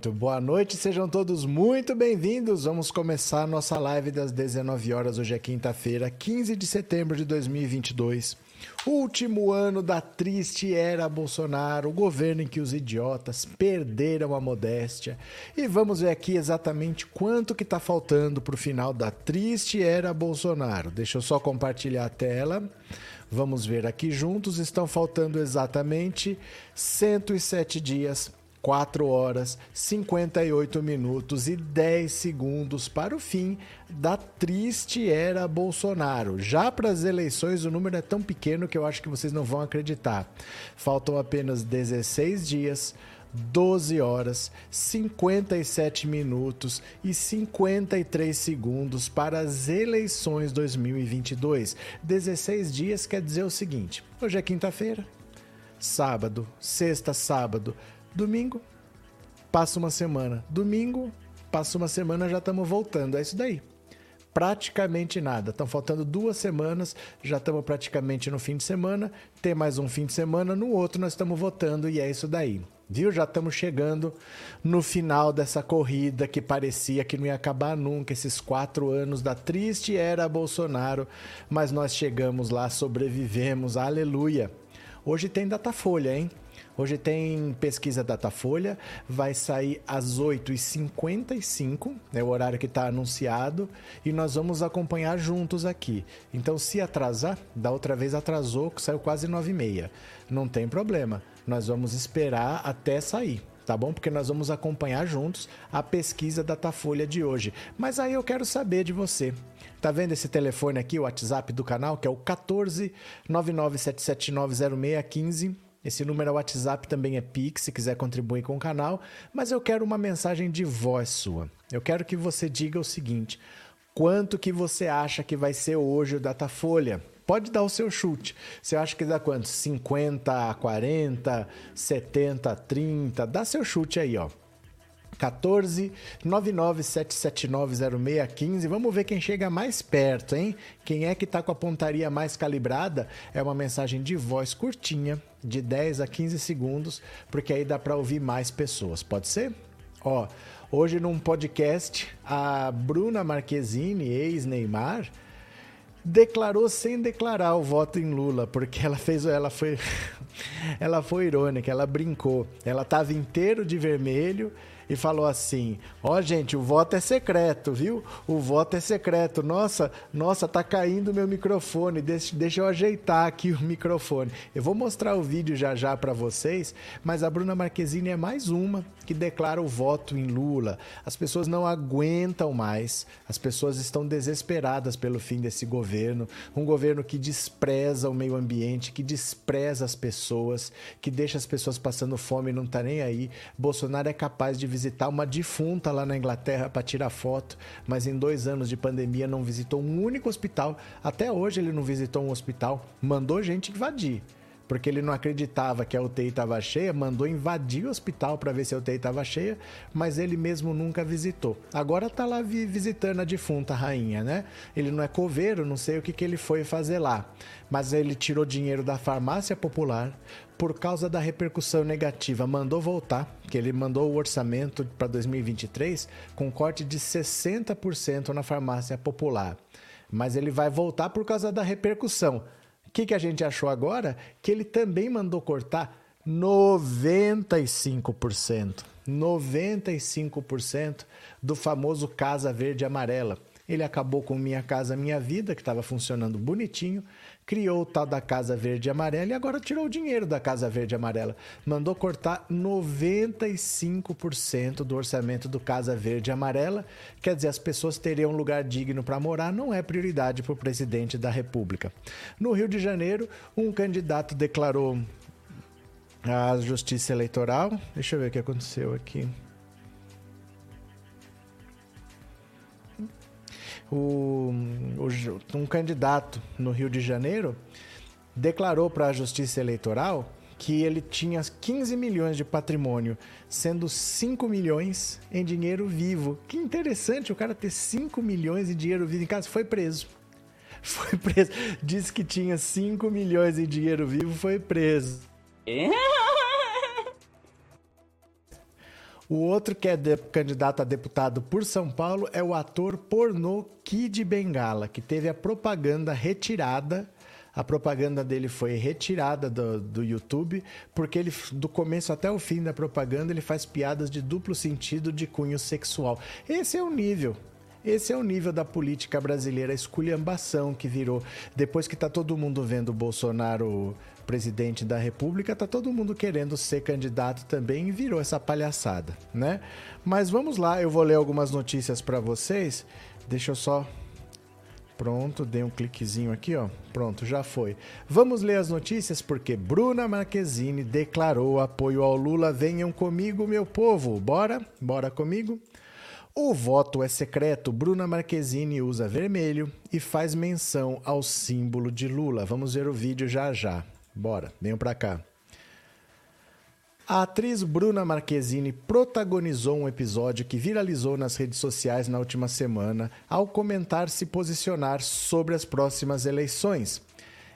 Muito boa noite, sejam todos muito bem-vindos. Vamos começar nossa live das 19 horas. Hoje é quinta-feira, 15 de setembro de 2022. Último ano da triste era Bolsonaro, o governo em que os idiotas perderam a modéstia. E vamos ver aqui exatamente quanto que está faltando para o final da triste era Bolsonaro. Deixa eu só compartilhar a tela. Vamos ver aqui juntos. Estão faltando exatamente 107 dias 4 horas, 58 minutos e 10 segundos para o fim da triste era Bolsonaro. Já para as eleições, o número é tão pequeno que eu acho que vocês não vão acreditar. Faltam apenas 16 dias. 12 horas, 57 minutos e 53 segundos para as eleições 2022. 16 dias quer dizer o seguinte: hoje é quinta-feira, sábado, sexta, sábado, Domingo, passa uma semana. Domingo, passa uma semana, já estamos voltando. É isso daí. Praticamente nada. Estão faltando duas semanas, já estamos praticamente no fim de semana. Tem mais um fim de semana, no outro nós estamos votando e é isso daí. Viu? Já estamos chegando no final dessa corrida que parecia que não ia acabar nunca, esses quatro anos da triste era Bolsonaro, mas nós chegamos lá, sobrevivemos, aleluia. Hoje tem Datafolha, hein? Hoje tem pesquisa Datafolha, vai sair às 8h55, é o horário que está anunciado, e nós vamos acompanhar juntos aqui. Então, se atrasar, da outra vez atrasou, saiu quase 9h30. Não tem problema, nós vamos esperar até sair tá bom? Porque nós vamos acompanhar juntos a pesquisa Datafolha de hoje. Mas aí eu quero saber de você. Tá vendo esse telefone aqui, o WhatsApp do canal, que é o 14 997790615? Esse número é WhatsApp, também é Pix, se quiser contribuir com o canal. Mas eu quero uma mensagem de voz sua. Eu quero que você diga o seguinte: quanto que você acha que vai ser hoje o Datafolha? Pode dar o seu chute. Você acha que dá quanto? 50 a 40, 70 a 30? Dá seu chute aí, ó. 14 997790615. Vamos ver quem chega mais perto, hein? Quem é que tá com a pontaria mais calibrada? É uma mensagem de voz curtinha, de 10 a 15 segundos, porque aí dá para ouvir mais pessoas. Pode ser? Ó, hoje num podcast, a Bruna Marquezine, ex-Neymar, declarou sem declarar o voto em Lula, porque ela fez, ela foi, ela foi irônica, ela brincou, ela estava inteiro de vermelho e falou assim: Ó, oh, gente, o voto é secreto, viu? O voto é secreto. Nossa, nossa, tá caindo meu microfone. Deixa, deixa eu ajeitar aqui o microfone. Eu vou mostrar o vídeo já já para vocês, mas a Bruna Marquezine é mais uma que declara o voto em Lula. As pessoas não aguentam mais, as pessoas estão desesperadas pelo fim desse governo. Um governo que despreza o meio ambiente, que despreza as pessoas, que deixa as pessoas passando fome e não tá nem aí. Bolsonaro é capaz de visitar uma defunta lá na Inglaterra para tirar foto, mas em dois anos de pandemia não visitou um único hospital. Até hoje ele não visitou um hospital, mandou gente invadir porque ele não acreditava que a UTI estava cheia, mandou invadir o hospital para ver se a UTI estava cheia, mas ele mesmo nunca visitou. Agora está lá visitando a defunta rainha, né? Ele não é coveiro, não sei o que, que ele foi fazer lá, mas ele tirou dinheiro da farmácia popular por causa da repercussão negativa, mandou voltar, que ele mandou o orçamento para 2023 com corte de 60% na farmácia popular. Mas ele vai voltar por causa da repercussão. O que, que a gente achou agora? Que ele também mandou cortar 95%. 95% do famoso Casa Verde Amarela. Ele acabou com Minha Casa Minha Vida, que estava funcionando bonitinho, criou o tal da Casa Verde e Amarela e agora tirou o dinheiro da Casa Verde e Amarela. Mandou cortar 95% do orçamento do Casa Verde e Amarela. Quer dizer, as pessoas teriam um lugar digno para morar, não é prioridade para o presidente da República. No Rio de Janeiro, um candidato declarou a justiça eleitoral. Deixa eu ver o que aconteceu aqui. O, o, um candidato no Rio de Janeiro declarou para a Justiça Eleitoral que ele tinha 15 milhões de patrimônio, sendo 5 milhões em dinheiro vivo. Que interessante o cara ter 5 milhões em dinheiro vivo em casa. Foi preso. Foi preso. Disse que tinha 5 milhões em dinheiro vivo, foi preso. O outro que é de, candidato a deputado por São Paulo é o ator pornô Kid Bengala, que teve a propaganda retirada. A propaganda dele foi retirada do, do YouTube, porque ele, do começo até o fim da propaganda, ele faz piadas de duplo sentido de cunho sexual. Esse é o nível. Esse é o nível da política brasileira, a esculhambação que virou. Depois que tá todo mundo vendo o Bolsonaro presidente da República, tá todo mundo querendo ser candidato também e virou essa palhaçada, né? Mas vamos lá, eu vou ler algumas notícias para vocês. Deixa eu só Pronto, dei um cliquezinho aqui, ó. Pronto, já foi. Vamos ler as notícias porque Bruna Marquezine declarou apoio ao Lula. Venham comigo, meu povo. Bora? Bora comigo? O voto é secreto. Bruna Marquezine usa vermelho e faz menção ao símbolo de Lula. Vamos ver o vídeo já já. Bora, venham para cá. A atriz Bruna Marquezine protagonizou um episódio que viralizou nas redes sociais na última semana ao comentar se posicionar sobre as próximas eleições.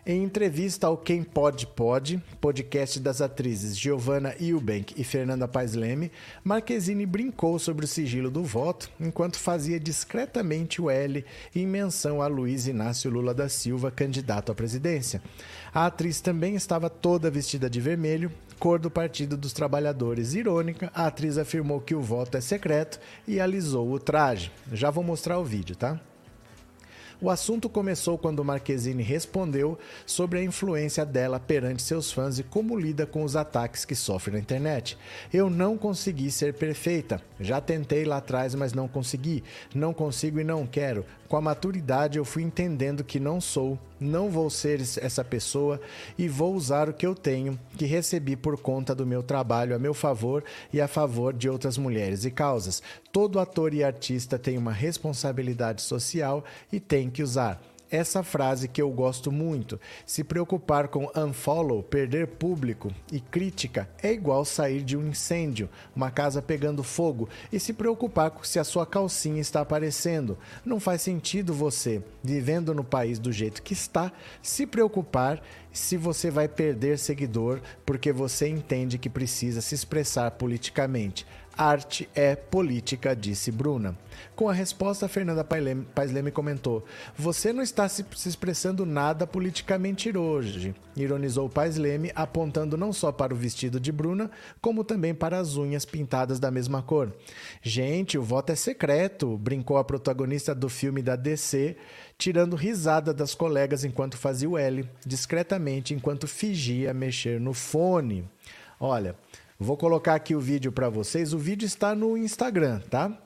Em entrevista ao Quem Pode Pode, podcast das atrizes Giovanna Eubank e Fernanda Paes Leme, Marquezine brincou sobre o sigilo do voto enquanto fazia discretamente o L em menção a Luiz Inácio Lula da Silva, candidato à presidência. A atriz também estava toda vestida de vermelho, cor do Partido dos Trabalhadores. Irônica, a atriz afirmou que o voto é secreto e alisou o traje. Já vou mostrar o vídeo, tá? O assunto começou quando Marquezine respondeu sobre a influência dela perante seus fãs e como lida com os ataques que sofre na internet. Eu não consegui ser perfeita. Já tentei lá atrás, mas não consegui. Não consigo e não quero. Com a maturidade, eu fui entendendo que não sou, não vou ser essa pessoa e vou usar o que eu tenho, que recebi por conta do meu trabalho a meu favor e a favor de outras mulheres e causas. Todo ator e artista tem uma responsabilidade social e tem que usar essa frase que eu gosto muito. Se preocupar com unfollow, perder público e crítica é igual sair de um incêndio, uma casa pegando fogo e se preocupar com se a sua calcinha está aparecendo. Não faz sentido você, vivendo no país do jeito que está, se preocupar se você vai perder seguidor porque você entende que precisa se expressar politicamente. Arte é política, disse Bruna. Com a resposta, Fernanda Paes Leme comentou: Você não está se, expressando nada politicamente hoje, ironizou Paes Leme, apontando não só para o vestido de Bruna, como também para as unhas pintadas da mesma cor. Gente, o voto é secreto, brincou a protagonista do filme da DC, tirando risada das colegas enquanto fazia o L, discretamente, enquanto fingia mexer no fone. Olha. Vou colocar aqui o vídeo para vocês. O vídeo está no Instagram, tá?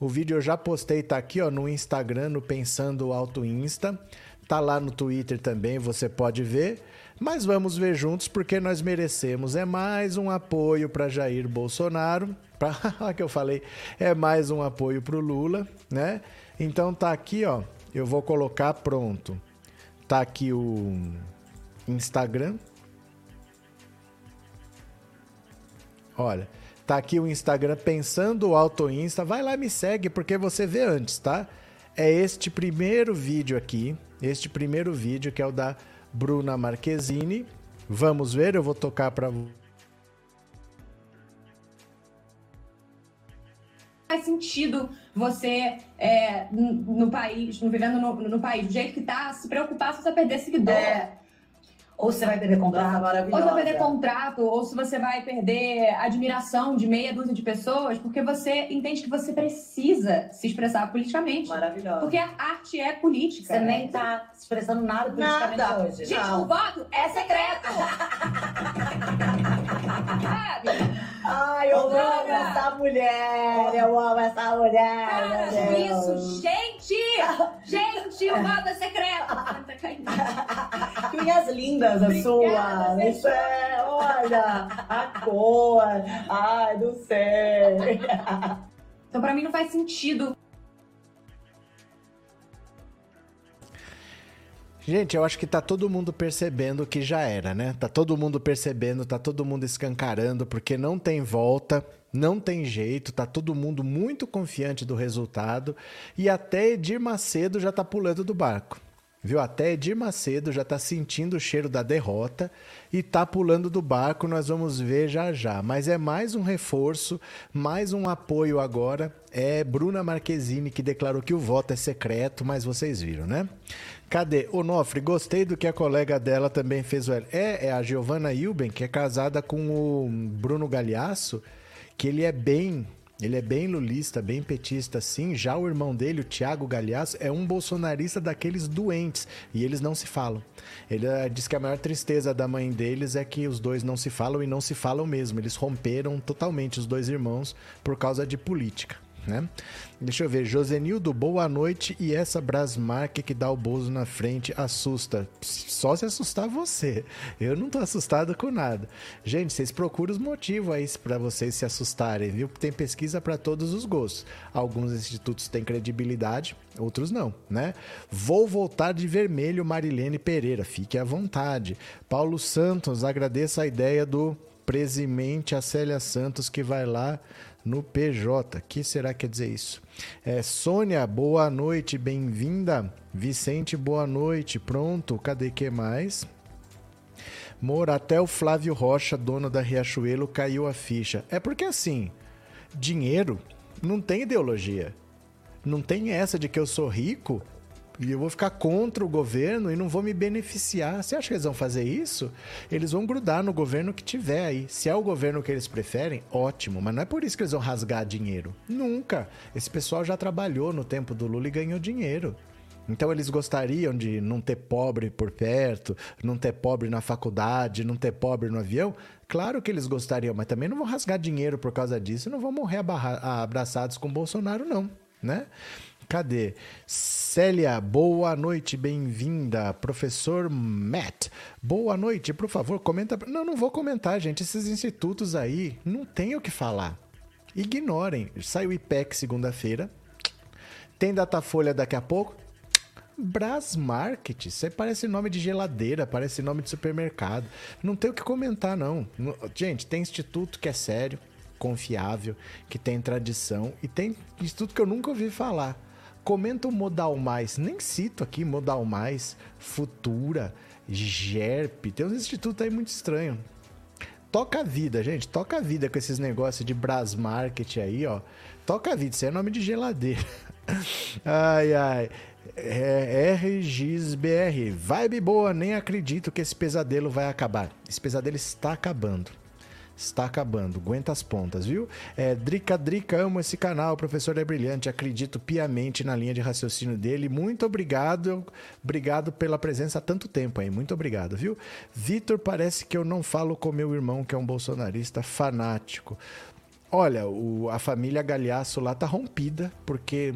O vídeo eu já postei, tá aqui, ó, no Instagram, no Pensando Alto Insta. Tá lá no Twitter também, você pode ver. Mas vamos ver juntos porque nós merecemos. É mais um apoio para Jair Bolsonaro. Pra... que eu falei, é mais um apoio para o Lula, né? Então tá aqui, ó. Eu vou colocar pronto. Tá aqui o Instagram, Olha, tá aqui o Instagram Pensando Auto Insta. Vai lá me segue porque você vê antes, tá? É este primeiro vídeo aqui, este primeiro vídeo que é o da Bruna Marquezine. Vamos ver, eu vou tocar para faz sentido você é, no, país, no, vivendo no, no, país, do jeito que tá, se preocupar se você perder seguidor. É. Ou você vai perder contrato, ou você vai perder contrato, ou se você vai perder admiração de meia dúzia de pessoas, porque você entende que você precisa se expressar politicamente. Maravilhosa. Porque a arte é política. Você nem tá expressando nada politicamente nada. hoje. Gente, não. o voto é secreto. Ai, eu amo essa mulher, eu amo essa mulher. Cara, isso, gente! Gente, o é secreto. caindo. Cunhas lindas a sua. Isso é, olha, a cor. Ai, não sei. Então, pra mim, não faz sentido Gente, eu acho que tá todo mundo percebendo que já era, né? Tá todo mundo percebendo, tá todo mundo escancarando, porque não tem volta, não tem jeito, tá todo mundo muito confiante do resultado e até Edir Macedo já tá pulando do barco. Viu? Até Edir Macedo já tá sentindo o cheiro da derrota e tá pulando do barco, nós vamos ver já já. Mas é mais um reforço, mais um apoio agora. É Bruna Marquezine que declarou que o voto é secreto, mas vocês viram, né? Cadê? Onofre, gostei do que a colega dela também fez. É, é a Giovanna Ilben, que é casada com o Bruno Galhaço, que ele é bem ele é bem lulista, bem petista, sim. Já o irmão dele, o Thiago Galhaço, é um bolsonarista daqueles doentes. E eles não se falam. Ele uh, diz que a maior tristeza da mãe deles é que os dois não se falam e não se falam mesmo. Eles romperam totalmente, os dois irmãos, por causa de política né? Deixa eu ver, Josenildo, boa noite. E essa Brasmark que dá o Bozo na frente assusta. Só se assustar você. Eu não tô assustado com nada. Gente, vocês procuram os motivos aí para vocês se assustarem, viu? Tem pesquisa para todos os gostos. Alguns institutos têm credibilidade, outros não, né? Vou voltar de vermelho, Marilene Pereira. Fique à vontade. Paulo Santos, agradeço a ideia do Presimente a Célia Santos que vai lá no PJ. que será que quer dizer isso? É, Sônia, boa noite, bem-vinda. Vicente, boa noite. Pronto, cadê que mais? Mor, até o Flávio Rocha, dono da Riachuelo, caiu a ficha. É porque assim, dinheiro não tem ideologia. Não tem essa de que eu sou rico e eu vou ficar contra o governo e não vou me beneficiar. Você acha que eles vão fazer isso? Eles vão grudar no governo que tiver aí. Se é o governo que eles preferem, ótimo, mas não é por isso que eles vão rasgar dinheiro. Nunca. Esse pessoal já trabalhou no tempo do Lula e ganhou dinheiro. Então eles gostariam de não ter pobre por perto, não ter pobre na faculdade, não ter pobre no avião? Claro que eles gostariam, mas também não vão rasgar dinheiro por causa disso, não vão morrer abraçados com Bolsonaro, não, né? Cadê? Célia, boa noite, bem-vinda. Professor Matt, boa noite, por favor, comenta. Não, não vou comentar, gente. Esses institutos aí não tem o que falar. Ignorem. Sai o IPEC segunda-feira. Tem Datafolha daqui a pouco. Brasmarket, isso aí parece nome de geladeira, parece nome de supermercado. Não tem o que comentar, não. Gente, tem instituto que é sério, confiável, que tem tradição e tem instituto que eu nunca ouvi falar. Comenta o Modal Mais, nem cito aqui Modal Mais, Futura, GERP, tem uns institutos aí muito estranhos. Toca a vida, gente, toca a vida com esses negócios de Bras Market aí, ó. Toca a vida, isso é nome de geladeira. ai, ai. É, RGSBR, vibe boa, nem acredito que esse pesadelo vai acabar. Esse pesadelo está acabando está acabando. Aguenta as pontas, viu? É, Drica Drica, amo esse canal. O professor é brilhante. Acredito piamente na linha de raciocínio dele. Muito obrigado. Obrigado pela presença há tanto tempo aí. Muito obrigado, viu? Vitor, parece que eu não falo com meu irmão, que é um bolsonarista fanático. Olha, o, a família Galhaço lá tá rompida, porque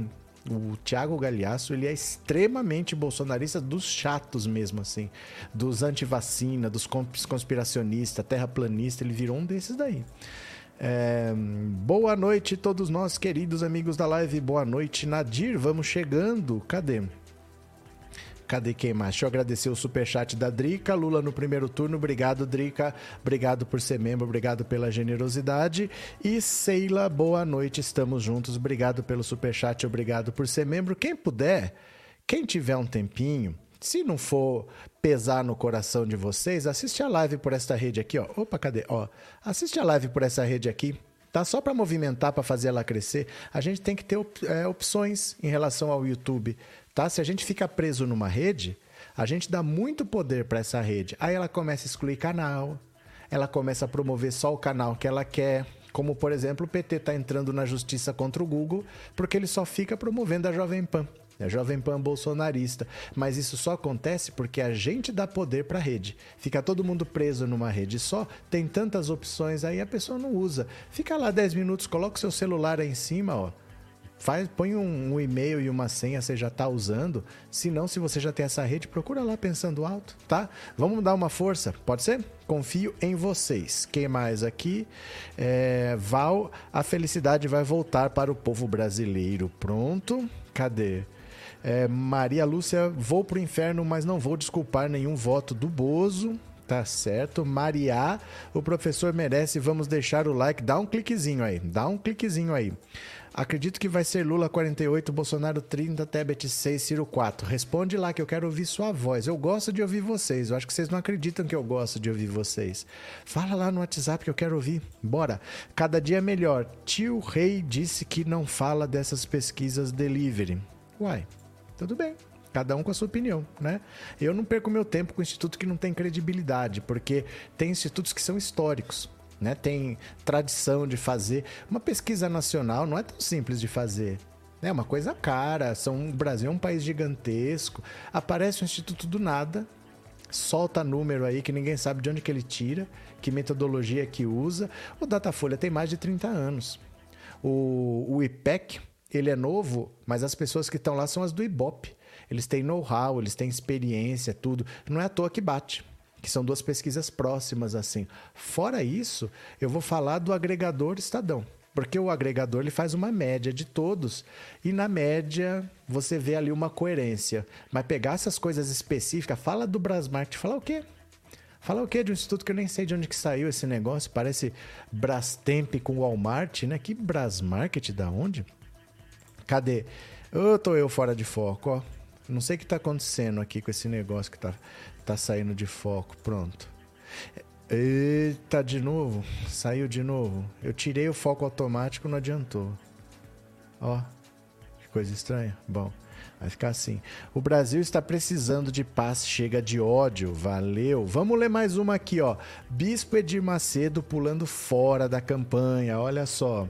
o Thiago Galhaço, ele é extremamente bolsonarista dos chatos mesmo, assim. Dos anti-vacina, dos conspiracionistas, terraplanista, ele virou um desses daí. É, boa noite todos nós, queridos amigos da live. Boa noite, Nadir. Vamos chegando. Cadê? Cadê quem mais? Deixa eu agradecer o superchat da Drica. Lula no primeiro turno. Obrigado, Drica. Obrigado por ser membro. Obrigado pela generosidade. E Seila, boa noite. Estamos juntos. Obrigado pelo superchat. Obrigado por ser membro. Quem puder, quem tiver um tempinho, se não for pesar no coração de vocês, assiste a live por esta rede aqui, ó. Opa, cadê? Ó, assiste a live por essa rede aqui. Tá só para movimentar, para fazer ela crescer. A gente tem que ter é, opções em relação ao YouTube. Tá? Se a gente fica preso numa rede, a gente dá muito poder para essa rede. Aí ela começa a excluir canal, ela começa a promover só o canal que ela quer. Como, por exemplo, o PT está entrando na justiça contra o Google porque ele só fica promovendo a Jovem Pan. A Jovem Pan bolsonarista. Mas isso só acontece porque a gente dá poder para a rede. Fica todo mundo preso numa rede só, tem tantas opções aí, a pessoa não usa. Fica lá 10 minutos, coloca o seu celular aí em cima, ó Faz, põe um, um, e-mail e uma senha, você já está usando. Se não, se você já tem essa rede, procura lá pensando alto, tá? Vamos dar uma força, pode ser? Confio em vocês. Quem mais aqui? É, Val, a felicidade vai voltar para o povo brasileiro. Pronto? Cadê? É, Maria Lúcia, vou pro inferno, mas não vou desculpar nenhum voto do Bozo. Tá certo. Maria, o professor merece. Vamos deixar o like. Dá um cliquezinho aí. Dá um cliquezinho aí. Acredito que vai ser Lula 48, Bolsonaro 30, Tebet 6, Ciro 4. Responde lá que eu quero ouvir sua voz. Eu gosto de ouvir vocês. Eu acho que vocês não acreditam que eu gosto de ouvir vocês. Fala lá no WhatsApp que eu quero ouvir. Bora. Cada dia é melhor. Tio Rei disse que não fala dessas pesquisas delivery. Uai, tudo bem. Cada um com a sua opinião, né? Eu não perco meu tempo com instituto que não tem credibilidade, porque tem institutos que são históricos, né? Tem tradição de fazer. Uma pesquisa nacional não é tão simples de fazer. É uma coisa cara. São, o Brasil é um país gigantesco. Aparece um instituto do nada, solta número aí que ninguém sabe de onde que ele tira, que metodologia que usa. O Datafolha tem mais de 30 anos. O, o IPEC, ele é novo, mas as pessoas que estão lá são as do IBOP. Eles têm know-how, eles têm experiência, tudo. Não é à toa que bate. Que são duas pesquisas próximas assim. Fora isso, eu vou falar do agregador Estadão. Porque o agregador ele faz uma média de todos e na média você vê ali uma coerência. Mas pegar essas coisas específicas, fala do Brasmart, fala o quê? Fala o quê de um instituto que eu nem sei de onde que saiu esse negócio? Parece Brastemp com Walmart, né? Que Brasmarket da onde? Cadê? Oh, tô eu fora de foco, ó. Não sei o que está acontecendo aqui com esse negócio que está tá saindo de foco. Pronto. Eita, de novo. Saiu de novo. Eu tirei o foco automático, não adiantou. Ó, que coisa estranha. Bom, vai ficar assim. O Brasil está precisando de paz, chega de ódio. Valeu. Vamos ler mais uma aqui, ó. Bispo Edir Macedo pulando fora da campanha. Olha só.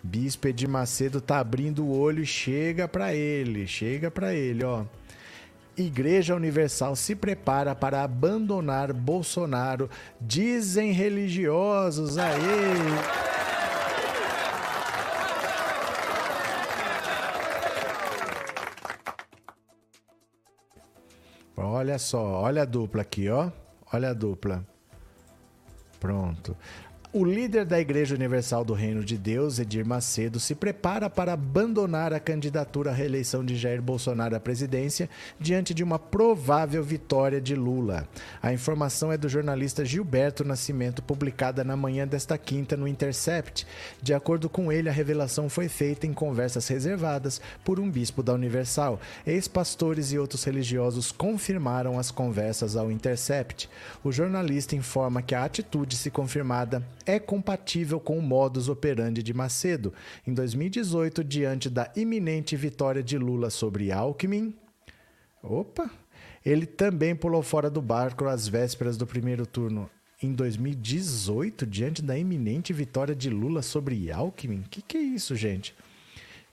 Bispo Edir Macedo tá abrindo o olho e chega para ele, chega para ele, ó. Igreja Universal se prepara para abandonar Bolsonaro, dizem religiosos. Aê! Olha só, olha a dupla aqui, ó. Olha a dupla. Pronto. O líder da Igreja Universal do Reino de Deus, Edir Macedo, se prepara para abandonar a candidatura à reeleição de Jair Bolsonaro à presidência diante de uma provável vitória de Lula. A informação é do jornalista Gilberto Nascimento, publicada na manhã desta quinta no Intercept. De acordo com ele, a revelação foi feita em conversas reservadas por um bispo da Universal. Ex-pastores e outros religiosos confirmaram as conversas ao Intercept. O jornalista informa que a atitude, se confirmada, é compatível com o modus operandi de Macedo. Em 2018, diante da iminente vitória de Lula sobre Alckmin, opa, ele também pulou fora do barco às vésperas do primeiro turno. Em 2018, diante da iminente vitória de Lula sobre Alckmin? Que que é isso, gente?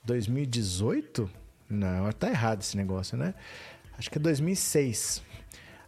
2018? Não, tá errado esse negócio, né? Acho que é 2006.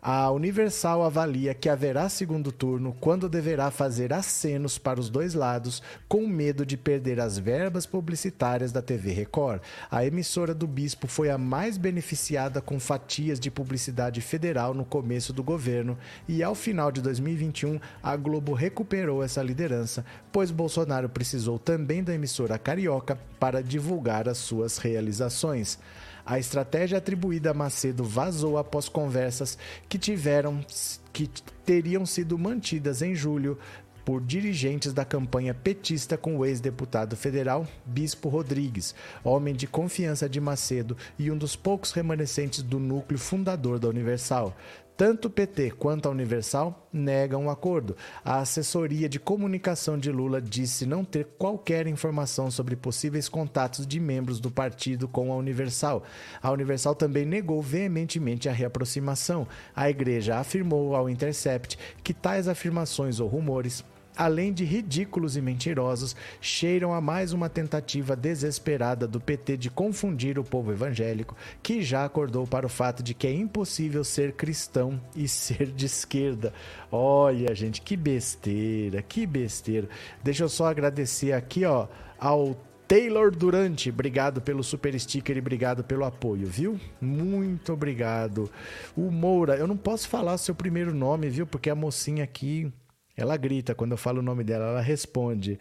A Universal avalia que haverá segundo turno quando deverá fazer acenos para os dois lados, com medo de perder as verbas publicitárias da TV Record. A emissora do Bispo foi a mais beneficiada com fatias de publicidade federal no começo do governo e, ao final de 2021, a Globo recuperou essa liderança, pois Bolsonaro precisou também da emissora carioca para divulgar as suas realizações. A estratégia atribuída a Macedo vazou após conversas que tiveram que teriam sido mantidas em julho por dirigentes da campanha petista com o ex-deputado federal Bispo Rodrigues, homem de confiança de Macedo e um dos poucos remanescentes do núcleo fundador da Universal. Tanto o PT quanto a Universal negam o acordo. A assessoria de comunicação de Lula disse não ter qualquer informação sobre possíveis contatos de membros do partido com a Universal. A Universal também negou veementemente a reaproximação. A igreja afirmou ao Intercept que tais afirmações ou rumores além de ridículos e mentirosos, cheiram a mais uma tentativa desesperada do PT de confundir o povo evangélico, que já acordou para o fato de que é impossível ser cristão e ser de esquerda. Olha, gente, que besteira, que besteira. Deixa eu só agradecer aqui, ó, ao Taylor Durante, obrigado pelo super sticker e obrigado pelo apoio, viu? Muito obrigado. O Moura, eu não posso falar seu primeiro nome, viu? Porque a mocinha aqui ela grita quando eu falo o nome dela, ela responde.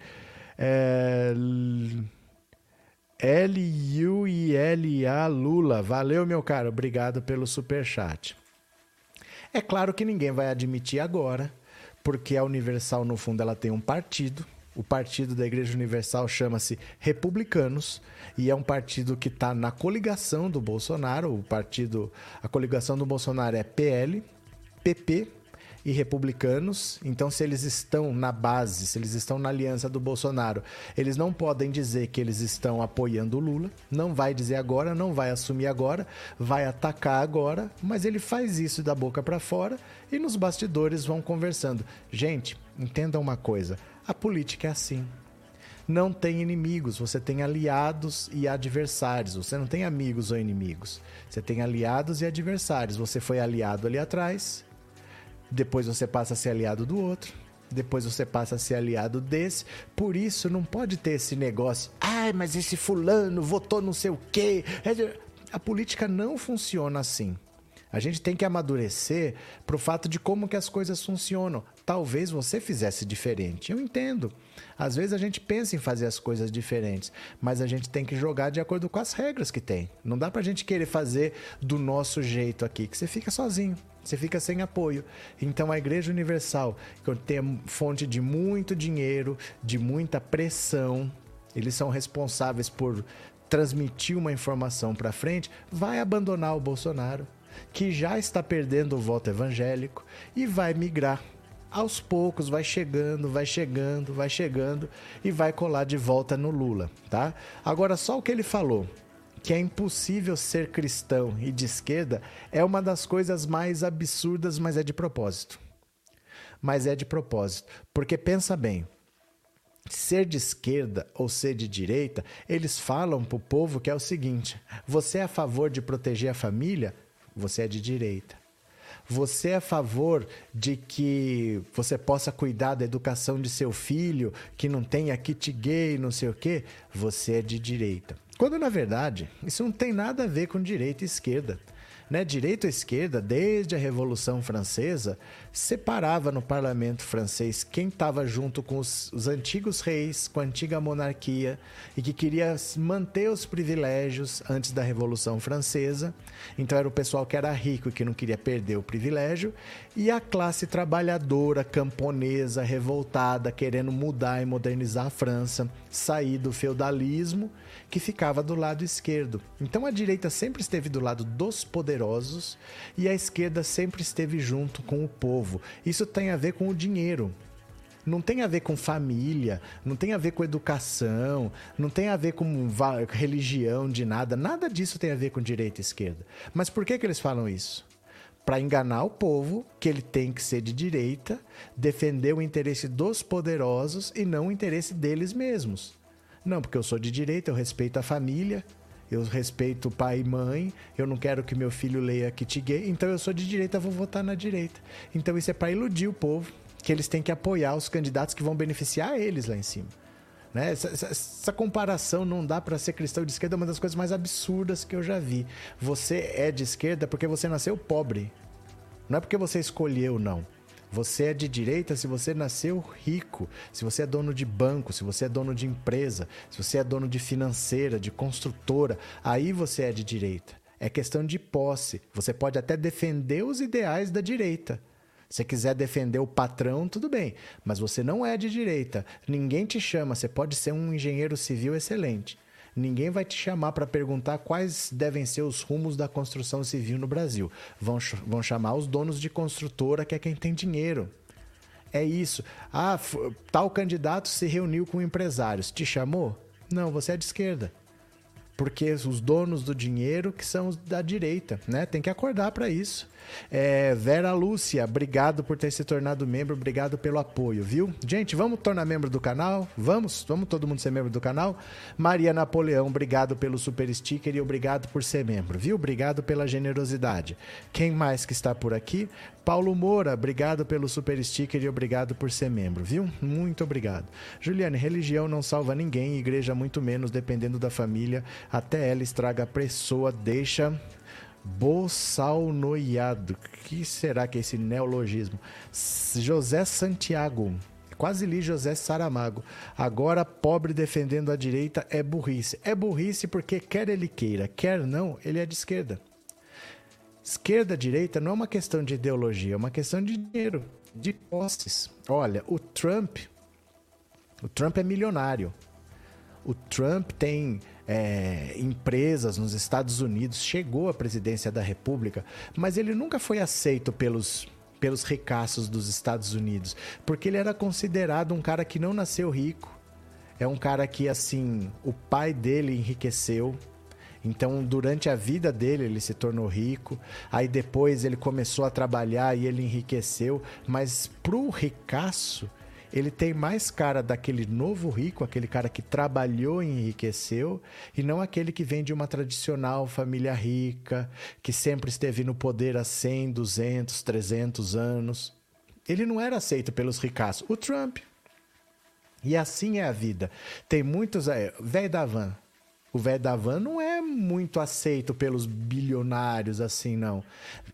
É... L-U-I-L-A Lula. Valeu, meu caro. Obrigado pelo super chat. É claro que ninguém vai admitir agora, porque a Universal, no fundo, ela tem um partido. O partido da Igreja Universal chama-se Republicanos e é um partido que está na coligação do Bolsonaro. O partido, a coligação do Bolsonaro é PL, PP e republicanos. Então, se eles estão na base, se eles estão na aliança do Bolsonaro, eles não podem dizer que eles estão apoiando o Lula. Não vai dizer agora, não vai assumir agora, vai atacar agora, mas ele faz isso da boca para fora e nos bastidores vão conversando. Gente, entendam uma coisa: a política é assim não tem inimigos, você tem aliados e adversários. Você não tem amigos ou inimigos. Você tem aliados e adversários. Você foi aliado ali atrás, depois você passa a ser aliado do outro, depois você passa a ser aliado desse. Por isso não pode ter esse negócio. Ai, mas esse fulano votou não sei o quê. A política não funciona assim. A gente tem que amadurecer para o fato de como que as coisas funcionam. Talvez você fizesse diferente. Eu entendo. Às vezes a gente pensa em fazer as coisas diferentes, mas a gente tem que jogar de acordo com as regras que tem. Não dá para a gente querer fazer do nosso jeito aqui, que você fica sozinho. Você fica sem apoio. Então a Igreja Universal, que tem fonte de muito dinheiro, de muita pressão, eles são responsáveis por transmitir uma informação para frente, vai abandonar o Bolsonaro, que já está perdendo o voto evangélico e vai migrar. Aos poucos vai chegando, vai chegando, vai chegando e vai colar de volta no Lula, tá? Agora só o que ele falou que é impossível ser cristão e de esquerda é uma das coisas mais absurdas, mas é de propósito. Mas é de propósito. Porque pensa bem, ser de esquerda ou ser de direita, eles falam para o povo que é o seguinte: você é a favor de proteger a família? Você é de direita. Você é a favor de que você possa cuidar da educação de seu filho, que não tenha kit gay, não sei o quê? Você é de direita. Quando na verdade isso não tem nada a ver com direita e esquerda. Né? Direita ou esquerda, desde a Revolução Francesa, separava no parlamento francês quem estava junto com os, os, antigos reis, com a antiga monarquia e que queria manter os privilégios antes da Revolução Francesa. Então era o pessoal que era rico e que não queria perder o privilégio, e a classe trabalhadora, camponesa, revoltada, querendo mudar e modernizar a França, sair do feudalismo, que ficava do lado esquerdo. Então a direita sempre esteve do lado dos poderosos e a esquerda sempre esteve junto com o povo povo. Isso tem a ver com o dinheiro. Não tem a ver com família, não tem a ver com educação, não tem a ver com religião de nada. Nada disso tem a ver com direita e esquerda. Mas por que, que eles falam isso? Para enganar o povo que ele tem que ser de direita, defender o interesse dos poderosos e não o interesse deles mesmos. Não, porque eu sou de direita, eu respeito a família, eu respeito pai e mãe, eu não quero que meu filho leia kit gay, então eu sou de direita, vou votar na direita. Então isso é para iludir o povo, que eles têm que apoiar os candidatos que vão beneficiar eles lá em cima. Né? Essa, essa, essa, comparação não dá para ser cristão de esquerda, é uma das coisas mais absurdas que eu já vi. Você é de esquerda porque você nasceu pobre. Não é porque você escolheu, não. Você é de direita se você nasceu rico, se você é dono de banco, se você é dono de empresa, se você é dono de financeira, de construtora, aí você é de direita. É questão de posse. Você pode até defender os ideais da direita. Se quiser defender o patrão, tudo bem, mas você não é de direita. Ninguém te chama, você pode ser um engenheiro civil excelente. Ninguém vai te chamar para perguntar quais devem ser os rumos da construção civil no Brasil. Vão, vão chamar os donos de construtora, que é quem tem dinheiro. É isso. Ah, tal candidato se reuniu com empresários. Te chamou? Não, você é de esquerda. Porque os donos do dinheiro que são da direita, né? Tem que acordar para isso. É, Vera Lúcia, obrigado por ter se tornado membro, obrigado pelo apoio, viu? Gente, vamos tornar membro do canal? Vamos? Vamos todo mundo ser membro do canal? Maria Napoleão, obrigado pelo super sticker e obrigado por ser membro, viu? Obrigado pela generosidade. Quem mais que está por aqui? Paulo Moura, obrigado pelo super sticker e obrigado por ser membro, viu? Muito obrigado. Juliane, religião não salva ninguém, igreja muito menos, dependendo da família, até ela estraga a pessoa, deixa Bolsalnoiado. que será que é esse neologismo? José Santiago. Quase li José Saramago. Agora, pobre defendendo a direita é burrice. É burrice porque quer ele queira, quer não, ele é de esquerda. Esquerda, direita não é uma questão de ideologia, é uma questão de dinheiro, de posses. Olha, o Trump, o Trump é milionário. O Trump tem é, empresas nos Estados Unidos, chegou à presidência da República, mas ele nunca foi aceito pelos pelos ricaços dos Estados Unidos, porque ele era considerado um cara que não nasceu rico. É um cara que assim, o pai dele enriqueceu, então, durante a vida dele, ele se tornou rico. Aí depois ele começou a trabalhar e ele enriqueceu. Mas pro ricaço, ele tem mais cara daquele novo rico, aquele cara que trabalhou e enriqueceu, e não aquele que vem de uma tradicional família rica, que sempre esteve no poder há 100, 200, 300 anos. Ele não era aceito pelos ricaços. O Trump. E assim é a vida. Tem muitos. É, velho da van. O velho da van não é muito aceito pelos bilionários, assim, não.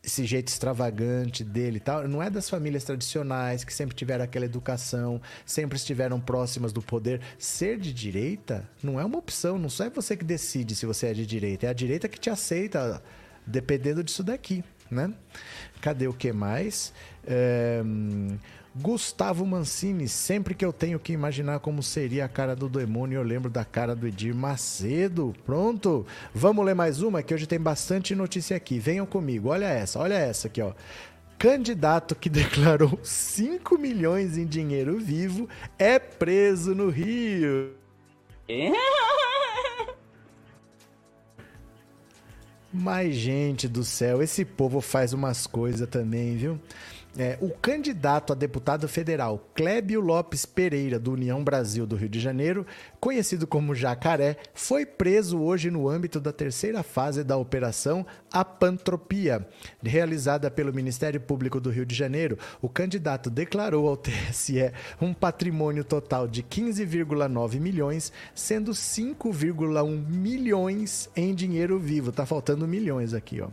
Esse jeito extravagante dele e tal. Não é das famílias tradicionais que sempre tiveram aquela educação, sempre estiveram próximas do poder. Ser de direita não é uma opção, não só é você que decide se você é de direita, é a direita que te aceita, dependendo disso daqui, né? Cadê o que mais? É... Gustavo Mancini, sempre que eu tenho que imaginar como seria a cara do demônio, eu lembro da cara do Edir Macedo. Pronto? Vamos ler mais uma, que hoje tem bastante notícia aqui. Venham comigo, olha essa, olha essa aqui, ó. Candidato que declarou 5 milhões em dinheiro vivo é preso no Rio. Mas, gente do céu, esse povo faz umas coisas também, viu? É, o candidato a deputado federal Clébio Lopes Pereira, do União Brasil do Rio de Janeiro, conhecido como Jacaré, foi preso hoje no âmbito da terceira fase da Operação Apantropia, realizada pelo Ministério Público do Rio de Janeiro. O candidato declarou ao TSE um patrimônio total de 15,9 milhões, sendo 5,1 milhões em dinheiro vivo. Tá faltando milhões aqui, ó.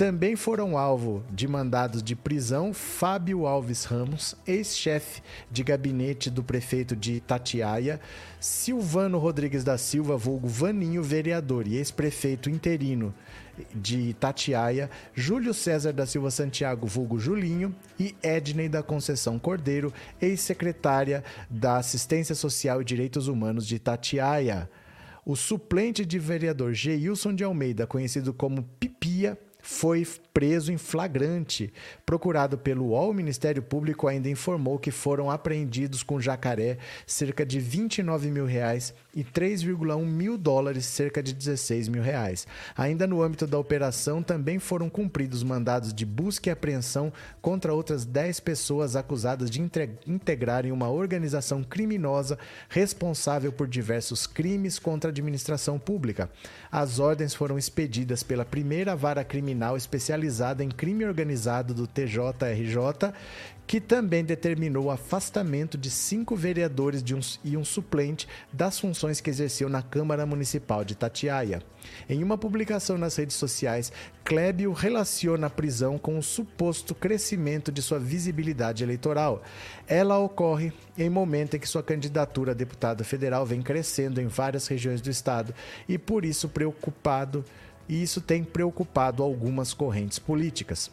Também foram alvo de mandados de prisão Fábio Alves Ramos, ex-chefe de gabinete do prefeito de Itatiaia, Silvano Rodrigues da Silva, vulgo Vaninho, vereador e ex-prefeito interino de Itatiaia, Júlio César da Silva Santiago, vulgo Julinho, e Ednei da Conceição Cordeiro, ex-secretária da Assistência Social e Direitos Humanos de Itatiaia. O suplente de vereador Geilson de Almeida, conhecido como Pipia, foi preso em flagrante. Procurado pelo UOL, o Ministério Público ainda informou que foram apreendidos com jacaré cerca de 29 mil reais e 3,1 mil dólares, cerca de 16 mil reais. Ainda no âmbito da operação, também foram cumpridos mandados de busca e apreensão contra outras 10 pessoas acusadas de integrarem uma organização criminosa responsável por diversos crimes contra a administração pública. As ordens foram expedidas pela primeira vara criminal especializada em crime organizado do TJRJ, que também determinou o afastamento de cinco vereadores de um, e um suplente das funções que exerceu na Câmara Municipal de Tatiaia. Em uma publicação nas redes sociais, Klebio relaciona a prisão com o suposto crescimento de sua visibilidade eleitoral. Ela ocorre em momento em que sua candidatura a deputado federal vem crescendo em várias regiões do estado e por isso preocupado, e isso tem preocupado algumas correntes políticas.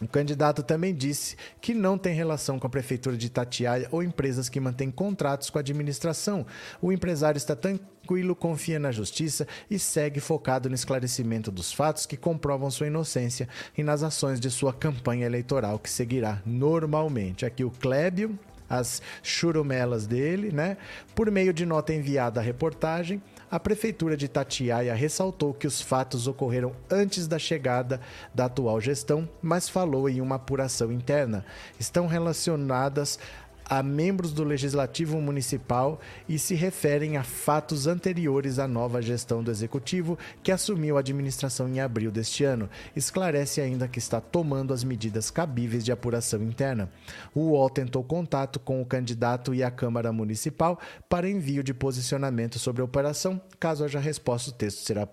O candidato também disse que não tem relação com a prefeitura de Itatiaia ou empresas que mantêm contratos com a administração. O empresário está tranquilo, confia na justiça e segue focado no esclarecimento dos fatos que comprovam sua inocência e nas ações de sua campanha eleitoral que seguirá normalmente. Aqui o Clébio, as churumelas dele, né? Por meio de nota enviada à reportagem, a Prefeitura de Tatiaia ressaltou que os fatos ocorreram antes da chegada da atual gestão, mas falou em uma apuração interna. Estão relacionadas a membros do Legislativo Municipal e se referem a fatos anteriores à nova gestão do Executivo, que assumiu a administração em abril deste ano. Esclarece ainda que está tomando as medidas cabíveis de apuração interna. O UOL tentou contato com o candidato e a Câmara Municipal para envio de posicionamento sobre a operação. Caso haja resposta, o texto será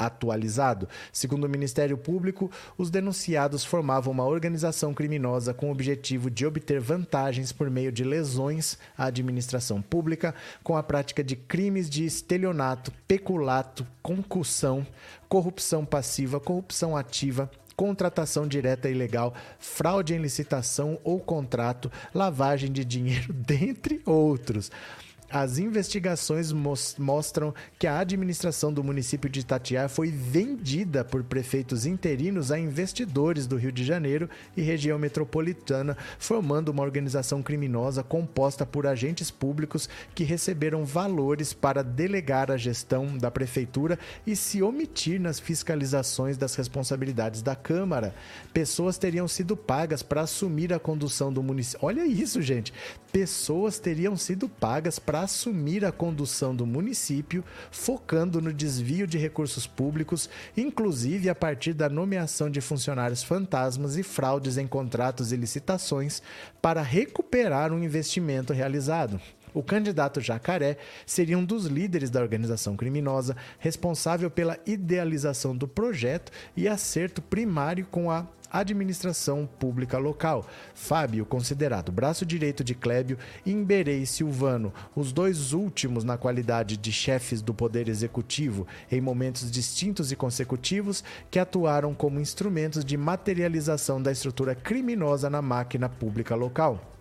atualizado. Segundo o Ministério Público, os denunciados formavam uma organização criminosa com o objetivo de obter vantagens por meio de lesões à administração pública, com a prática de crimes de estelionato, peculato, concussão, corrupção passiva, corrupção ativa, contratação direta ilegal, fraude em licitação ou contrato, lavagem de dinheiro, dentre outros. As investigações mostram que a administração do município de Itatiaia foi vendida por prefeitos interinos a investidores do Rio de Janeiro e região metropolitana, formando uma organização criminosa composta por agentes públicos que receberam valores para delegar a gestão da prefeitura e se omitir nas fiscalizações das responsabilidades da Câmara. Pessoas teriam sido pagas para assumir a condução do município. Olha isso, gente. Pessoas teriam sido pagas para assumir a condução do município, focando no desvio de recursos públicos, inclusive a partir da nomeação de funcionários fantasmas e fraudes em contratos e licitações, para recuperar um investimento realizado. O candidato Jacaré seria um dos líderes da organização criminosa, responsável pela idealização do projeto e acerto primário com a administração pública local. Fábio, considerado braço direito de Clébio, e Imberei Silvano, os dois últimos na qualidade de chefes do Poder Executivo, em momentos distintos e consecutivos, que atuaram como instrumentos de materialização da estrutura criminosa na máquina pública local.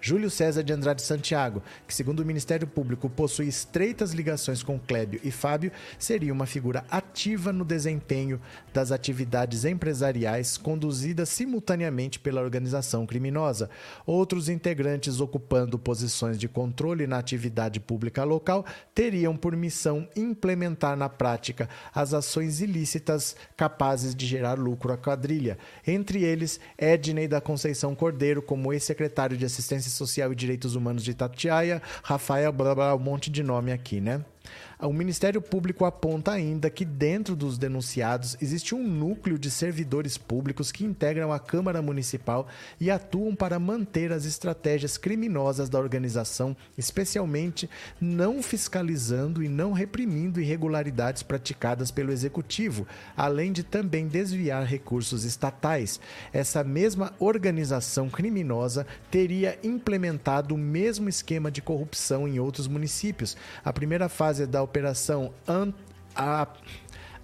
Júlio César de Andrade Santiago, que, segundo o Ministério Público, possui estreitas ligações com Clébio e Fábio, seria uma figura ativa no desempenho das atividades empresariais conduzidas simultaneamente pela organização criminosa. Outros integrantes ocupando posições de controle na atividade pública local teriam por missão implementar na prática as ações ilícitas capazes de gerar lucro à quadrilha. Entre eles, Ednei da Conceição Cordeiro, como ex-secretário de Assistência Social e Direitos Humanos de Itatiaia, Rafael, blá, blá, um monte de nome aqui, né? O Ministério Público aponta ainda que dentro dos denunciados existe um núcleo de servidores públicos que integram a Câmara Municipal e atuam para manter as estratégias criminosas da organização, especialmente não fiscalizando e não reprimindo irregularidades praticadas pelo Executivo, além de também desviar recursos estatais. Essa mesma organização criminosa teria implementado o mesmo esquema de corrupção em outros municípios. A primeira fase da operação a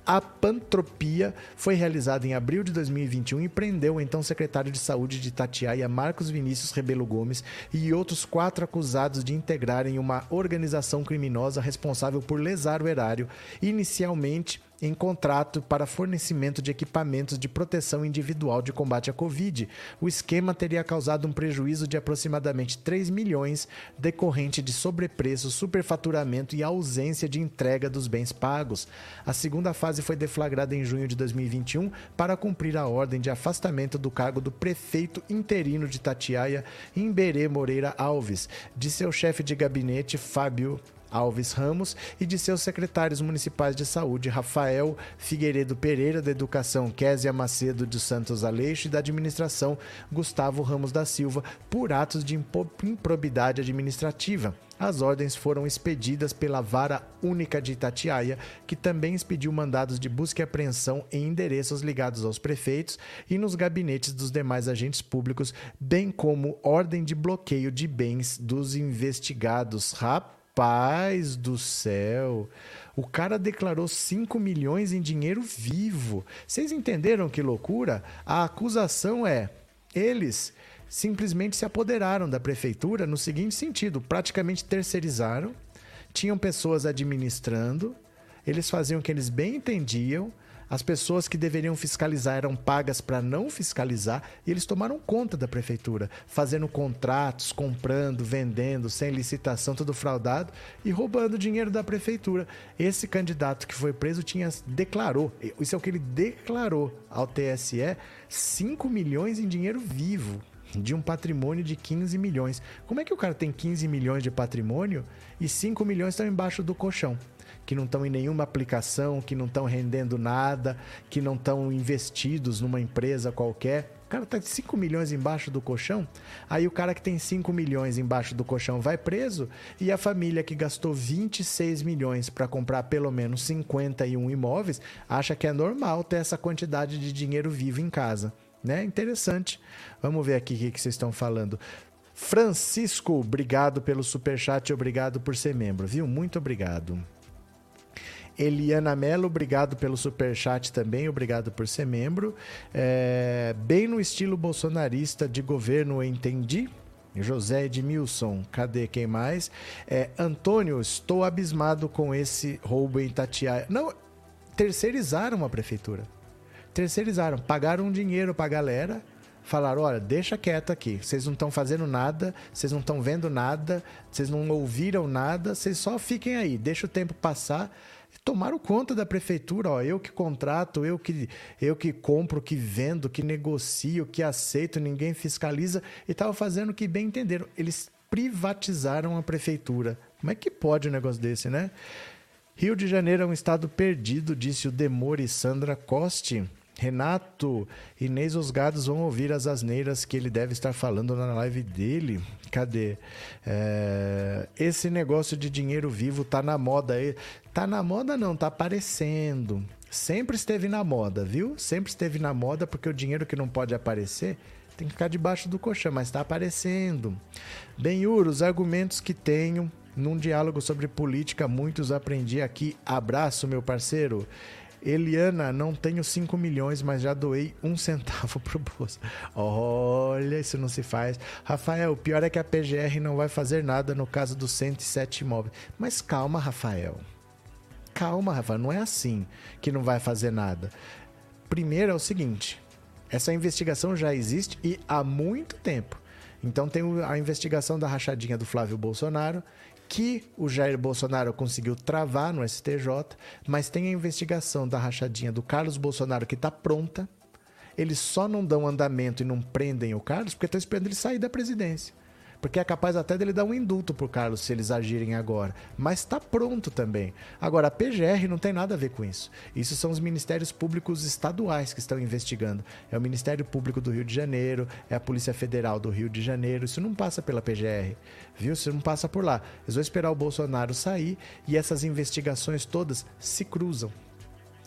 a Pantropia foi realizada em abril de 2021 e prendeu o então secretário de Saúde de Itatiaia, Marcos Vinícius Rebelo Gomes, e outros quatro acusados de integrarem uma organização criminosa responsável por lesar o erário, inicialmente em contrato para fornecimento de equipamentos de proteção individual de combate à Covid. O esquema teria causado um prejuízo de aproximadamente 3 milhões decorrente de sobrepreço, superfaturamento e ausência de entrega dos bens pagos. A segunda fase foi deflagrada em junho de 2021 para cumprir a ordem de afastamento do cargo do prefeito interino de Tatiaia, Imberê Moreira Alves, de seu chefe de gabinete, Fábio Alves Ramos e de seus secretários municipais de saúde, Rafael Figueiredo Pereira, da Educação, Késia Macedo de Santos Aleixo e da Administração, Gustavo Ramos da Silva, por atos de improbidade administrativa. As ordens foram expedidas pela Vara Única de Itatiaia, que também expediu mandados de busca e apreensão em endereços ligados aos prefeitos e nos gabinetes dos demais agentes públicos, bem como ordem de bloqueio de bens dos investigados. Rapaz do céu. O cara declarou 5 milhões em dinheiro vivo. Vocês entenderam que loucura? A acusação é: eles simplesmente se apoderaram da prefeitura no seguinte sentido: praticamente terceirizaram, tinham pessoas administrando, eles faziam o que eles bem entendiam as pessoas que deveriam fiscalizar eram pagas para não fiscalizar e eles tomaram conta da prefeitura, fazendo contratos, comprando, vendendo, sem licitação, tudo fraudado e roubando dinheiro da prefeitura. Esse candidato que foi preso tinha declarou, isso é o que ele declarou ao TSE, 5 milhões em dinheiro vivo de um patrimônio de 15 milhões. Como é que o cara tem 15 milhões de patrimônio e 5 milhões estão embaixo do colchão? Que não estão em nenhuma aplicação, que não estão rendendo nada, que não estão investidos numa empresa qualquer. O cara tá 5 milhões embaixo do colchão, aí o cara que tem 5 milhões embaixo do colchão vai preso e a família que gastou 26 milhões para comprar pelo menos 51 imóveis acha que é normal ter essa quantidade de dinheiro vivo em casa. Né? Interessante. Vamos ver aqui o que, vocês estão falando. Francisco, obrigado pelo superchat obrigado por ser membro, viu? Muito obrigado. Eliana Mello, obrigado pelo super chat também, obrigado por ser membro. É, bem no estilo bolsonarista de governo, entendi. José Edmilson, cadê quem mais? É, Antônio, estou abismado com esse roubo em Tatiaia. Não, terceirizaram a prefeitura. Terceirizaram, pagaram dinheiro para a galera, falaram: olha, deixa quieto aqui, vocês não estão fazendo nada, vocês não estão vendo nada, vocês não ouviram nada, vocês só fiquem aí, deixa o tempo passar tomaram conta da prefeitura, ó, eu que contrato, eu que eu que compro, que vendo, que negocio, que aceito, ninguém fiscaliza e estava fazendo o que bem entenderam. Eles privatizaram a prefeitura. Como é que pode um negócio desse, né? Rio de Janeiro é um estado perdido, disse o Demore Sandra Coste. Renato, Inês os gados vão ouvir as asneiras que ele deve estar falando na live dele. Cadê? É... Esse negócio de dinheiro vivo tá na moda. Tá na moda não, tá aparecendo. Sempre esteve na moda, viu? Sempre esteve na moda porque o dinheiro que não pode aparecer tem que ficar debaixo do colchão, mas está aparecendo. Benhur, os argumentos que tenho num diálogo sobre política, muitos aprendi aqui. Abraço, meu parceiro. Eliana, não tenho 5 milhões, mas já doei um centavo pro bolso. Olha, isso não se faz. Rafael, o pior é que a PGR não vai fazer nada no caso dos 107 imóveis. Mas calma, Rafael. Calma, Rafael. Não é assim que não vai fazer nada. Primeiro é o seguinte: essa investigação já existe e há muito tempo. Então tem a investigação da rachadinha do Flávio Bolsonaro que o Jair Bolsonaro conseguiu travar no STJ, mas tem a investigação da rachadinha do Carlos Bolsonaro que está pronta. Eles só não dão andamento e não prendem o Carlos porque estão esperando ele sair da presidência porque é capaz até dele dar um indulto pro Carlos se eles agirem agora. Mas está pronto também. Agora, a PGR não tem nada a ver com isso. Isso são os ministérios públicos estaduais que estão investigando. É o Ministério Público do Rio de Janeiro, é a Polícia Federal do Rio de Janeiro. Isso não passa pela PGR, viu? Isso não passa por lá. Eles vão esperar o Bolsonaro sair e essas investigações todas se cruzam.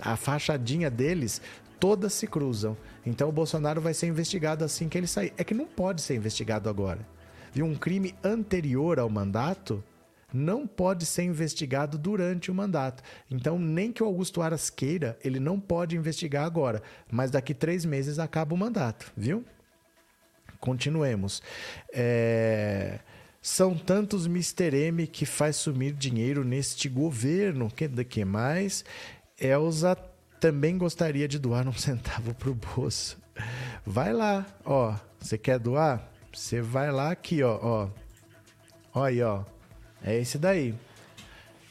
A fachadinha deles todas se cruzam. Então o Bolsonaro vai ser investigado assim que ele sair. É que não pode ser investigado agora de um crime anterior ao mandato não pode ser investigado durante o mandato. Então, nem que o Augusto Aras queira, ele não pode investigar agora. Mas daqui três meses acaba o mandato, viu? Continuemos. É... São tantos Mr. M que faz sumir dinheiro neste governo. Que, que mais? Elza também gostaria de doar um centavo pro bolso. Vai lá, ó. Você quer doar? Você vai lá aqui, ó, ó. Ó aí, ó. É esse daí.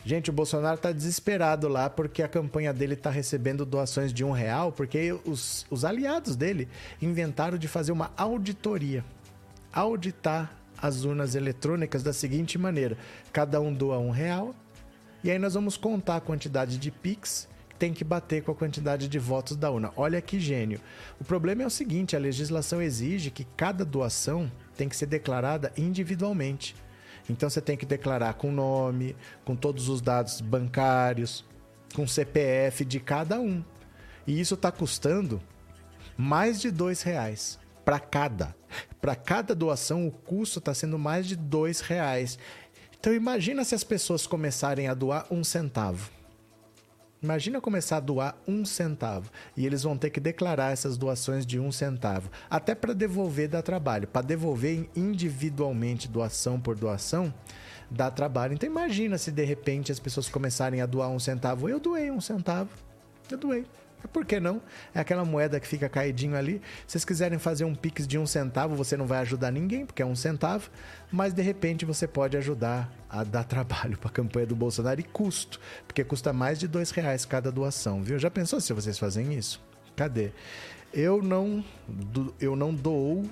Gente, o Bolsonaro tá desesperado lá porque a campanha dele tá recebendo doações de um real, porque os, os aliados dele inventaram de fazer uma auditoria. Auditar as urnas eletrônicas da seguinte maneira: cada um doa um real, e aí nós vamos contar a quantidade de Pix tem que bater com a quantidade de votos da urna. Olha que gênio. O problema é o seguinte: a legislação exige que cada doação tem que ser declarada individualmente. Então você tem que declarar com nome, com todos os dados bancários, com CPF de cada um. E isso está custando mais de dois reais para cada. Para cada doação, o custo está sendo mais de dois reais. Então imagina se as pessoas começarem a doar um centavo. Imagina começar a doar um centavo e eles vão ter que declarar essas doações de um centavo, até para devolver dá trabalho. Para devolver individualmente doação por doação dá trabalho. Então imagina se de repente as pessoas começarem a doar um centavo. Eu doei um centavo, eu doei. Por que não? É aquela moeda que fica caidinho ali. Se vocês quiserem fazer um pix de um centavo, você não vai ajudar ninguém, porque é um centavo, mas de repente você pode ajudar a dar trabalho para a campanha do Bolsonaro e custo, porque custa mais de dois reais cada doação, viu? Já pensou se vocês fazem isso? Cadê? Eu não, eu não dou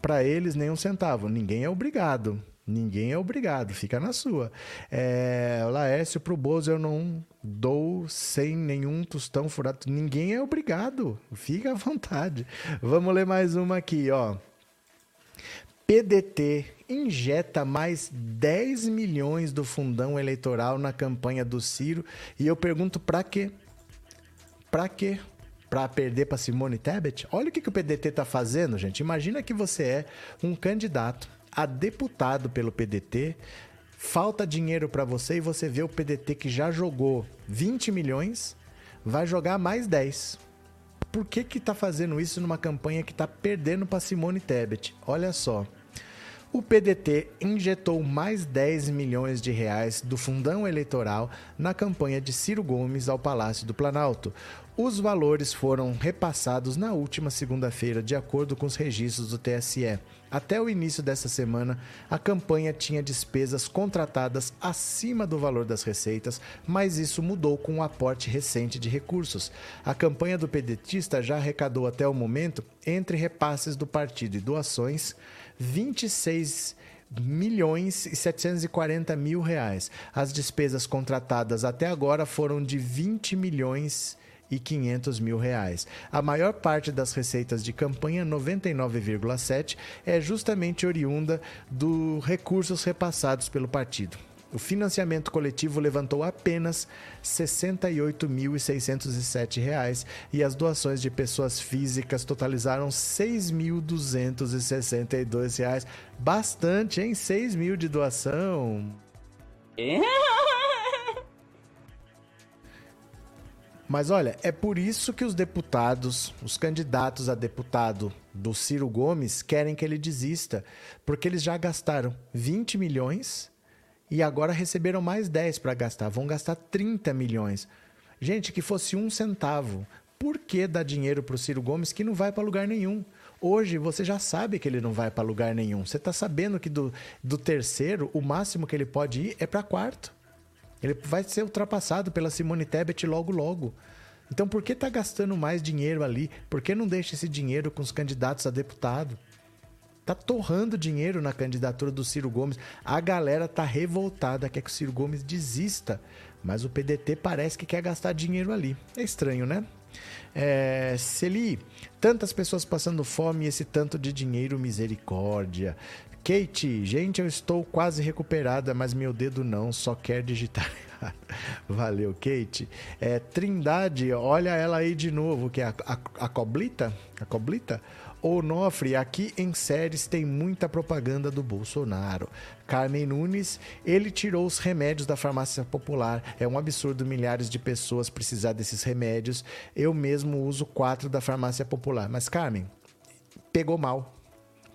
para eles nem um centavo. Ninguém é obrigado. Ninguém é obrigado, fica na sua. É, Laércio, pro Bozo eu não dou sem nenhum tostão furado. Ninguém é obrigado, fica à vontade. Vamos ler mais uma aqui, ó. PDT injeta mais 10 milhões do fundão eleitoral na campanha do Ciro. E eu pergunto para quê? Para quê? Para perder para Simone Tebet? Olha o que, que o PDT está fazendo, gente. Imagina que você é um candidato a deputado pelo PDT, falta dinheiro para você e você vê o PDT que já jogou 20 milhões, vai jogar mais 10. Por que que tá fazendo isso numa campanha que tá perdendo para Simone Tebet? Olha só. O PDT injetou mais 10 milhões de reais do fundão eleitoral na campanha de Ciro Gomes ao Palácio do Planalto. Os valores foram repassados na última segunda-feira, de acordo com os registros do TSE. Até o início dessa semana, a campanha tinha despesas contratadas acima do valor das receitas, mas isso mudou com o um aporte recente de recursos. A campanha do pedetista já arrecadou até o momento, entre repasses do partido e doações, 26 milhões e 740 mil reais. As despesas contratadas até agora foram de 20 milhões e 500 mil reais. A maior parte das receitas de campanha, 99,7, é justamente oriunda dos recursos repassados pelo partido. O financiamento coletivo levantou apenas R$ 68.607 e as doações de pessoas físicas totalizaram R$ 6.262. Bastante, hein? 6 mil de doação. Mas olha, é por isso que os deputados, os candidatos a deputado do Ciro Gomes querem que ele desista, porque eles já gastaram 20 milhões e agora receberam mais 10 para gastar. Vão gastar 30 milhões. Gente, que fosse um centavo. Por que dar dinheiro para o Ciro Gomes que não vai para lugar nenhum? Hoje você já sabe que ele não vai para lugar nenhum. Você está sabendo que do, do terceiro, o máximo que ele pode ir é para quarto. Ele vai ser ultrapassado pela Simone Tebet logo logo. Então por que tá gastando mais dinheiro ali? Por que não deixa esse dinheiro com os candidatos a deputado? Tá torrando dinheiro na candidatura do Ciro Gomes. A galera tá revoltada, quer que o Ciro Gomes desista. Mas o PDT parece que quer gastar dinheiro ali. É estranho, né? É, Celi, tantas pessoas passando fome e esse tanto de dinheiro, misericórdia. Kate, gente, eu estou quase recuperada, mas meu dedo não, só quer digitar. Valeu, Kate. É, Trindade, olha ela aí de novo, que é a, a, a Coblita? A Coblita? Onofre, aqui em séries tem muita propaganda do Bolsonaro. Carmen Nunes, ele tirou os remédios da farmácia popular. É um absurdo milhares de pessoas precisar desses remédios. Eu mesmo uso quatro da farmácia popular. Mas, Carmen, pegou mal.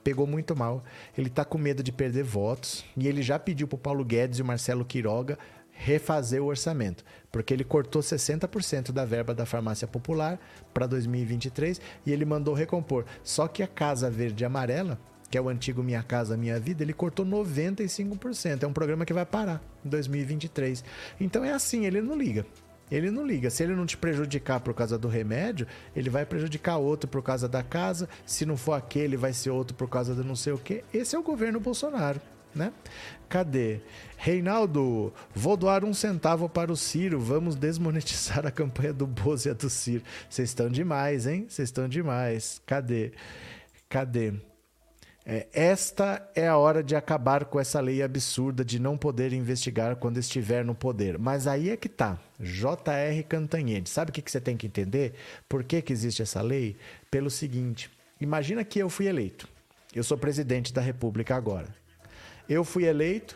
Pegou muito mal. Ele tá com medo de perder votos. E ele já pediu pro Paulo Guedes e o Marcelo Quiroga refazer o orçamento, porque ele cortou 60% da verba da farmácia popular para 2023 e ele mandou recompor. Só que a Casa Verde e Amarela, que é o antigo Minha Casa Minha Vida, ele cortou 95%. É um programa que vai parar em 2023. Então é assim, ele não liga. Ele não liga. Se ele não te prejudicar por causa do remédio, ele vai prejudicar outro por causa da casa. Se não for aquele, vai ser outro por causa do não sei o quê. Esse é o governo Bolsonaro né? Cadê? Reinaldo, vou doar um centavo para o Ciro. Vamos desmonetizar a campanha do Bozo e a do Ciro. Vocês estão demais, hein? Vocês estão demais. Cadê? Cadê? É, esta é a hora de acabar com essa lei absurda de não poder investigar quando estiver no poder. Mas aí é que tá. J.R. Cantanhede. Sabe o que, que você tem que entender? Por que, que existe essa lei? Pelo seguinte: imagina que eu fui eleito. Eu sou presidente da República agora. Eu fui eleito,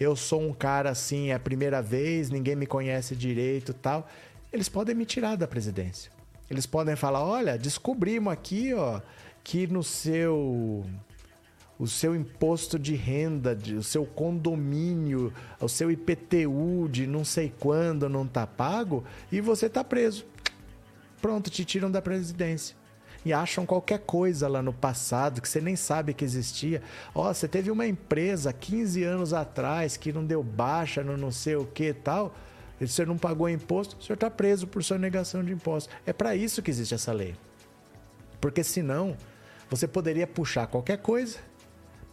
eu sou um cara assim, é a primeira vez, ninguém me conhece direito tal. Eles podem me tirar da presidência. Eles podem falar: olha, descobrimos aqui, ó, que no seu o seu imposto de renda, de, o seu condomínio, o seu IPTU de não sei quando não tá pago e você tá preso. Pronto, te tiram da presidência e acham qualquer coisa lá no passado que você nem sabe que existia. Ó, oh, você teve uma empresa 15 anos atrás que não deu baixa no não sei o que tal. E você não pagou imposto, o senhor está preso por sua negação de imposto. É para isso que existe essa lei. Porque senão, você poderia puxar qualquer coisa,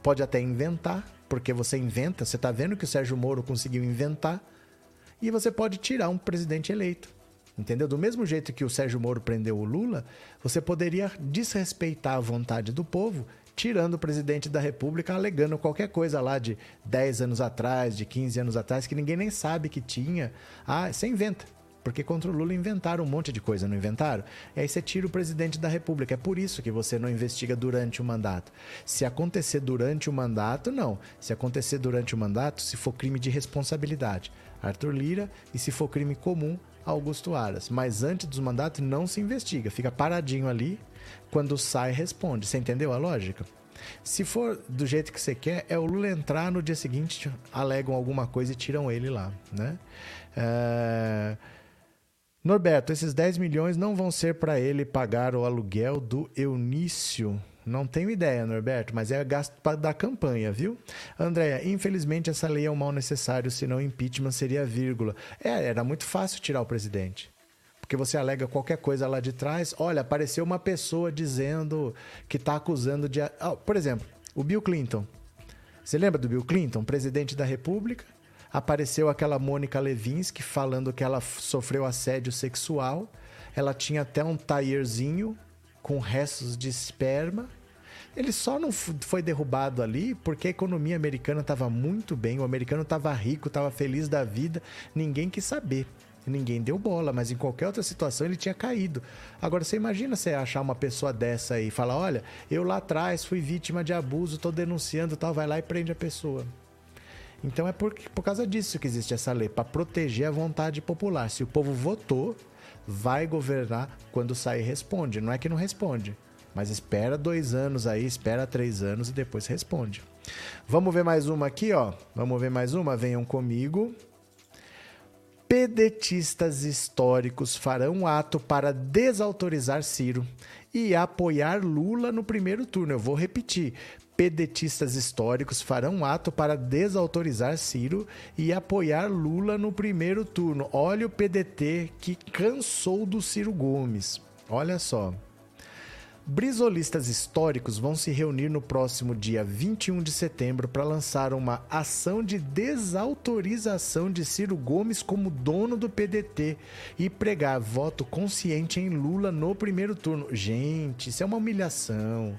pode até inventar, porque você inventa, você está vendo que o Sérgio Moro conseguiu inventar, e você pode tirar um presidente eleito. Entendeu? Do mesmo jeito que o Sérgio Moro prendeu o Lula, você poderia desrespeitar a vontade do povo, tirando o presidente da República, alegando qualquer coisa lá de 10 anos atrás, de 15 anos atrás, que ninguém nem sabe que tinha. Ah, você inventa. Porque contra o Lula inventaram um monte de coisa, não inventaram? E aí você tira o presidente da República. É por isso que você não investiga durante o mandato. Se acontecer durante o mandato, não. Se acontecer durante o mandato, se for crime de responsabilidade, Arthur Lira, e se for crime comum, Augusto Aras. Mas antes dos mandatos não se investiga, fica paradinho ali. Quando sai, responde. Você entendeu a lógica? Se for do jeito que você quer, é o Lula entrar no dia seguinte, alegam alguma coisa e tiram ele lá, né? É... Norberto, esses 10 milhões não vão ser para ele pagar o aluguel do Eunício. Não tenho ideia, Norberto, mas é gasto da campanha, viu? Andréia, infelizmente essa lei é um mal necessário, senão impeachment seria vírgula. É, era muito fácil tirar o presidente. Porque você alega qualquer coisa lá de trás. Olha, apareceu uma pessoa dizendo que está acusando de. Por exemplo, o Bill Clinton. Você lembra do Bill Clinton, presidente da República? Apareceu aquela Mônica Levinsky falando que ela sofreu assédio sexual. Ela tinha até um taierzinho com restos de esperma. Ele só não foi derrubado ali porque a economia americana estava muito bem, o americano estava rico, estava feliz da vida, ninguém quis saber. Ninguém deu bola, mas em qualquer outra situação ele tinha caído. Agora você imagina você achar uma pessoa dessa aí e falar: olha, eu lá atrás fui vítima de abuso, estou denunciando tal, vai lá e prende a pessoa. Então é por, por causa disso que existe essa lei, para proteger a vontade popular. Se o povo votou, vai governar quando sair responde. Não é que não responde, mas espera dois anos aí, espera três anos e depois responde. Vamos ver mais uma aqui, ó. Vamos ver mais uma? Venham comigo. Pedetistas históricos farão ato para desautorizar Ciro e apoiar Lula no primeiro turno. Eu vou repetir pedetistas históricos farão ato para desautorizar Ciro e apoiar Lula no primeiro turno. Olha o PDT que cansou do Ciro Gomes. Olha só. Brisolistas históricos vão se reunir no próximo dia 21 de setembro para lançar uma ação de desautorização de Ciro Gomes como dono do PDT e pregar voto consciente em Lula no primeiro turno. Gente, isso é uma humilhação.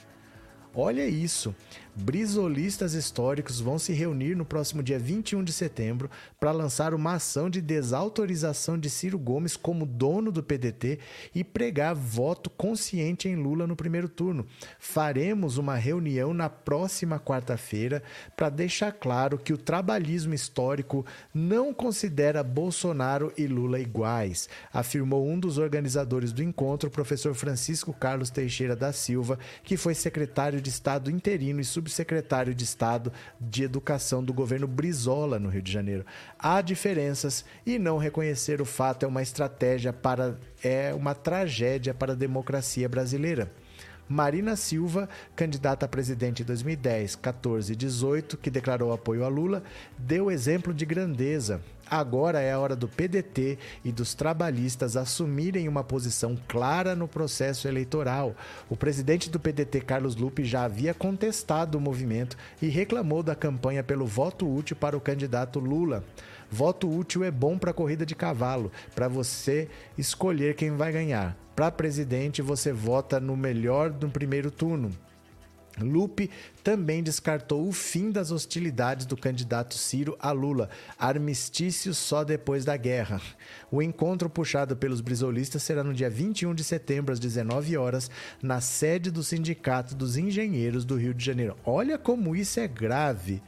Olha isso! Brisolistas históricos vão se reunir no próximo dia 21 de setembro para lançar uma ação de desautorização de Ciro Gomes como dono do PDT e pregar voto consciente em Lula no primeiro turno. Faremos uma reunião na próxima quarta-feira para deixar claro que o trabalhismo histórico não considera Bolsonaro e Lula iguais, afirmou um dos organizadores do encontro, o professor Francisco Carlos Teixeira da Silva, que foi secretário de Estado interino e subsecretário de Estado de Educação do governo Brizola, no Rio de Janeiro. Há diferenças e não reconhecer o fato é uma estratégia para. é uma tragédia para a democracia brasileira. Marina Silva, candidata a presidente em 2010, 14 e 18, que declarou apoio a Lula, deu exemplo de grandeza. Agora é a hora do PDT e dos trabalhistas assumirem uma posição clara no processo eleitoral. O presidente do PDT, Carlos Lupe, já havia contestado o movimento e reclamou da campanha pelo voto útil para o candidato Lula. Voto útil é bom para corrida de cavalo, para você escolher quem vai ganhar. Para presidente, você vota no melhor no primeiro turno. Lupe também descartou o fim das hostilidades do candidato Ciro a Lula, armistício só depois da guerra. O encontro puxado pelos brisolistas será no dia 21 de setembro, às 19 horas, na sede do Sindicato dos Engenheiros do Rio de Janeiro. Olha como isso é grave.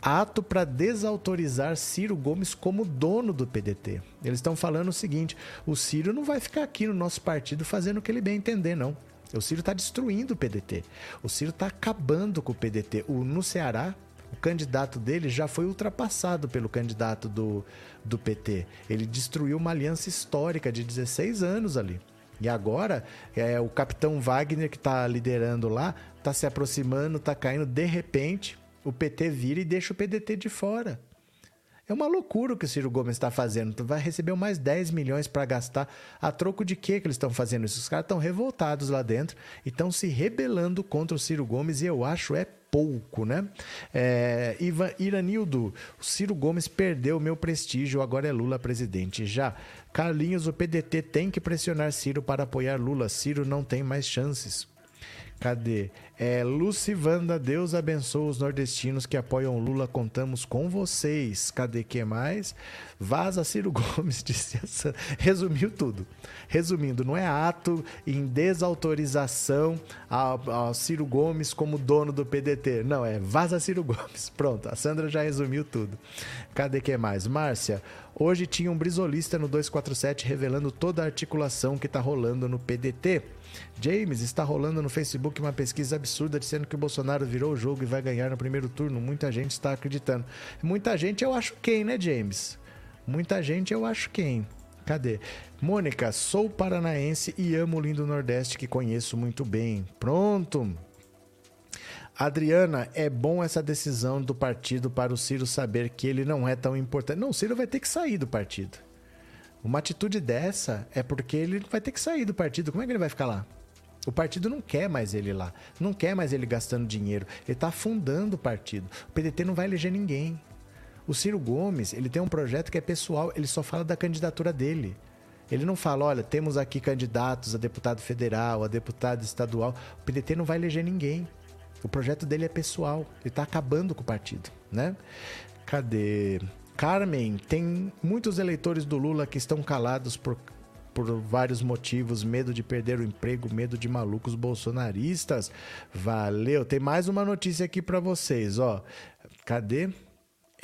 Ato para desautorizar Ciro Gomes como dono do PDT. Eles estão falando o seguinte: o Ciro não vai ficar aqui no nosso partido fazendo o que ele bem entender, não. O Ciro está destruindo o PDT. O Ciro está acabando com o PDT. O, no Ceará, o candidato dele já foi ultrapassado pelo candidato do, do PT. Ele destruiu uma aliança histórica de 16 anos ali. E agora, é, o capitão Wagner, que está liderando lá, está se aproximando, está caindo. De repente, o PT vira e deixa o PDT de fora. É uma loucura o que o Ciro Gomes está fazendo. Tu vai receber mais 10 milhões para gastar. A troco de que que eles estão fazendo isso? Os caras estão revoltados lá dentro e estão se rebelando contra o Ciro Gomes e eu acho é pouco, né? É, Ivan Iranildo, o Ciro Gomes perdeu meu prestígio, agora é Lula presidente. Já Carlinhos, o PDT tem que pressionar Ciro para apoiar Lula. Ciro não tem mais chances. Cadê? É, Lucivanda, Deus abençoe os nordestinos que apoiam Lula, contamos com vocês. Cadê que mais? Vaza Ciro Gomes, disse essa. Resumiu tudo. Resumindo, não é ato em desautorização ao, ao Ciro Gomes como dono do PDT. Não, é vaza Ciro Gomes. Pronto, a Sandra já resumiu tudo. Cadê que mais? Márcia, hoje tinha um brisolista no 247 revelando toda a articulação que está rolando no PDT. James, está rolando no Facebook uma pesquisa absurda dizendo que o Bolsonaro virou o jogo e vai ganhar no primeiro turno. Muita gente está acreditando. Muita gente eu acho quem, né, James? Muita gente eu acho quem. Cadê? Mônica, sou paranaense e amo o lindo Nordeste que conheço muito bem. Pronto. Adriana, é bom essa decisão do partido para o Ciro saber que ele não é tão importante. Não, o Ciro vai ter que sair do partido. Uma atitude dessa é porque ele vai ter que sair do partido. Como é que ele vai ficar lá? O partido não quer mais ele lá. Não quer mais ele gastando dinheiro. Ele está afundando o partido. O PDT não vai eleger ninguém. O Ciro Gomes, ele tem um projeto que é pessoal, ele só fala da candidatura dele. Ele não fala, olha, temos aqui candidatos a deputado federal, a deputado estadual. O PDT não vai eleger ninguém. O projeto dele é pessoal. Ele está acabando com o partido, né? Cadê? Carmen, tem muitos eleitores do Lula que estão calados por, por vários motivos, medo de perder o emprego, medo de malucos bolsonaristas. Valeu. Tem mais uma notícia aqui para vocês, ó. Cadê?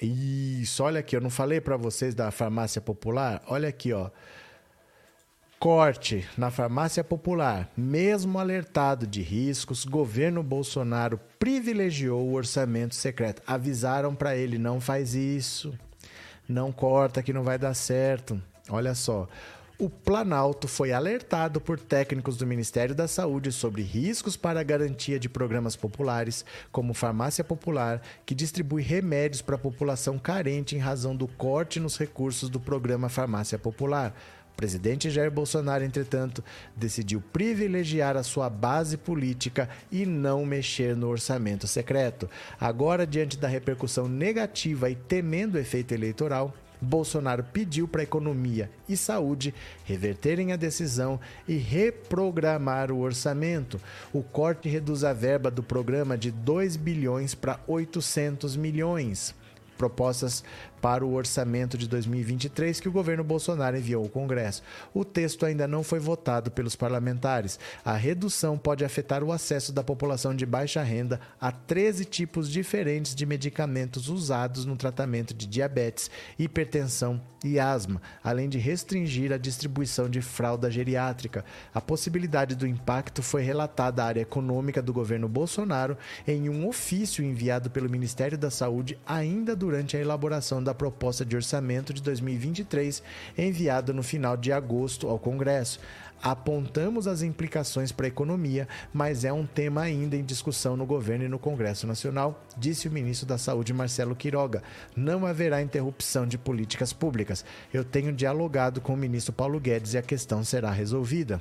Isso, olha aqui, eu não falei para vocês da farmácia popular? Olha aqui, ó. Corte na farmácia popular. Mesmo alertado de riscos, governo Bolsonaro privilegiou o orçamento secreto. Avisaram para ele, não faz isso não corta que não vai dar certo. Olha só. O Planalto foi alertado por técnicos do Ministério da Saúde sobre riscos para a garantia de programas populares, como Farmácia Popular, que distribui remédios para a população carente em razão do corte nos recursos do programa Farmácia Popular. Presidente Jair Bolsonaro, entretanto, decidiu privilegiar a sua base política e não mexer no orçamento secreto. Agora, diante da repercussão negativa e temendo o efeito eleitoral, Bolsonaro pediu para a economia e saúde reverterem a decisão e reprogramar o orçamento. O corte reduz a verba do programa de 2 bilhões para 800 milhões propostas para o orçamento de 2023 que o governo Bolsonaro enviou ao Congresso. O texto ainda não foi votado pelos parlamentares. A redução pode afetar o acesso da população de baixa renda a 13 tipos diferentes de medicamentos usados no tratamento de diabetes, hipertensão e asma, além de restringir a distribuição de fralda geriátrica. A possibilidade do impacto foi relatada à área econômica do governo Bolsonaro em um ofício enviado pelo Ministério da Saúde ainda durante a elaboração da da proposta de orçamento de 2023, enviado no final de agosto ao Congresso. Apontamos as implicações para a economia, mas é um tema ainda em discussão no governo e no Congresso Nacional, disse o ministro da Saúde Marcelo Quiroga. Não haverá interrupção de políticas públicas. Eu tenho dialogado com o ministro Paulo Guedes e a questão será resolvida.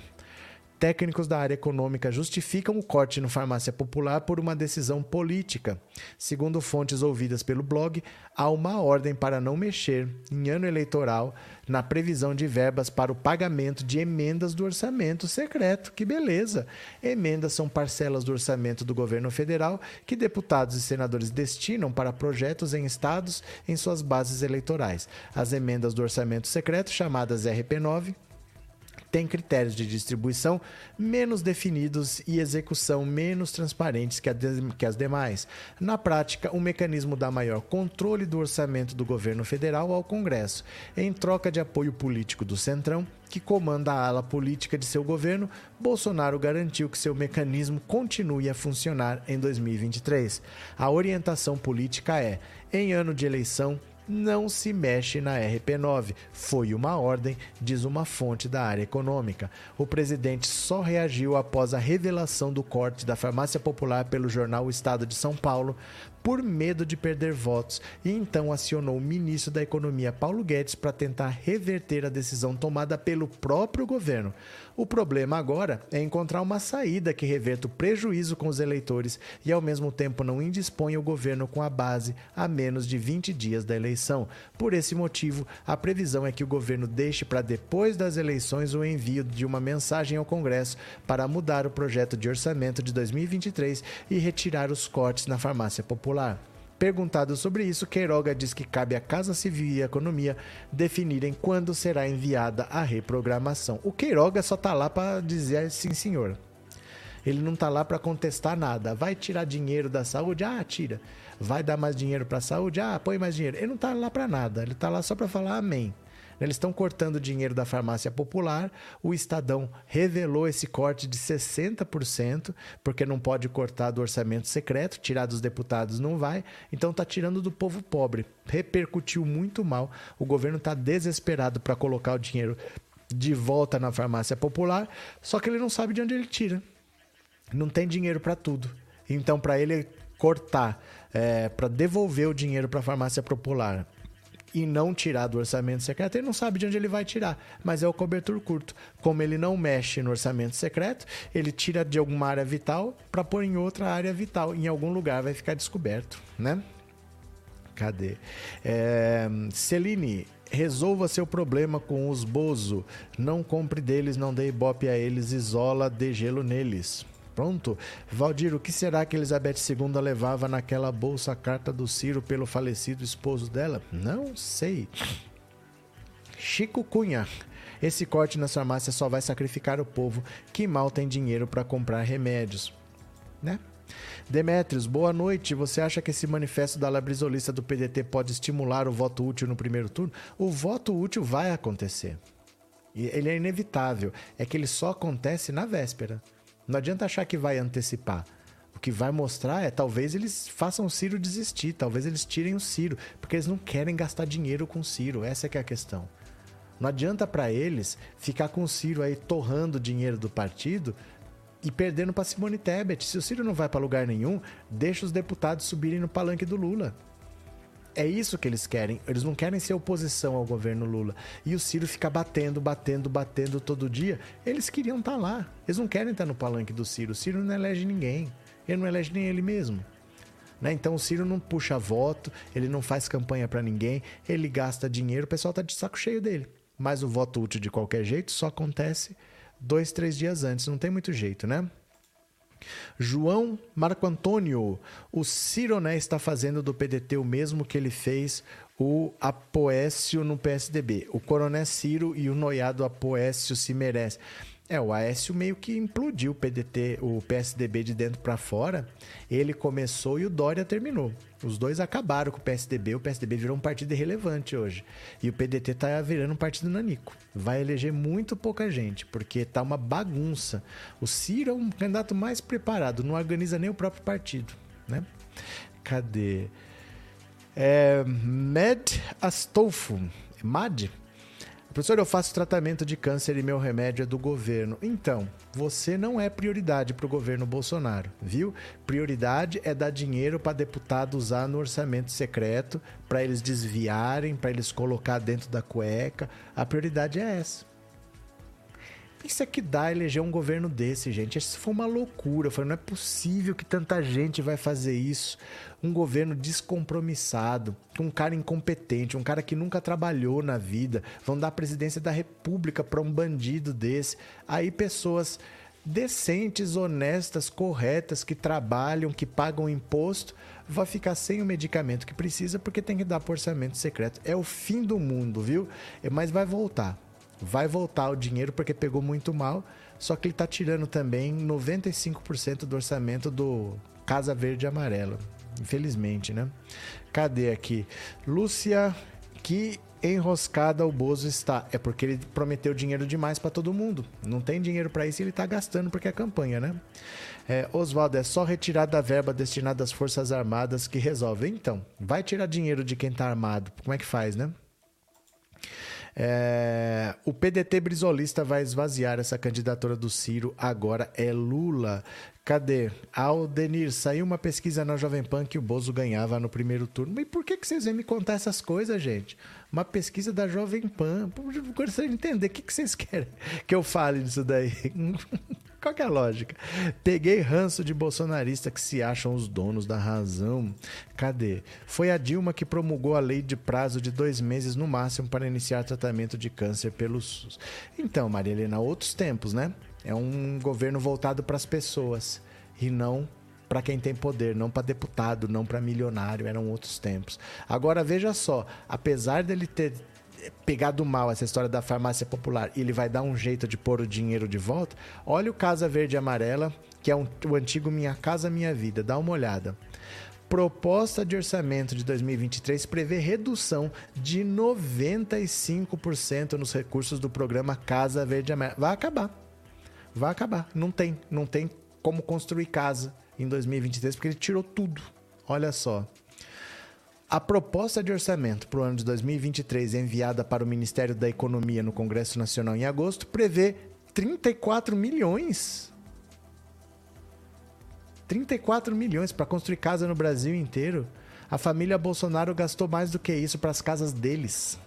Técnicos da área econômica justificam o corte no farmácia popular por uma decisão política. Segundo fontes ouvidas pelo blog, há uma ordem para não mexer, em ano eleitoral, na previsão de verbas para o pagamento de emendas do orçamento secreto. Que beleza! Emendas são parcelas do orçamento do governo federal que deputados e senadores destinam para projetos em estados em suas bases eleitorais. As emendas do orçamento secreto, chamadas RP9, tem critérios de distribuição menos definidos e execução menos transparentes que, que, as demais. Na prática, o mecanismo dá maior controle do orçamento do governo federal ao Congresso, em troca de apoio político do Centrão, que comanda a ala política de seu governo, Bolsonaro garantiu que seu mecanismo continue a funcionar em 2023. A orientação política é: em ano de eleição, não se mexe na RP9. Foi uma ordem, diz uma fonte da área econômica. O presidente só reagiu após a revelação do corte da farmácia popular pelo jornal Estado de São Paulo, por medo de perder votos e então acionou o ministro da Economia Paulo Guedes para tentar reverter a decisão tomada pelo próprio governo. O problema agora é encontrar uma saída que reverta o prejuízo com os eleitores e ao mesmo tempo não indisponha o governo com a base a menos de 20 dias da eleição. Por esse motivo, a previsão é que o governo deixe para depois das eleições o envio de uma mensagem ao Congresso para mudar o projeto de orçamento de 2023 e retirar os cortes na farmácia popular. Perguntado sobre isso, Queiroga diz que cabe à Casa Civil e Economia definirem quando será enviada a reprogramação. O Queiroga só está lá para dizer sim, senhor. Ele não está lá para contestar nada. Vai tirar dinheiro da saúde? Ah, tira. Vai dar mais dinheiro para a saúde? Ah, põe mais dinheiro. Ele não está lá para nada. Ele está lá só para falar amém. Eles estão cortando dinheiro da farmácia popular. O Estadão revelou esse corte de 60%, porque não pode cortar do orçamento secreto, tirar dos deputados não vai. Então está tirando do povo pobre. Repercutiu muito mal. O governo está desesperado para colocar o dinheiro de volta na farmácia popular, só que ele não sabe de onde ele tira. Não tem dinheiro para tudo. Então, para ele cortar, é, para devolver o dinheiro para a farmácia popular e não tirar do orçamento secreto, ele não sabe de onde ele vai tirar, mas é o cobertor curto. Como ele não mexe no orçamento secreto, ele tira de alguma área vital para pôr em outra área vital. Em algum lugar vai ficar descoberto, né? Cadê? É, Celine, resolva seu problema com os Bozo. Não compre deles, não dê ibope a eles, isola, dê gelo neles. Pronto. Valdir, o que será que Elizabeth II levava naquela bolsa carta do Ciro pelo falecido esposo dela? Não sei. Chico Cunha. Esse corte na farmácia só vai sacrificar o povo que mal tem dinheiro para comprar remédios. Né? Demetrios, boa noite. Você acha que esse manifesto da labrisolista do PDT pode estimular o voto útil no primeiro turno? O voto útil vai acontecer. Ele é inevitável. É que ele só acontece na véspera. Não adianta achar que vai antecipar. O que vai mostrar é talvez eles façam o Ciro desistir, talvez eles tirem o Ciro, porque eles não querem gastar dinheiro com o Ciro, essa é que é a questão. Não adianta para eles ficar com o Ciro aí torrando dinheiro do partido e perdendo para Simone Tebet. Se o Ciro não vai para lugar nenhum, deixa os deputados subirem no palanque do Lula. É isso que eles querem. Eles não querem ser oposição ao governo Lula. E o Ciro fica batendo, batendo, batendo todo dia. Eles queriam estar tá lá. Eles não querem estar tá no palanque do Ciro. O Ciro não elege ninguém. Ele não elege nem ele mesmo. Né? Então o Ciro não puxa voto, ele não faz campanha para ninguém, ele gasta dinheiro, o pessoal tá de saco cheio dele. Mas o voto útil de qualquer jeito só acontece dois, três dias antes. Não tem muito jeito, né? João Marco Antônio, o Cironé está fazendo do PDT o mesmo que ele fez o Apoécio no PSDB. O Coroné Ciro e o noiado Apoécio se merecem. É, o Aécio meio que implodiu o PDT, o PSDB de dentro para fora. Ele começou e o Dória terminou. Os dois acabaram com o PSDB, o PSDB virou um partido irrelevante hoje. E o PDT tá virando um partido nanico. Vai eleger muito pouca gente, porque tá uma bagunça. O Ciro é um candidato mais preparado, não organiza nem o próprio partido, né? Cadê? É, Med Astolfo. Mad? Professor, eu faço tratamento de câncer e meu remédio é do governo. Então, você não é prioridade para o governo Bolsonaro, viu? Prioridade é dar dinheiro para deputado usar no orçamento secreto, para eles desviarem, para eles colocar dentro da cueca. A prioridade é essa. É que dá eleger um governo desse, gente. Isso foi uma loucura. Eu falei, não é possível que tanta gente vai fazer isso. Um governo descompromissado, um cara incompetente, um cara que nunca trabalhou na vida. Vão dar a presidência da república para um bandido desse. Aí pessoas decentes, honestas, corretas, que trabalham, que pagam imposto, vai ficar sem o medicamento que precisa porque tem que dar por orçamento secreto. É o fim do mundo, viu? Mas vai voltar vai voltar o dinheiro porque pegou muito mal, só que ele está tirando também 95% do orçamento do Casa Verde e Amarela. Infelizmente, né? Cadê aqui? Lúcia, que enroscada o Bozo está. É porque ele prometeu dinheiro demais para todo mundo. Não tem dinheiro para isso e ele está gastando porque é campanha, né? É, Oswaldo, é só retirar da verba destinada às Forças Armadas que resolve. Então, vai tirar dinheiro de quem está armado. Como é que faz, né? É, o PDT brizolista vai esvaziar essa candidatura do Ciro, agora é Lula. Cadê? Aldenir, saiu uma pesquisa na Jovem Pan que o Bozo ganhava no primeiro turno. Mas por que, que vocês vêm me contar essas coisas, gente? Uma pesquisa da Jovem Pan. Eu gostaria de entender. O que, que vocês querem que eu fale disso daí? Qual que é a lógica? Peguei ranço de bolsonarista que se acham os donos da razão. Cadê? Foi a Dilma que promulgou a lei de prazo de dois meses no máximo para iniciar tratamento de câncer pelo SUS. Então, Maria Helena, outros tempos, né? É um governo voltado para as pessoas e não para quem tem poder, não para deputado, não para milionário, eram outros tempos. Agora veja só, apesar dele ter pegado mal essa história da farmácia popular e ele vai dar um jeito de pôr o dinheiro de volta, olha o Casa Verde e Amarela, que é um, o antigo Minha Casa Minha Vida, dá uma olhada. Proposta de orçamento de 2023 prevê redução de 95% nos recursos do programa Casa Verde Amarela. Vai acabar. Vai acabar. Não tem. Não tem como construir casa em 2023 porque ele tirou tudo. Olha só. A proposta de orçamento para o ano de 2023, enviada para o Ministério da Economia no Congresso Nacional em agosto, prevê 34 milhões. 34 milhões para construir casa no Brasil inteiro. A família Bolsonaro gastou mais do que isso para as casas deles.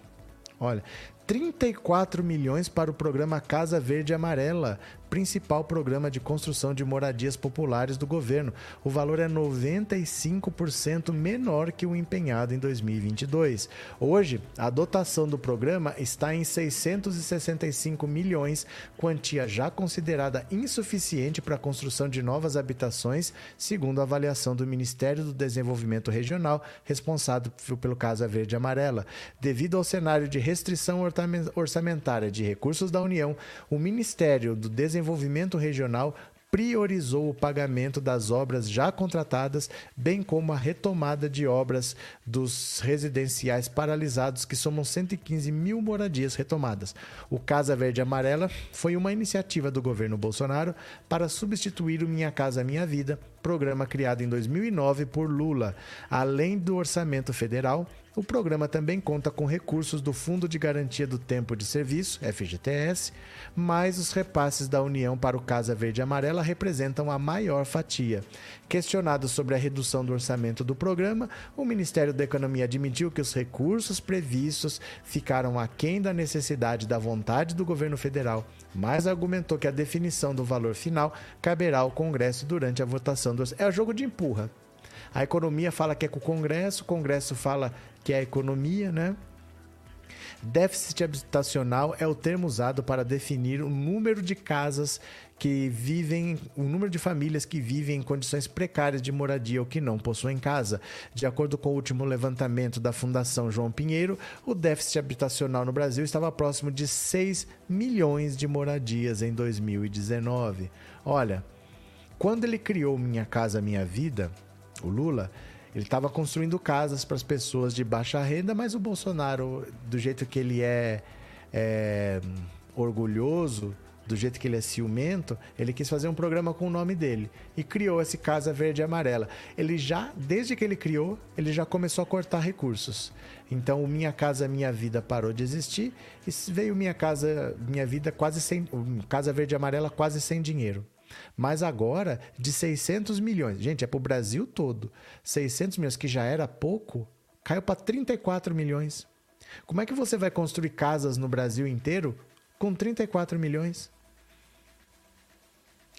Olha, 34 milhões para o programa Casa Verde Amarela, principal programa de construção de moradias populares do governo. O valor é 95% menor que o empenhado em 2022. Hoje, a dotação do programa está em 665 milhões, quantia já considerada insuficiente para a construção de novas habitações, segundo a avaliação do Ministério do Desenvolvimento Regional, responsável pelo Casa Verde Amarela. Devido ao cenário de restrição orçamentária de recursos da União, o Ministério do Desenvolvimento Desenvolvimento Regional priorizou o pagamento das obras já contratadas, bem como a retomada de obras dos residenciais paralisados, que somam 115 mil moradias retomadas. O Casa Verde Amarela foi uma iniciativa do governo Bolsonaro para substituir o Minha Casa Minha Vida, programa criado em 2009 por Lula. Além do orçamento federal, o programa também conta com recursos do Fundo de Garantia do Tempo de Serviço, FGTS, mas os repasses da União para o Casa Verde Amarela representam a maior fatia. Questionado sobre a redução do orçamento do programa, o Ministério da Economia admitiu que os recursos previstos ficaram aquém da necessidade da vontade do governo federal, mas argumentou que a definição do valor final caberá ao Congresso durante a votação do orçamento. É o jogo de empurra. A economia fala que é com o Congresso, o Congresso fala que é a economia, né? Déficit habitacional é o termo usado para definir o número de casas que vivem, o número de famílias que vivem em condições precárias de moradia ou que não possuem casa. De acordo com o último levantamento da Fundação João Pinheiro, o déficit habitacional no Brasil estava próximo de 6 milhões de moradias em 2019. Olha, quando ele criou Minha Casa Minha Vida, o Lula, ele estava construindo casas para as pessoas de baixa renda, mas o Bolsonaro, do jeito que ele é, é, orgulhoso, do jeito que ele é ciumento, ele quis fazer um programa com o nome dele e criou esse Casa Verde e Amarela. Ele já, desde que ele criou, ele já começou a cortar recursos. Então, o Minha Casa Minha Vida parou de existir e veio Minha Casa Minha Vida quase sem, Casa Verde e Amarela quase sem dinheiro. Mas agora, de 600 milhões, gente, é para o Brasil todo. 600 milhões, que já era pouco, caiu para 34 milhões. Como é que você vai construir casas no Brasil inteiro com 34 milhões?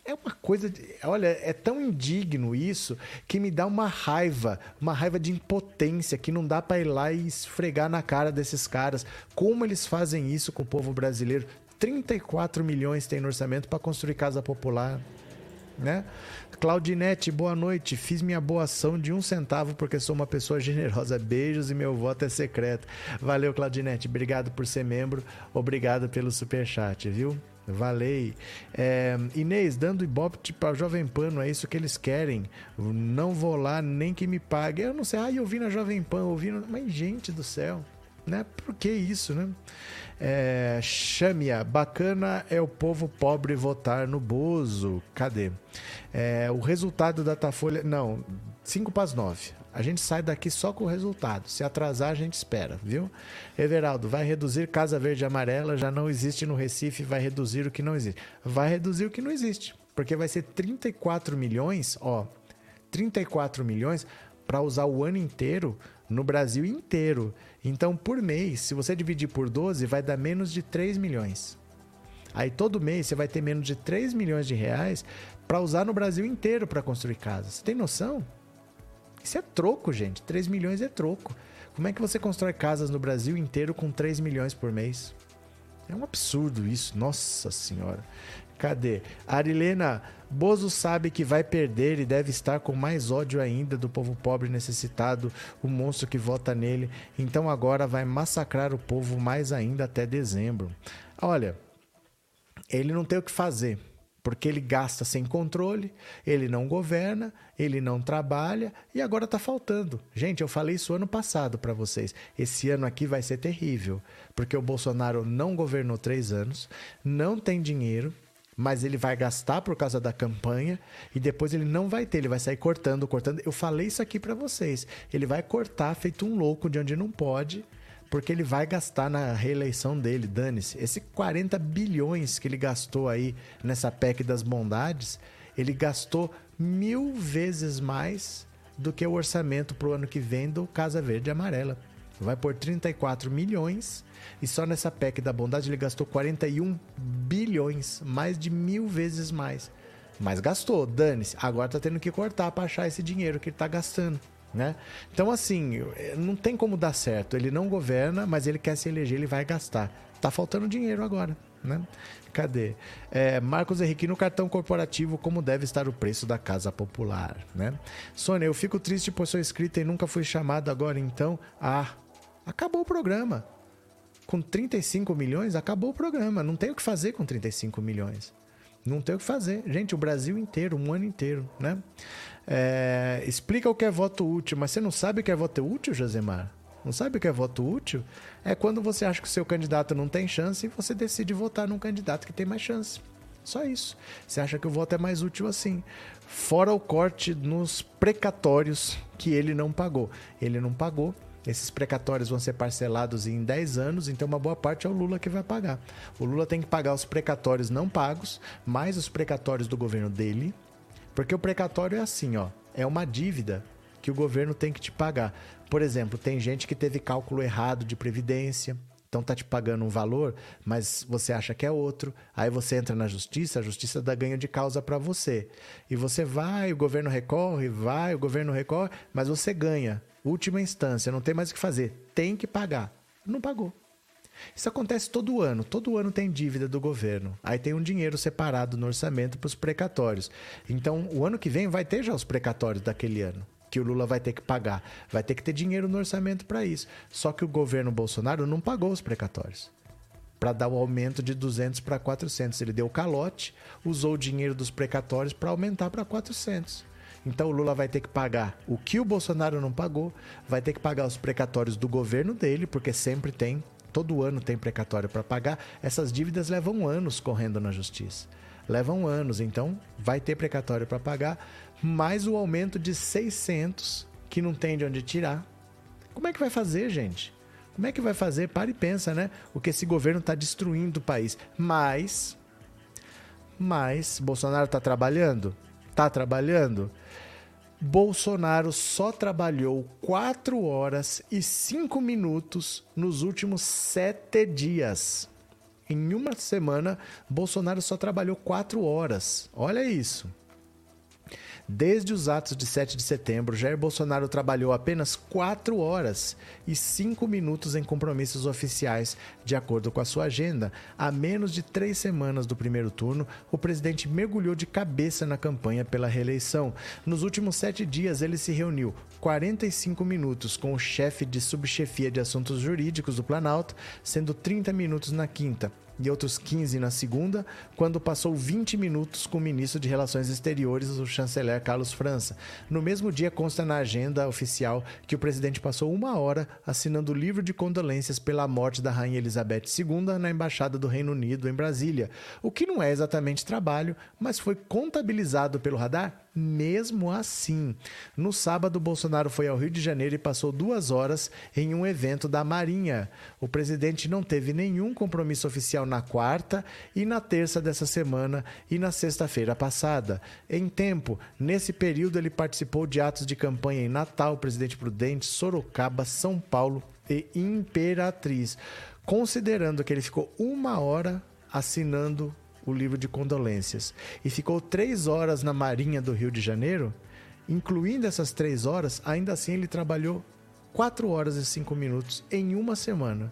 É uma coisa. De, olha, é tão indigno isso que me dá uma raiva, uma raiva de impotência que não dá para ir lá e esfregar na cara desses caras. Como eles fazem isso com o povo brasileiro? 34 milhões tem no orçamento para construir casa popular. Né? Claudinete, boa noite. Fiz minha boa ação de um centavo porque sou uma pessoa generosa. Beijos e meu voto é secreto. Valeu, Claudinete. Obrigado por ser membro. Obrigado pelo super chat, viu? Valei. É, Inês, dando ibope para Jovem Pan, é isso que eles querem. Não vou lá nem que me pague. Eu não sei, ah, eu vi na Jovem Pan, ouvi. No... Mas, gente do céu, né? Por que isso, né? É, Xamia, bacana é o povo pobre votar no Bozo. Cadê? É, o resultado da Datafolha. Não, 5 para as 9. A gente sai daqui só com o resultado. Se atrasar, a gente espera, viu? Everaldo, vai reduzir Casa Verde e Amarela, já não existe no Recife, vai reduzir o que não existe. Vai reduzir o que não existe, porque vai ser 34 milhões, ó, 34 milhões para usar o ano inteiro no Brasil inteiro. Então, por mês, se você dividir por 12, vai dar menos de 3 milhões. Aí todo mês você vai ter menos de 3 milhões de reais para usar no Brasil inteiro para construir casas. Você tem noção? Isso é troco, gente. 3 milhões é troco. Como é que você constrói casas no Brasil inteiro com 3 milhões por mês? É um absurdo isso, nossa senhora. Cadê? Arilena, Bozo sabe que vai perder e deve estar com mais ódio ainda do povo pobre necessitado, o monstro que vota nele. Então agora vai massacrar o povo mais ainda até dezembro. Olha, ele não tem o que fazer porque ele gasta sem controle, ele não governa, ele não trabalha e agora está faltando. Gente, eu falei isso ano passado para vocês. Esse ano aqui vai ser terrível, porque o Bolsonaro não governou três anos, não tem dinheiro, mas ele vai gastar por causa da campanha e depois ele não vai ter, ele vai sair cortando, cortando. Eu falei isso aqui para vocês. Ele vai cortar feito um louco de onde não pode porque ele vai gastar na reeleição dele, dane-se. Esse 40 bilhões que ele gastou aí nessa PEC das bondades, ele gastou mil vezes mais do que o orçamento para o ano que vem do Casa Verde e Amarela. Vai por 34 milhões e só nessa PEC da bondade ele gastou 41 bilhões, mais de mil vezes mais. Mas gastou, dane-se. Agora tá tendo que cortar para achar esse dinheiro que ele tá gastando. Né? Então, assim, não tem como dar certo. Ele não governa, mas ele quer se eleger, ele vai gastar. Tá faltando dinheiro agora. Né? Cadê? É, Marcos Henrique, no cartão corporativo, como deve estar o preço da casa popular? Né? Sônia, eu fico triste por sou inscrita e nunca fui chamado agora, então. Ah, acabou o programa. Com 35 milhões, acabou o programa. Não tem o que fazer com 35 milhões. Não tem o que fazer. Gente, o Brasil inteiro, um ano inteiro, né? É, explica o que é voto útil, mas você não sabe o que é voto útil, Josemar? Não sabe o que é voto útil? É quando você acha que o seu candidato não tem chance e você decide votar num candidato que tem mais chance. Só isso. Você acha que o voto é mais útil assim. Fora o corte nos precatórios que ele não pagou. Ele não pagou. Esses precatórios vão ser parcelados em 10 anos, então uma boa parte é o Lula que vai pagar. O Lula tem que pagar os precatórios não pagos, mais os precatórios do governo dele, porque o precatório é assim, ó, é uma dívida que o governo tem que te pagar. Por exemplo, tem gente que teve cálculo errado de previdência, então tá te pagando um valor, mas você acha que é outro. Aí você entra na justiça, a justiça dá ganho de causa para você. E você vai, o governo recorre, vai, o governo recorre, mas você ganha. Última instância, não tem mais o que fazer. Tem que pagar. Não pagou. Isso acontece todo ano. Todo ano tem dívida do governo. Aí tem um dinheiro separado no orçamento para os precatórios. Então, o ano que vem vai ter já os precatórios daquele ano que o Lula vai ter que pagar. Vai ter que ter dinheiro no orçamento para isso. Só que o governo Bolsonaro não pagou os precatórios. Para dar o aumento de 200 para 400. Ele deu calote, usou o dinheiro dos precatórios para aumentar para 400. Então o Lula vai ter que pagar o que o Bolsonaro não pagou, vai ter que pagar os precatórios do governo dele, porque sempre tem todo ano tem precatório para pagar, essas dívidas levam anos correndo na justiça. Levam anos, então vai ter precatório para pagar, mais o aumento de 600 que não tem de onde tirar. Como é que vai fazer, gente? Como é que vai fazer? Para e pensa, né? O que esse governo está destruindo o país. Mas, mas, Bolsonaro está trabalhando? Está trabalhando? Bolsonaro só trabalhou 4 horas e 5 minutos nos últimos 7 dias. Em uma semana, Bolsonaro só trabalhou 4 horas. Olha isso. Desde os atos de 7 de setembro, Jair Bolsonaro trabalhou apenas 4 horas e 5 minutos em compromissos oficiais, de acordo com a sua agenda. Há menos de três semanas do primeiro turno, o presidente mergulhou de cabeça na campanha pela reeleição. Nos últimos sete dias, ele se reuniu 45 minutos com o chefe de subchefia de assuntos jurídicos do Planalto, sendo 30 minutos na quinta e outros 15 na segunda, quando passou 20 minutos com o ministro de Relações Exteriores, o chanceler Carlos França. No mesmo dia, consta na agenda oficial que o presidente passou uma hora assinando o livro de condolências pela morte da Rainha Elizabeth II na Embaixada do Reino Unido, em Brasília, o que não é exatamente trabalho, mas foi contabilizado pelo radar mesmo assim. No sábado, Bolsonaro foi ao Rio de Janeiro e passou duas horas em um evento da Marinha. O presidente não teve nenhum compromisso oficial na quarta e na terça dessa semana e na sexta-feira passada. Em tempo, nesse período, ele participou de atos de campanha em Natal, Presidente Prudente, Sorocaba, São Paulo e Imperatriz. Considerando que ele ficou uma hora assinando o livro de condolências. E ficou três horas na Marinha do Rio de Janeiro, incluindo essas três horas, ainda assim ele trabalhou quatro horas e cinco minutos em uma semana.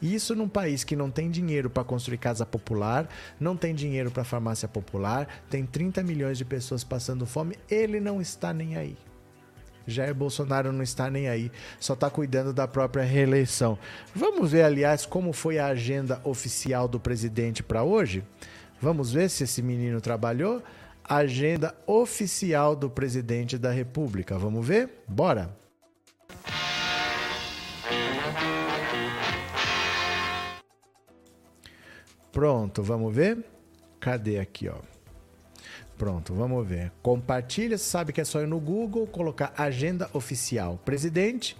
Isso num país que não tem dinheiro para construir casa popular, não tem dinheiro para farmácia popular, tem 30 milhões de pessoas passando fome, ele não está nem aí. Jair Bolsonaro não está nem aí, só está cuidando da própria reeleição. Vamos ver, aliás, como foi a agenda oficial do presidente para hoje? Vamos ver se esse menino trabalhou? Agenda oficial do presidente da República. Vamos ver? Bora! Pronto, vamos ver? Cadê aqui, ó? Pronto, vamos ver. Compartilha, sabe que é só ir no Google, colocar agenda oficial presidente,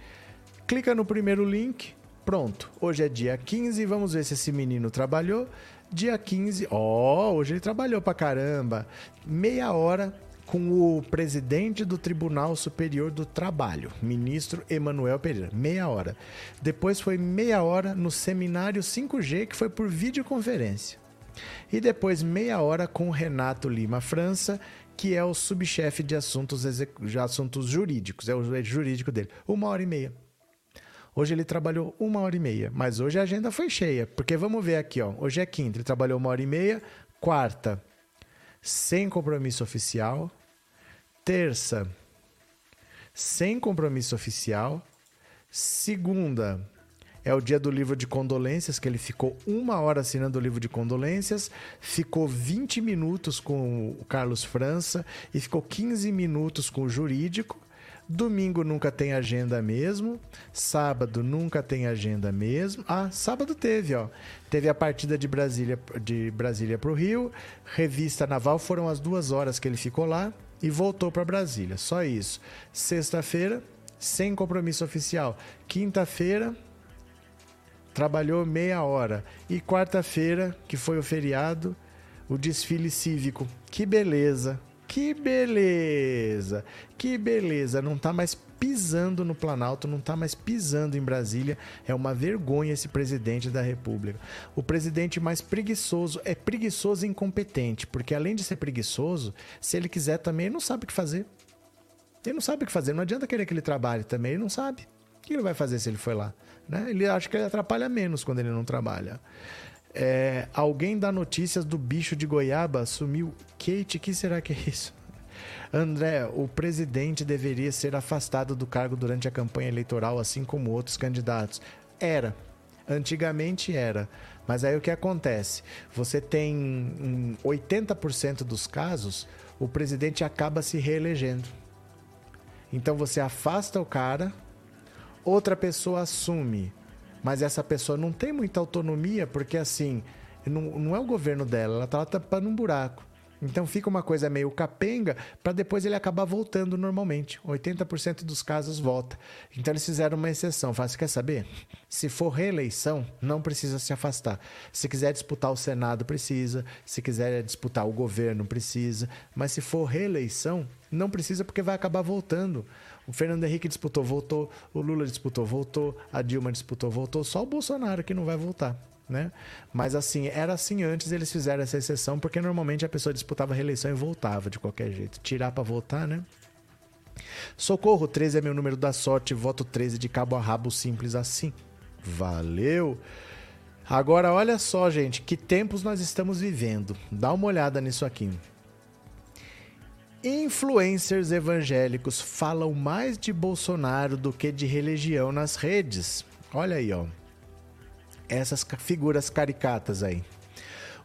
clica no primeiro link, pronto. Hoje é dia 15, vamos ver se esse menino trabalhou. Dia 15, ó, oh, hoje ele trabalhou pra caramba. Meia hora com o presidente do Tribunal Superior do Trabalho, ministro Emanuel Pereira. Meia hora. Depois foi meia hora no seminário 5G, que foi por videoconferência. E depois meia hora com Renato Lima França, que é o subchefe de assuntos, de assuntos jurídicos, é o jurídico dele. Uma hora e meia. Hoje ele trabalhou uma hora e meia, mas hoje a agenda foi cheia, porque vamos ver aqui, ó. Hoje é quinta, ele trabalhou uma hora e meia. Quarta, sem compromisso oficial. Terça, sem compromisso oficial. Segunda, é o dia do livro de condolências, que ele ficou uma hora assinando o livro de condolências, ficou 20 minutos com o Carlos França e ficou 15 minutos com o jurídico. Domingo nunca tem agenda mesmo. Sábado nunca tem agenda mesmo. Ah, sábado teve, ó. Teve a partida de Brasília de Brasília para o Rio. Revista Naval foram as duas horas que ele ficou lá e voltou para Brasília. Só isso. Sexta-feira, sem compromisso oficial. Quinta-feira, trabalhou meia hora. E quarta-feira, que foi o feriado, o desfile cívico. Que beleza! Que beleza! Que beleza! Não tá mais pisando no Planalto, não tá mais pisando em Brasília. É uma vergonha esse presidente da República. O presidente mais preguiçoso é preguiçoso e incompetente, porque além de ser preguiçoso, se ele quiser também, ele não sabe o que fazer. Ele não sabe o que fazer, não adianta querer que ele trabalhe também, ele não sabe. O que ele vai fazer se ele for lá? Né? Ele acha que ele atrapalha menos quando ele não trabalha. É, alguém dá notícias do bicho de goiaba sumiu. Kate, que será que é isso? André, o presidente deveria ser afastado do cargo durante a campanha eleitoral, assim como outros candidatos. Era. Antigamente era. Mas aí o que acontece? Você tem em 80% dos casos, o presidente acaba se reelegendo. Então você afasta o cara, outra pessoa assume, mas essa pessoa não tem muita autonomia, porque assim, não, não é o governo dela, ela tá tapando um buraco. Então fica uma coisa meio capenga para depois ele acabar voltando normalmente. 80% dos casos volta. Então eles fizeram uma exceção. Fala, você quer saber? Se for reeleição, não precisa se afastar. Se quiser disputar o Senado, precisa. Se quiser disputar o governo, precisa. Mas se for reeleição, não precisa porque vai acabar voltando. O Fernando Henrique disputou, voltou. O Lula disputou, voltou. A Dilma disputou, voltou. Só o Bolsonaro que não vai voltar. Né? Mas assim, era assim antes, eles fizeram essa exceção, porque normalmente a pessoa disputava a reeleição e voltava de qualquer jeito. Tirar para voltar, né? Socorro, 13 é meu número da sorte, voto 13 de cabo a rabo, simples assim. Valeu! Agora olha só, gente, que tempos nós estamos vivendo. Dá uma olhada nisso aqui. Influencers evangélicos falam mais de Bolsonaro do que de religião nas redes. Olha aí, ó. Essas figuras caricatas aí.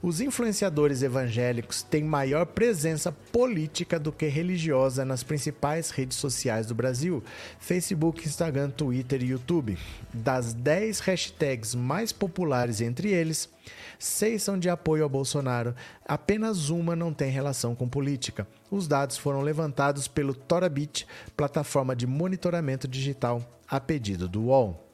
Os influenciadores evangélicos têm maior presença política do que religiosa nas principais redes sociais do Brasil: Facebook, Instagram, Twitter e YouTube. Das 10 hashtags mais populares entre eles, seis são de apoio ao Bolsonaro, apenas uma não tem relação com política. Os dados foram levantados pelo Torabit, plataforma de monitoramento digital, a pedido do UOL.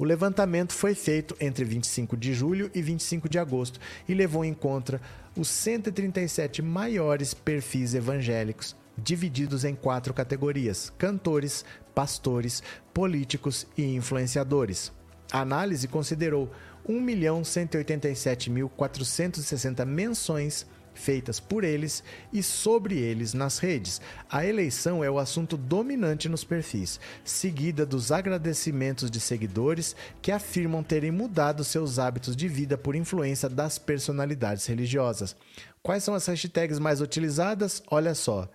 O levantamento foi feito entre 25 de julho e 25 de agosto e levou em conta os 137 maiores perfis evangélicos, divididos em quatro categorias: cantores, pastores, políticos e influenciadores. A análise considerou 1.187.460 menções feitas por eles e sobre eles nas redes. A eleição é o assunto dominante nos perfis, seguida dos agradecimentos de seguidores que afirmam terem mudado seus hábitos de vida por influência das personalidades religiosas. Quais são as hashtags mais utilizadas? Olha só.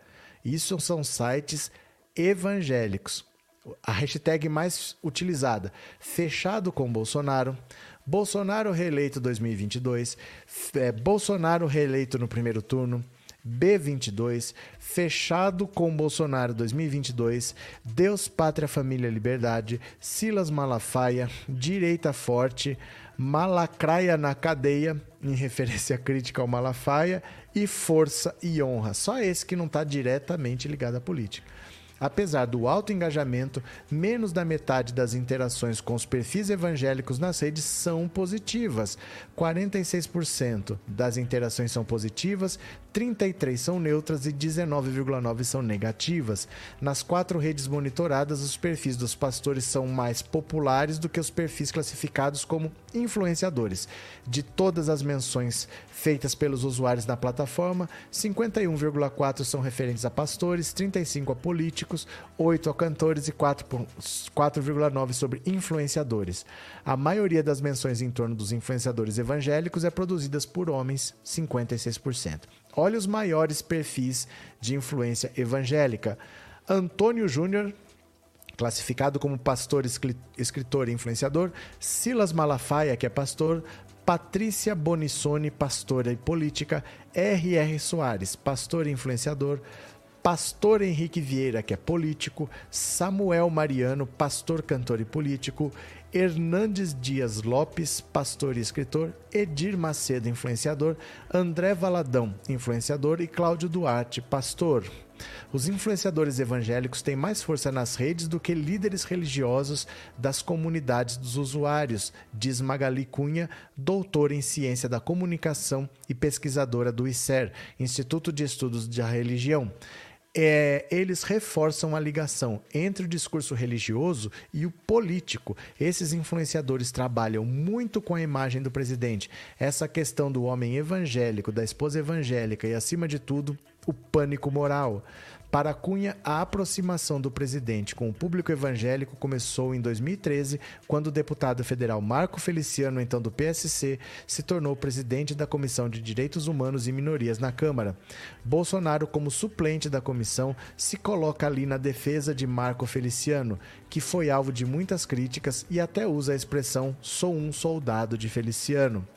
Isso são sites evangélicos. A hashtag mais utilizada: fechado com Bolsonaro, Bolsonaro reeleito 2022, é, Bolsonaro reeleito no primeiro turno, B22, fechado com Bolsonaro 2022, Deus, Pátria, Família, Liberdade, Silas Malafaia, Direita Forte, Malacraia na cadeia, em referência crítica ao Malafaia, e Força e Honra. Só esse que não está diretamente ligado à política. Apesar do alto engajamento, menos da metade das interações com os perfis evangélicos nas redes são positivas. 46% das interações são positivas, 33 são neutras e 19,9 são negativas. Nas quatro redes monitoradas, os perfis dos pastores são mais populares do que os perfis classificados como influenciadores. De todas as menções feitas pelos usuários da plataforma, 51,4 são referentes a pastores, 35 a políticos, 8 a cantores e 4,9 sobre influenciadores. A maioria das menções em torno dos influenciadores evangélicos é produzidas por homens, 56%. Olha os maiores perfis de influência evangélica. Antônio Júnior, classificado como pastor, escritor e influenciador, Silas Malafaia, que é pastor, Patrícia Bonissoni, pastora e política, R.R. Soares, pastor e influenciador, Pastor Henrique Vieira, que é político, Samuel Mariano, pastor, cantor e político, Hernandes Dias Lopes, pastor e escritor, Edir Macedo, influenciador, André Valadão, influenciador e Cláudio Duarte, pastor. Os influenciadores evangélicos têm mais força nas redes do que líderes religiosos das comunidades dos usuários, diz Magali Cunha, doutora em ciência da comunicação e pesquisadora do ICER, Instituto de Estudos da Religião. É, eles reforçam a ligação entre o discurso religioso e o político. Esses influenciadores trabalham muito com a imagem do presidente. Essa questão do homem evangélico, da esposa evangélica e, acima de tudo, o pânico moral. Para Cunha, a aproximação do presidente com o público evangélico começou em 2013, quando o deputado federal Marco Feliciano, então do PSC, se tornou presidente da Comissão de Direitos Humanos e Minorias na Câmara. Bolsonaro, como suplente da comissão, se coloca ali na defesa de Marco Feliciano, que foi alvo de muitas críticas e até usa a expressão sou um soldado de Feliciano.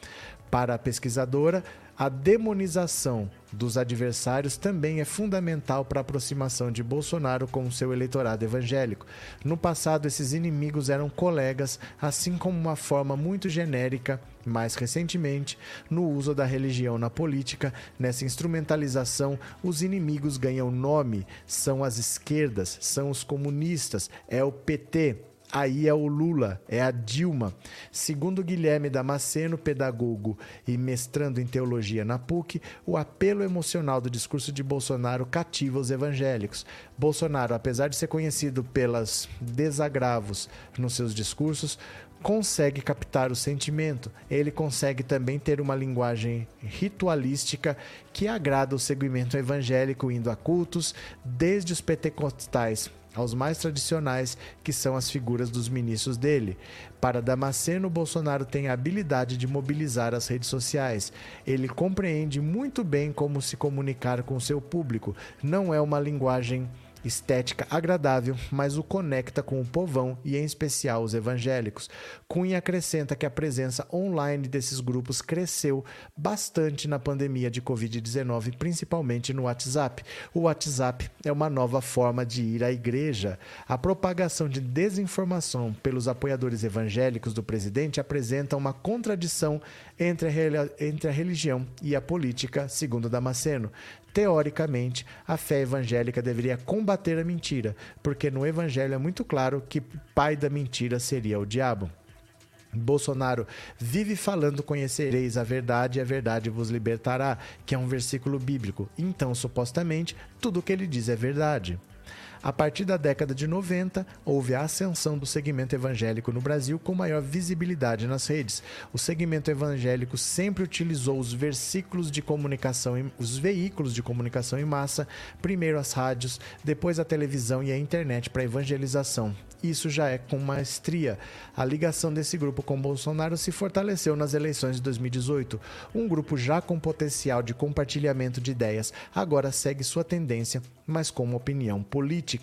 Para a pesquisadora, a demonização dos adversários também é fundamental para a aproximação de Bolsonaro com o seu eleitorado evangélico. No passado, esses inimigos eram colegas, assim como uma forma muito genérica, mais recentemente, no uso da religião na política. Nessa instrumentalização, os inimigos ganham nome, são as esquerdas, são os comunistas, é o PT, Aí é o Lula, é a Dilma. Segundo Guilherme Damasceno, pedagogo e mestrando em teologia na PUC, o apelo emocional do discurso de Bolsonaro cativa os evangélicos. Bolsonaro, apesar de ser conhecido pelas desagravos nos seus discursos, consegue captar o sentimento. Ele consegue também ter uma linguagem ritualística que agrada o segmento evangélico, indo a cultos, desde os pentecostais aos mais tradicionais, que são as figuras dos ministros dele. Para Damasceno, Bolsonaro tem a habilidade de mobilizar as redes sociais. Ele compreende muito bem como se comunicar com seu público. Não é uma linguagem estética agradável, mas o conecta com o povão e, em especial, os evangélicos. Cunha acrescenta que a presença online desses grupos cresceu bastante na pandemia de Covid-19, principalmente no WhatsApp. O WhatsApp é uma nova forma de ir à igreja. A propagação de desinformação pelos apoiadores evangélicos do presidente apresenta uma contradição entre a, entre a religião e a política, segundo Damasceno. Teoricamente, a fé evangélica deveria combater a mentira, porque no evangelho é muito claro que pai da mentira seria o diabo. Bolsonaro vive falando: Conhecereis a verdade e a verdade vos libertará, que é um versículo bíblico. Então, supostamente, tudo o que ele diz é verdade. A partir da década de 90, houve a ascensão do segmento evangélico no Brasil com maior visibilidade nas redes. O segmento evangélico sempre utilizou os versículos de comunicação, os veículos de comunicação em massa, primeiro as rádios, depois a televisão e a internet para evangelização isso já é com maestria. A ligação desse grupo com Bolsonaro se fortaleceu nas eleições de 2018. Um grupo já com potencial de compartilhamento de ideias agora segue sua tendência, mas com uma opinião política.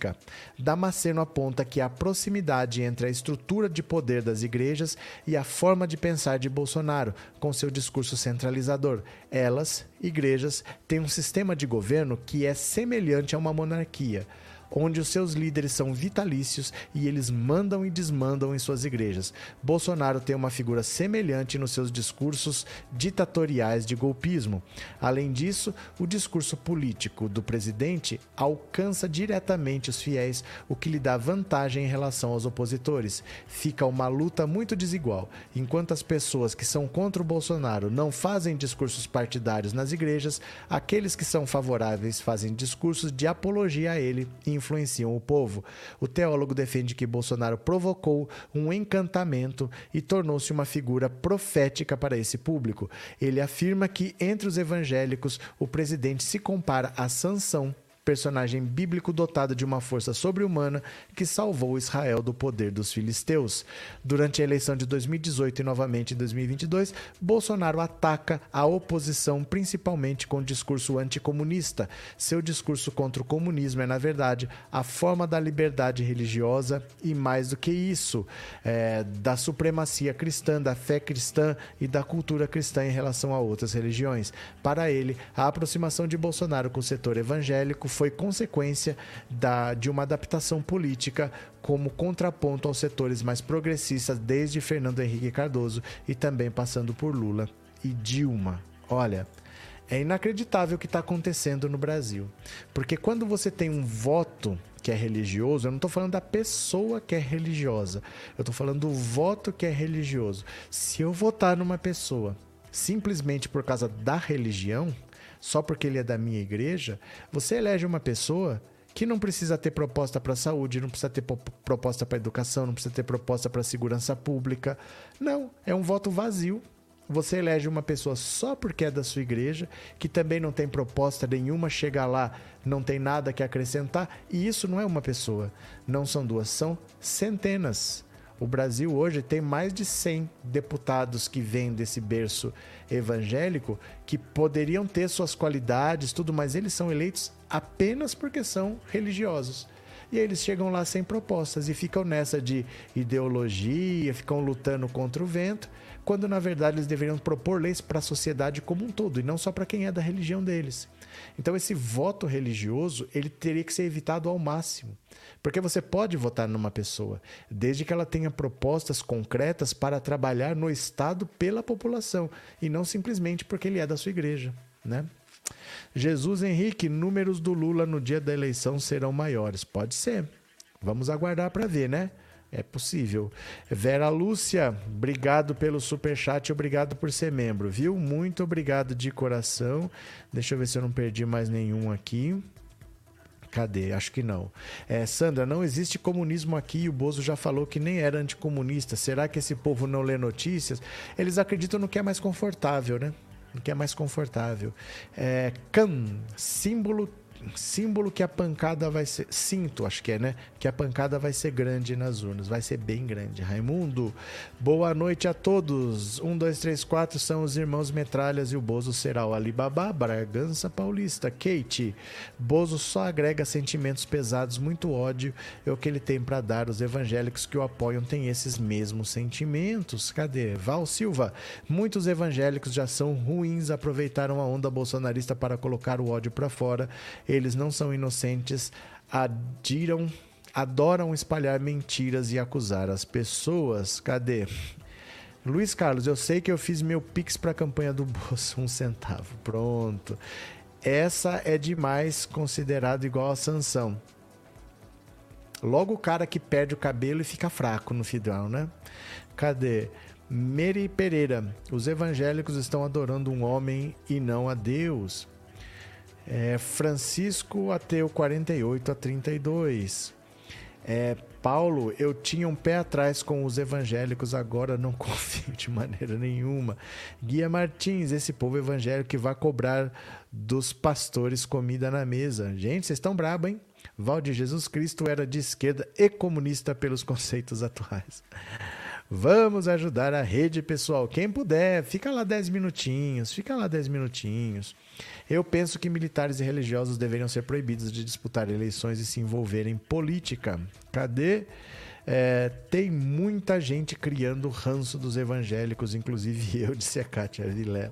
Damasceno aponta que a proximidade entre a estrutura de poder das igrejas e a forma de pensar de Bolsonaro, com seu discurso centralizador. Elas, igrejas, têm um sistema de governo que é semelhante a uma monarquia onde os seus líderes são vitalícios e eles mandam e desmandam em suas igrejas. Bolsonaro tem uma figura semelhante nos seus discursos ditatoriais de golpismo. Além disso, o discurso político do presidente alcança diretamente os fiéis, o que lhe dá vantagem em relação aos opositores. Fica uma luta muito desigual. Enquanto as pessoas que são contra o Bolsonaro não fazem discursos partidários nas igrejas, aqueles que são favoráveis fazem discursos de apologia a ele e influenciam o povo. O teólogo defende que Bolsonaro provocou um encantamento e tornou-se uma figura profética para esse público. Ele afirma que, entre os evangélicos, o presidente se compara a Sansão personagem bíblico dotado de uma força sobre-humana que salvou Israel do poder dos filisteus. Durante a eleição de 2018 e novamente em 2022, Bolsonaro ataca a oposição principalmente com discurso anticomunista. Seu discurso contra o comunismo é, na verdade, a forma da liberdade religiosa e, mais do que isso, é, da supremacia cristã, da fé cristã e da cultura cristã em relação a outras religiões. Para ele, a aproximação de Bolsonaro com o setor evangélico foi consequência da, de uma adaptação política como contraponto aos setores mais progressistas, desde Fernando Henrique Cardoso e também passando por Lula e Dilma. Olha, é inacreditável o que está acontecendo no Brasil. Porque quando você tem um voto que é religioso, eu não estou falando da pessoa que é religiosa, eu estou falando do voto que é religioso. Se eu votar numa pessoa simplesmente por causa da religião, só porque ele é da minha igreja, você elege uma pessoa que não precisa ter proposta para saúde, não precisa ter proposta para educação, não precisa ter proposta para segurança pública. Não, é um voto vazio. Você elege uma pessoa só porque é da sua igreja, que também não tem proposta nenhuma, chega lá, não tem nada que acrescentar, e isso não é uma pessoa, não são duas, são centenas. O Brasil hoje tem mais de 100 deputados que vêm desse berço evangélico que poderiam ter suas qualidades, tudo, mas eles são eleitos apenas porque são religiosos. E eles chegam lá sem propostas e ficam nessa de ideologia, ficam lutando contra o vento, quando na verdade eles deveriam propor leis para a sociedade como um todo e não só para quem é da religião deles. Então esse voto religioso, ele teria que ser evitado ao máximo. Porque você pode votar numa pessoa, desde que ela tenha propostas concretas para trabalhar no Estado pela população, e não simplesmente porque ele é da sua igreja. Né? Jesus Henrique, números do Lula no dia da eleição serão maiores. Pode ser. Vamos aguardar para ver, né? É possível. Vera Lúcia, obrigado pelo super chat, obrigado por ser membro, viu? Muito obrigado de coração. Deixa eu ver se eu não perdi mais nenhum aqui. Cadê? Acho que não. É, Sandra, não existe comunismo aqui e o Bozo já falou que nem era anticomunista. Será que esse povo não lê notícias? Eles acreditam no que é mais confortável, né? No que é mais confortável. É, Can, símbolo símbolo que a pancada vai ser. Sinto, acho que é, né? Que a pancada vai ser grande nas urnas. Vai ser bem grande. Raimundo, boa noite a todos. Um, dois, três, quatro são os irmãos Metralhas e o Bozo será o Alibaba, Bragança Paulista. Kate, Bozo só agrega sentimentos pesados, muito ódio. É o que ele tem para dar. Os evangélicos que o apoiam têm esses mesmos sentimentos. Cadê? Val Silva, muitos evangélicos já são ruins, aproveitaram a onda bolsonarista para colocar o ódio para fora eles não são inocentes, adiram, adoram espalhar mentiras e acusar as pessoas. Cadê? Luiz Carlos, eu sei que eu fiz meu pix para a campanha do Bolso, um centavo. Pronto. Essa é demais considerado igual a sanção. Logo o cara que perde o cabelo e fica fraco no final, né? Cadê? Meri Pereira, os evangélicos estão adorando um homem e não a Deus. É, Francisco Ateu 48 a 32. É, Paulo, eu tinha um pé atrás com os evangélicos, agora não confio de maneira nenhuma. Guia Martins, esse povo evangélico que vai cobrar dos pastores comida na mesa. Gente, vocês estão brabo, hein? Valde Jesus Cristo era de esquerda e comunista pelos conceitos atuais. Vamos ajudar a rede, pessoal. Quem puder, fica lá 10 minutinhos, fica lá 10 minutinhos. Eu penso que militares e religiosos deveriam ser proibidos de disputar eleições e se envolver em política. Cadê? É, tem muita gente criando ranço dos evangélicos, inclusive eu, disse a Kátia Vilela.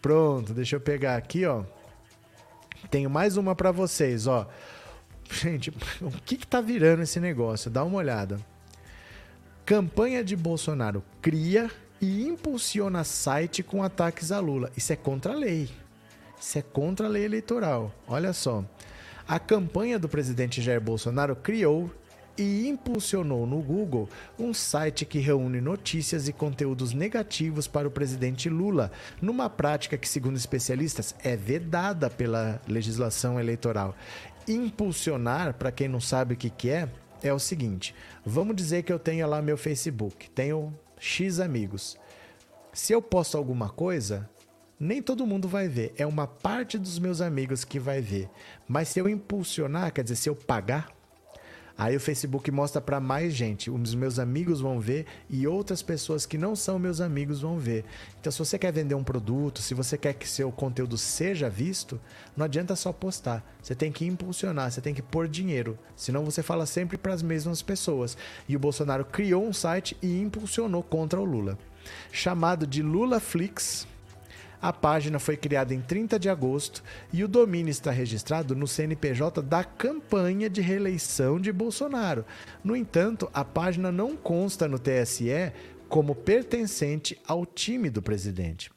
Pronto, deixa eu pegar aqui, ó. Tenho mais uma para vocês, ó. Gente, o que que tá virando esse negócio? Dá uma olhada. Campanha de Bolsonaro cria e impulsiona site com ataques a Lula. Isso é contra a lei. Isso é contra a lei eleitoral. Olha só. A campanha do presidente Jair Bolsonaro criou e impulsionou no Google um site que reúne notícias e conteúdos negativos para o presidente Lula, numa prática que, segundo especialistas, é vedada pela legislação eleitoral. Impulsionar, para quem não sabe o que, que é, é o seguinte: vamos dizer que eu tenho lá meu Facebook, tenho X amigos. Se eu posto alguma coisa, nem todo mundo vai ver, é uma parte dos meus amigos que vai ver. Mas se eu impulsionar, quer dizer, se eu pagar, Aí o Facebook mostra para mais gente. Os meus amigos vão ver e outras pessoas que não são meus amigos vão ver. Então, se você quer vender um produto, se você quer que seu conteúdo seja visto, não adianta só postar. Você tem que impulsionar, você tem que pôr dinheiro. Senão você fala sempre para as mesmas pessoas. E o Bolsonaro criou um site e impulsionou contra o Lula. Chamado de LulaFlix, a página foi criada em 30 de agosto e o domínio está registrado no CNPJ da campanha de reeleição de Bolsonaro. No entanto, a página não consta no TSE como pertencente ao time do presidente.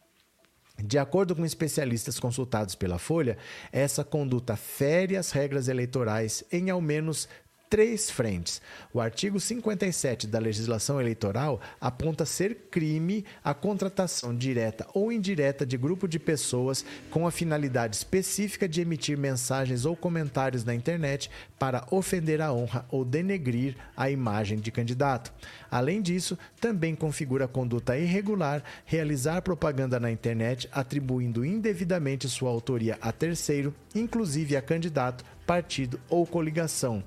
De acordo com especialistas consultados pela Folha, essa conduta fere as regras eleitorais em ao menos três frentes. O artigo 57 da legislação eleitoral aponta ser crime a contratação direta ou indireta de grupo de pessoas com a finalidade específica de emitir mensagens ou comentários na internet para ofender a honra ou denegrir a imagem de candidato. Além disso, também configura conduta irregular realizar propaganda na internet atribuindo indevidamente sua autoria a terceiro, inclusive a candidato, partido ou coligação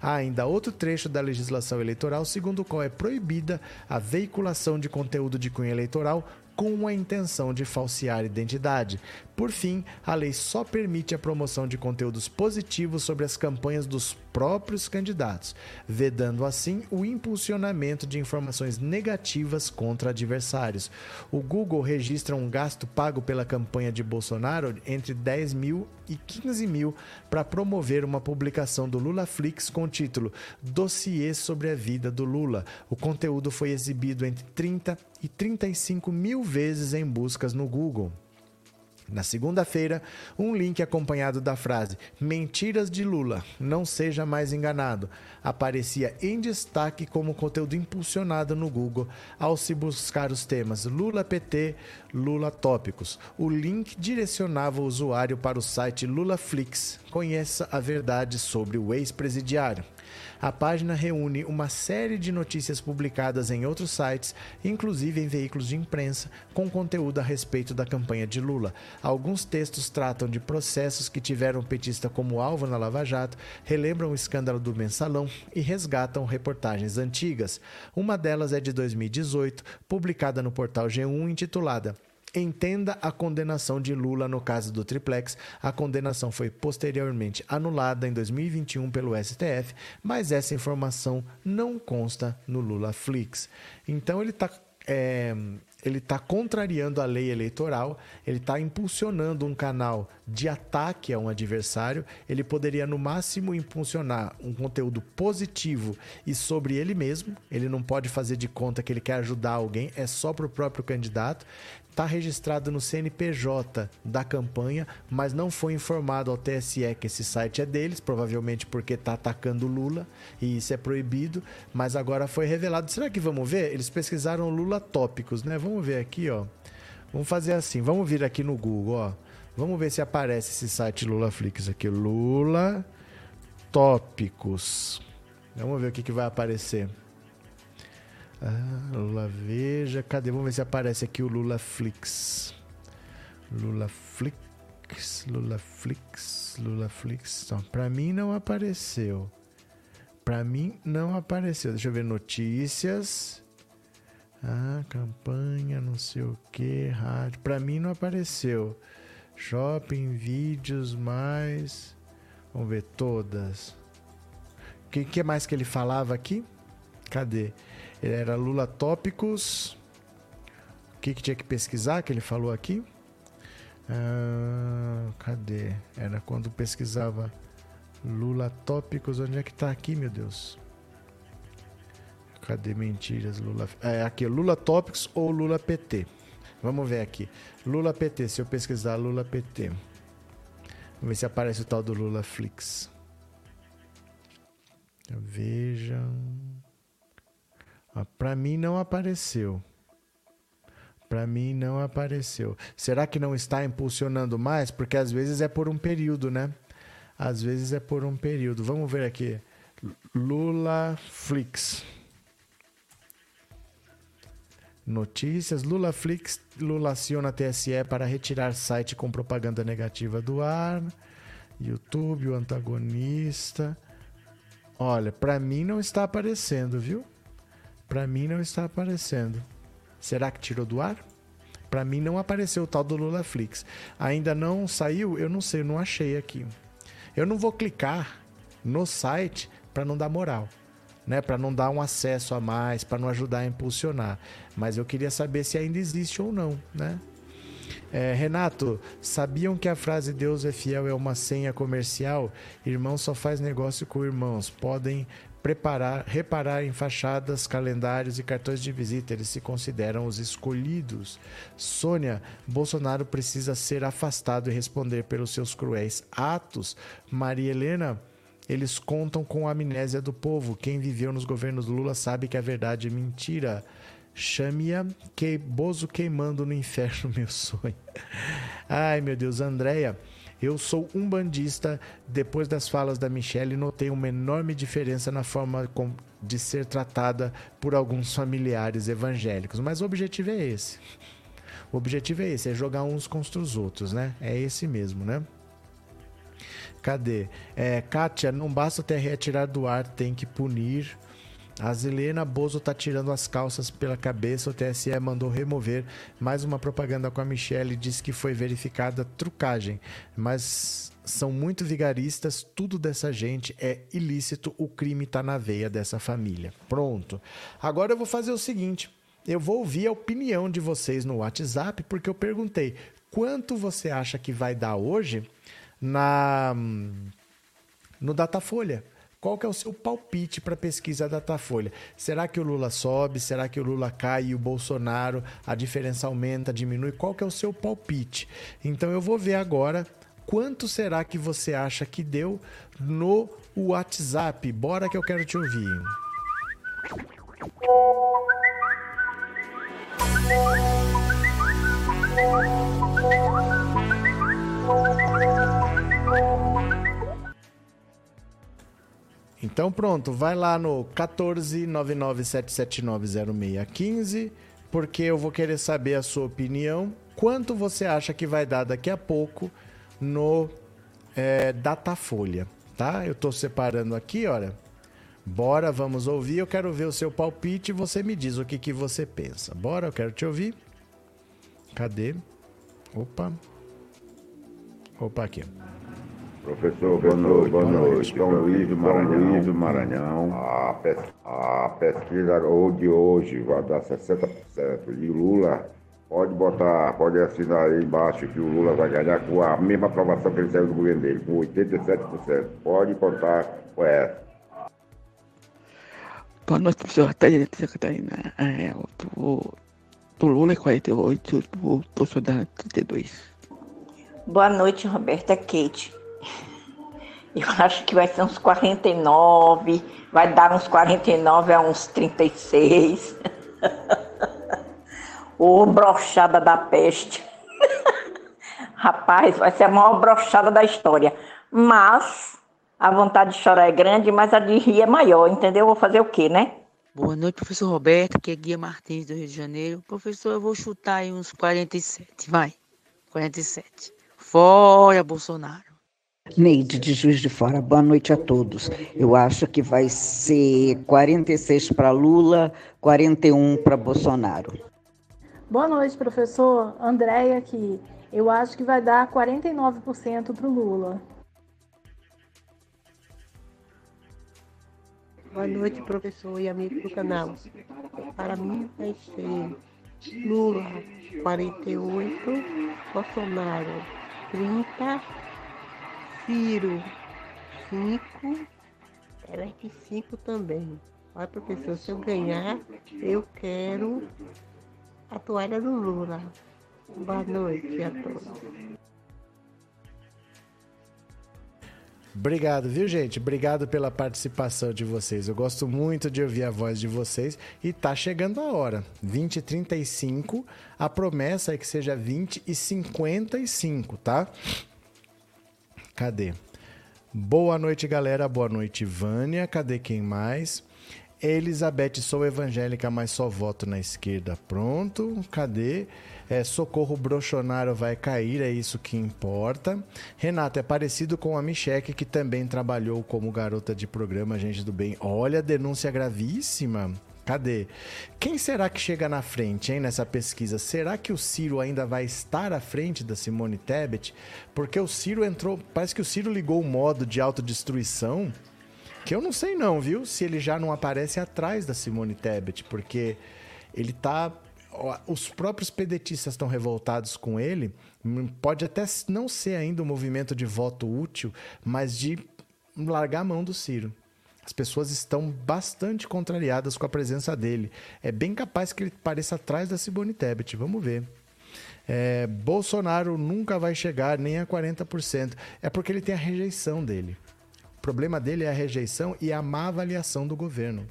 Há ainda outro trecho da legislação eleitoral segundo o qual é proibida a veiculação de conteúdo de cunho eleitoral com a intenção de falsear identidade. Por fim, a lei só permite a promoção de conteúdos positivos sobre as campanhas dos próprios candidatos, vedando assim o impulsionamento de informações negativas contra adversários. O Google registra um gasto pago pela campanha de Bolsonaro entre 10 mil e 15 mil para promover uma publicação do Lula Flix com o título Dossiê sobre a vida do Lula. O conteúdo foi exibido entre 30 e 35 mil vezes em buscas no Google. Na segunda-feira, um link acompanhado da frase Mentiras de Lula, não seja mais enganado, aparecia em destaque como conteúdo impulsionado no Google ao se buscar os temas Lula PT, Lula Tópicos. O link direcionava o usuário para o site LulaFlix. Conheça a verdade sobre o ex-presidiário. A página reúne uma série de notícias publicadas em outros sites, inclusive em veículos de imprensa, com conteúdo a respeito da campanha de Lula. Alguns textos tratam de processos que tiveram o petista como alvo na Lava Jato, relembram o escândalo do mensalão e resgatam reportagens antigas. Uma delas é de 2018, publicada no portal G1, intitulada entenda a condenação de Lula no caso do triplex. A condenação foi posteriormente anulada em 2021 pelo STF, mas essa informação não consta no Lula Flix. Então ele está é, ele está contrariando a lei eleitoral, ele está impulsionando um canal de ataque a um adversário. Ele poderia, no máximo, impulsionar um conteúdo positivo e sobre ele mesmo. Ele não pode fazer de conta que ele quer ajudar alguém, é só para o próprio candidato está registrado no CNPJ da campanha, mas não foi informado ao TSE que esse site é deles, provavelmente porque está atacando Lula e isso é proibido, mas agora foi revelado. Será que vamos ver? Eles pesquisaram Lula tópicos, né? Vamos ver aqui, ó. Vamos fazer assim, vamos vir aqui no Google, ó. Vamos ver se aparece esse site LulaFlix aqui. Lula Tópicos. Vamos ver o que, que vai aparecer. Ah, Lula Veja. Cadê? Vamos ver se aparece aqui o Lula Flix. Lula Flix. Lula Flix. Lula Flix. Não, pra mim não apareceu. Pra mim não apareceu. Deixa eu ver notícias. Ah, campanha, não sei o que, rádio. Pra mim não apareceu. Shopping, vídeos, mais. Vamos ver todas. O que, que mais que ele falava aqui? Cadê? Era Lula Tópicos. O que, que tinha que pesquisar que ele falou aqui? Ah, cadê? Era quando pesquisava Lula Tópicos. Onde é que tá aqui, meu Deus? Cadê mentiras? Lula. É aqui, Lula Tópicos ou Lula PT? Vamos ver aqui. Lula PT. Se eu pesquisar Lula PT. Vamos ver se aparece o tal do Lula Flix. Vejam. Para mim não apareceu. Para mim não apareceu. Será que não está impulsionando mais? Porque às vezes é por um período, né? Às vezes é por um período. Vamos ver aqui. Lula Flix. Notícias: Lula Flix Lula aciona TSE para retirar site com propaganda negativa do ar. YouTube, o antagonista. Olha, para mim não está aparecendo, viu? Para mim não está aparecendo. Será que tirou do ar? Para mim não apareceu o tal do Lula Flix. Ainda não saiu? Eu não sei, eu não achei aqui. Eu não vou clicar no site para não dar moral né, para não dar um acesso a mais, para não ajudar a impulsionar. Mas eu queria saber se ainda existe ou não, né? É, Renato, sabiam que a frase Deus é fiel é uma senha comercial? Irmão só faz negócio com irmãos. Podem preparar, reparar em fachadas, calendários e cartões de visita. Eles se consideram os escolhidos. Sônia, Bolsonaro precisa ser afastado e responder pelos seus cruéis atos. Maria Helena, eles contam com a amnésia do povo. Quem viveu nos governos Lula sabe que a verdade é mentira. Chame-a que Bozo queimando no inferno, meu sonho. Ai, meu Deus, Andréia. Eu sou um bandista. Depois das falas da Michelle, notei uma enorme diferença na forma de ser tratada por alguns familiares evangélicos. Mas o objetivo é esse. O objetivo é esse, é jogar uns contra os outros, né? É esse mesmo, né? Cadê? É, Kátia, não basta ter retirar do ar, tem que punir. A Zilena Bozo tá tirando as calças pela cabeça. O TSE mandou remover mais uma propaganda com a Michelle. Diz que foi verificada trucagem. Mas são muito vigaristas. Tudo dessa gente é ilícito. O crime tá na veia dessa família. Pronto. Agora eu vou fazer o seguinte: eu vou ouvir a opinião de vocês no WhatsApp, porque eu perguntei quanto você acha que vai dar hoje na no Datafolha. Qual que é o seu palpite para a pesquisa Datafolha? Será que o Lula sobe? Será que o Lula cai e o Bolsonaro a diferença aumenta, diminui? Qual que é o seu palpite? Então eu vou ver agora quanto será que você acha que deu no WhatsApp. Bora que eu quero te ouvir. Então pronto, vai lá no 14997790615, porque eu vou querer saber a sua opinião. Quanto você acha que vai dar daqui a pouco no é, Datafolha, tá? Eu estou separando aqui, olha. Bora, vamos ouvir. Eu quero ver o seu palpite e você me diz o que, que você pensa. Bora, eu quero te ouvir. Cadê? Opa. Opa, aqui. Professor, boa noite. Boa noite. São Luís do Maranhão. Luís do Maranhão. A, pes a pesquisa de hoje vai dar 60%. E o Lula pode botar, pode assinar aí embaixo que o Lula vai ganhar com a mesma aprovação que ele saiu do governo dele, com 87%. Pode contar com essa. Boa noite, professor Catarina. É, o do Lula é 48, do Bolsonaro é 32. Boa noite, Roberta Kate. Eu acho que vai ser uns 49, vai dar uns 49 a uns 36. Ô brochada da peste. Rapaz, vai ser a maior brochada da história. Mas a vontade de chorar é grande, mas a de rir é maior, entendeu? Vou fazer o quê, né? Boa noite, professor Roberto, que é Guia Martins do Rio de Janeiro. Professor, eu vou chutar aí uns 47, vai. 47. Fora Bolsonaro. Neide de Juiz de Fora, boa noite a todos. Eu acho que vai ser 46 para Lula, 41 para Bolsonaro. Boa noite, professor. Andréia aqui. Eu acho que vai dar 49% para o Lula. Boa noite, professor e amigo do canal. Para mim vai ser Lula 48, Bolsonaro 30, Ciro 5, Elec 5 também. Olha, professor, se eu ganhar, eu quero a toalha do Lula. Boa noite a todos. Obrigado, viu, gente? Obrigado pela participação de vocês. Eu gosto muito de ouvir a voz de vocês e tá chegando a hora. 20 e 35, a promessa é que seja 20 e 55, tá? Cadê? Boa noite, galera. Boa noite, Vânia. Cadê quem mais? Elizabeth, sou evangélica, mas só voto na esquerda. Pronto. Cadê? É, socorro Brochonaro vai cair, é isso que importa. Renato, é parecido com a Micheque, que também trabalhou como garota de programa, gente do bem. Olha denúncia gravíssima. Cadê? Quem será que chega na frente, hein, nessa pesquisa? Será que o Ciro ainda vai estar à frente da Simone Tebet? Porque o Ciro entrou, parece que o Ciro ligou o modo de autodestruição, que eu não sei não, viu? Se ele já não aparece atrás da Simone Tebet, porque ele tá os próprios pedetistas estão revoltados com ele. Pode até não ser ainda um movimento de voto útil, mas de largar a mão do Ciro. As pessoas estão bastante contrariadas com a presença dele. É bem capaz que ele pareça atrás da Simone Tebet. Vamos ver. É, Bolsonaro nunca vai chegar nem a 40%. É porque ele tem a rejeição dele. O problema dele é a rejeição e a má avaliação do governo.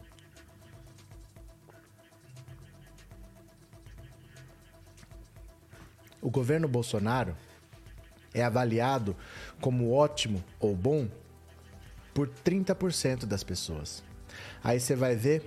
O governo Bolsonaro é avaliado como ótimo ou bom por 30% das pessoas. Aí você vai ver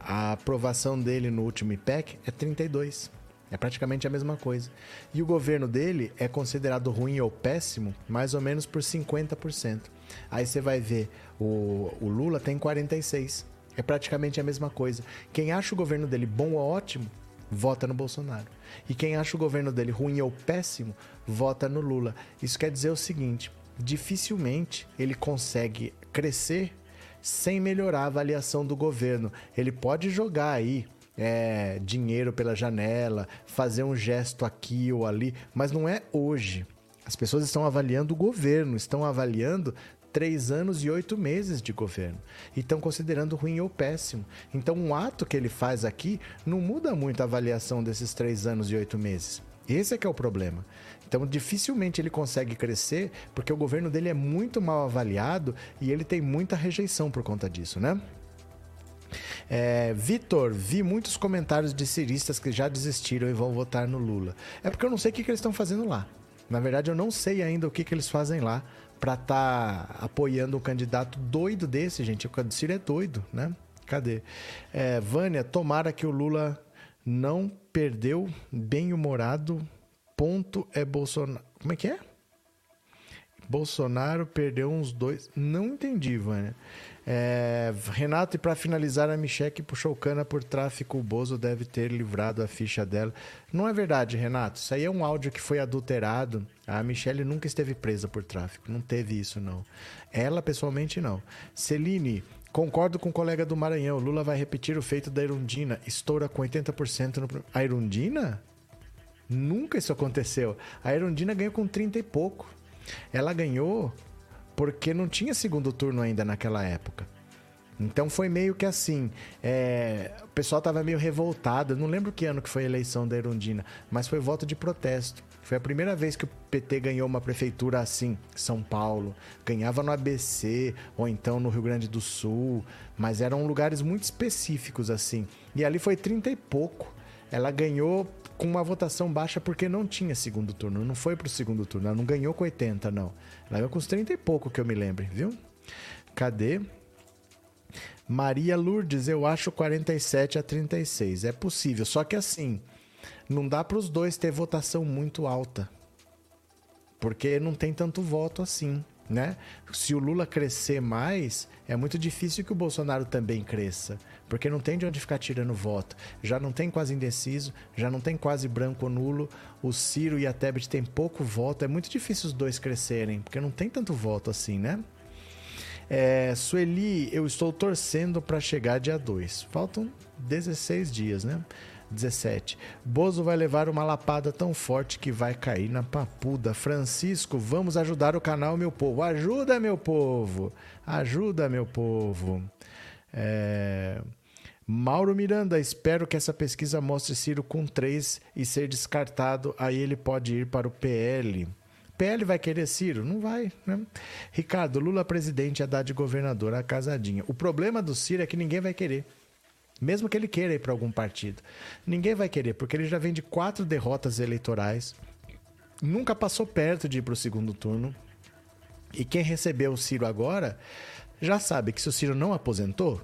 a aprovação dele no último IPEC é 32. É praticamente a mesma coisa. E o governo dele é considerado ruim ou péssimo mais ou menos por 50%. Aí você vai ver o, o Lula tem 46. É praticamente a mesma coisa. Quem acha o governo dele bom ou ótimo, vota no Bolsonaro. E quem acha o governo dele ruim ou péssimo, vota no Lula. Isso quer dizer o seguinte: dificilmente ele consegue crescer sem melhorar a avaliação do governo. Ele pode jogar aí é, dinheiro pela janela, fazer um gesto aqui ou ali, mas não é hoje. As pessoas estão avaliando o governo, estão avaliando três anos e oito meses de governo. E estão considerando ruim ou péssimo. Então, um ato que ele faz aqui não muda muito a avaliação desses três anos e oito meses. Esse é que é o problema. Então, dificilmente ele consegue crescer porque o governo dele é muito mal avaliado e ele tem muita rejeição por conta disso, né? É, Vitor, vi muitos comentários de ciristas que já desistiram e vão votar no Lula. É porque eu não sei o que, que eles estão fazendo lá. Na verdade, eu não sei ainda o que, que eles fazem lá para estar tá apoiando um candidato doido desse, gente. O Ciro é doido, né? Cadê? É, Vânia, tomara que o Lula não perdeu bem-humorado ponto é Bolsonaro. Como é que é? Bolsonaro perdeu uns dois. Não entendi, Vânia. É, Renato, e para finalizar, a Micheque puxou cana por tráfico. O Bozo deve ter livrado a ficha dela. Não é verdade, Renato. Isso aí é um áudio que foi adulterado. A Michelle nunca esteve presa por tráfico. Não teve isso, não. Ela, pessoalmente, não. Celine, concordo com o colega do Maranhão. Lula vai repetir o feito da Irundina. Estoura com 80% no. A Irundina? Nunca isso aconteceu. A Erundina ganhou com 30 e pouco. Ela ganhou porque não tinha segundo turno ainda naquela época. Então foi meio que assim, é, o pessoal estava meio revoltado. Não lembro que ano que foi a eleição da Erundina, mas foi voto de protesto. Foi a primeira vez que o PT ganhou uma prefeitura assim, São Paulo. Ganhava no ABC ou então no Rio Grande do Sul, mas eram lugares muito específicos assim. E ali foi 30 e pouco. Ela ganhou com uma votação baixa porque não tinha segundo turno. Não foi pro segundo turno. Ela não ganhou com 80, não. Ela ganhou com uns 30 e pouco, que eu me lembre, viu? Cadê? Maria Lourdes, eu acho 47 a 36. É possível. Só que assim, não dá para os dois ter votação muito alta. Porque não tem tanto voto assim né? Se o Lula crescer mais, é muito difícil que o Bolsonaro também cresça, porque não tem de onde ficar tirando voto. Já não tem quase indeciso, já não tem quase branco ou nulo. O Ciro e a Tebet têm pouco voto. É muito difícil os dois crescerem, porque não tem tanto voto assim, né? É, Sueli, eu estou torcendo para chegar dia 2. Faltam 16 dias, né? 17. Bozo vai levar uma lapada tão forte que vai cair na papuda. Francisco, vamos ajudar o canal, meu povo. Ajuda, meu povo. Ajuda, meu povo. É... Mauro Miranda, espero que essa pesquisa mostre Ciro com 3 e ser descartado. Aí ele pode ir para o PL. PL vai querer Ciro? Não vai, né? Ricardo, Lula presidente, Haddad governador, a casadinha. O problema do Ciro é que ninguém vai querer. Mesmo que ele queira ir para algum partido. Ninguém vai querer, porque ele já vem de quatro derrotas eleitorais, nunca passou perto de ir para o segundo turno. E quem recebeu o Ciro agora já sabe que se o Ciro não aposentou,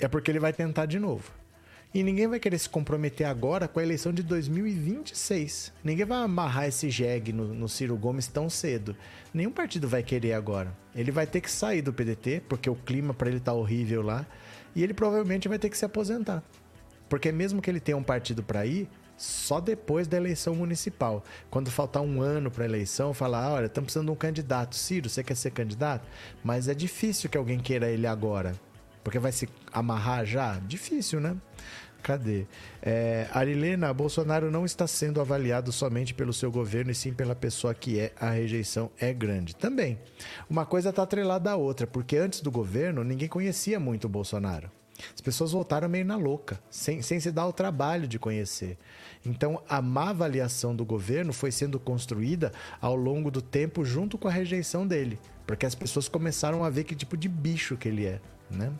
é porque ele vai tentar de novo. E ninguém vai querer se comprometer agora com a eleição de 2026. Ninguém vai amarrar esse jegue no, no, Ciro Gomes tão cedo. Nenhum partido vai querer agora. Ele vai ter que sair do PDT, porque o clima para ele tá horrível lá. E ele provavelmente vai ter que se aposentar. Porque mesmo que ele tenha um partido para ir, só depois da eleição municipal. Quando faltar um ano para a eleição, falar: olha, estamos precisando de um candidato. Ciro, você quer ser candidato? Mas é difícil que alguém queira ele agora. Porque vai se amarrar já? Difícil, né? Cadê? É, Arilena, Bolsonaro não está sendo avaliado somente pelo seu governo e sim pela pessoa que é. A rejeição é grande. Também. Uma coisa está atrelada à outra, porque antes do governo ninguém conhecia muito o Bolsonaro. As pessoas voltaram meio na louca, sem, sem se dar o trabalho de conhecer. Então, a má avaliação do governo foi sendo construída ao longo do tempo junto com a rejeição dele, porque as pessoas começaram a ver que tipo de bicho que ele é, né?